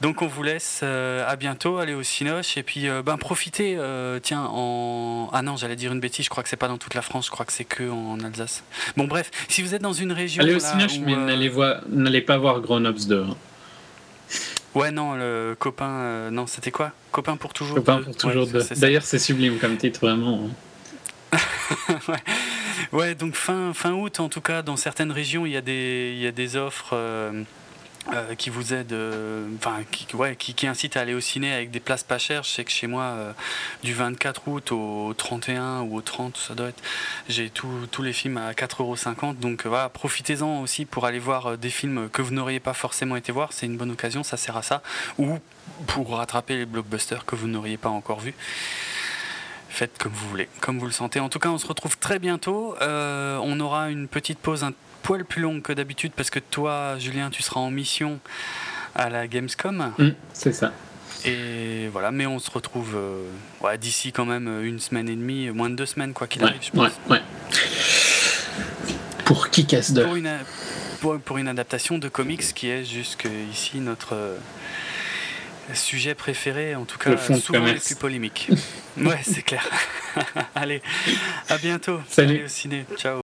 Donc on vous laisse, euh, à bientôt, allez au Cinoche, et puis euh, ben, profitez, euh, tiens, en... Ah non, j'allais dire une bêtise, je crois que c'est pas dans toute la France, je crois que c'est que en Alsace. Bon bref, si vous êtes dans une région... Allez au Cinoche, mais n'allez pas voir Grown Ups 2. Hein. Ouais, non, le copain... non, c'était quoi? Copain pour toujours Copain pour toujours D'ailleurs, c'est sublime comme titre, vraiment. Ouais. Ouais, donc fin, fin août, en tout cas, dans certaines régions, il y a des, il y a des offres. Euh, euh, qui vous aident, euh, enfin, qui, ouais, qui, qui, incitent à aller au ciné avec des places pas chères. Je sais que chez moi, du 24 août au 31 ou au 30, ça doit être, j'ai tous les films à 4,50€. Donc voilà, profitez-en aussi pour aller voir des films que vous n'auriez pas forcément été voir. C'est une bonne occasion, ça sert à ça. Ou pour rattraper les blockbusters que vous n'auriez pas encore vus faites comme vous voulez, comme vous le sentez. En tout cas, on se retrouve très bientôt. Euh, on aura une petite pause un poil plus longue que d'habitude parce que toi, Julien, tu seras en mission à la Gamescom. Mm, c'est ça. Et voilà, mais on se retrouve euh, d'ici quand même une semaine et demie, moins de deux semaines, quoi qu'il arrive, je pense. Ouais, ouais. Pour qui casse de pour une, pour, une adaptation de comics qui est jusqu'ici notre Sujet préféré, en tout cas, souvent les plus polémiques. ouais, c'est clair. Allez, à bientôt. Salut. au ciné. Ciao.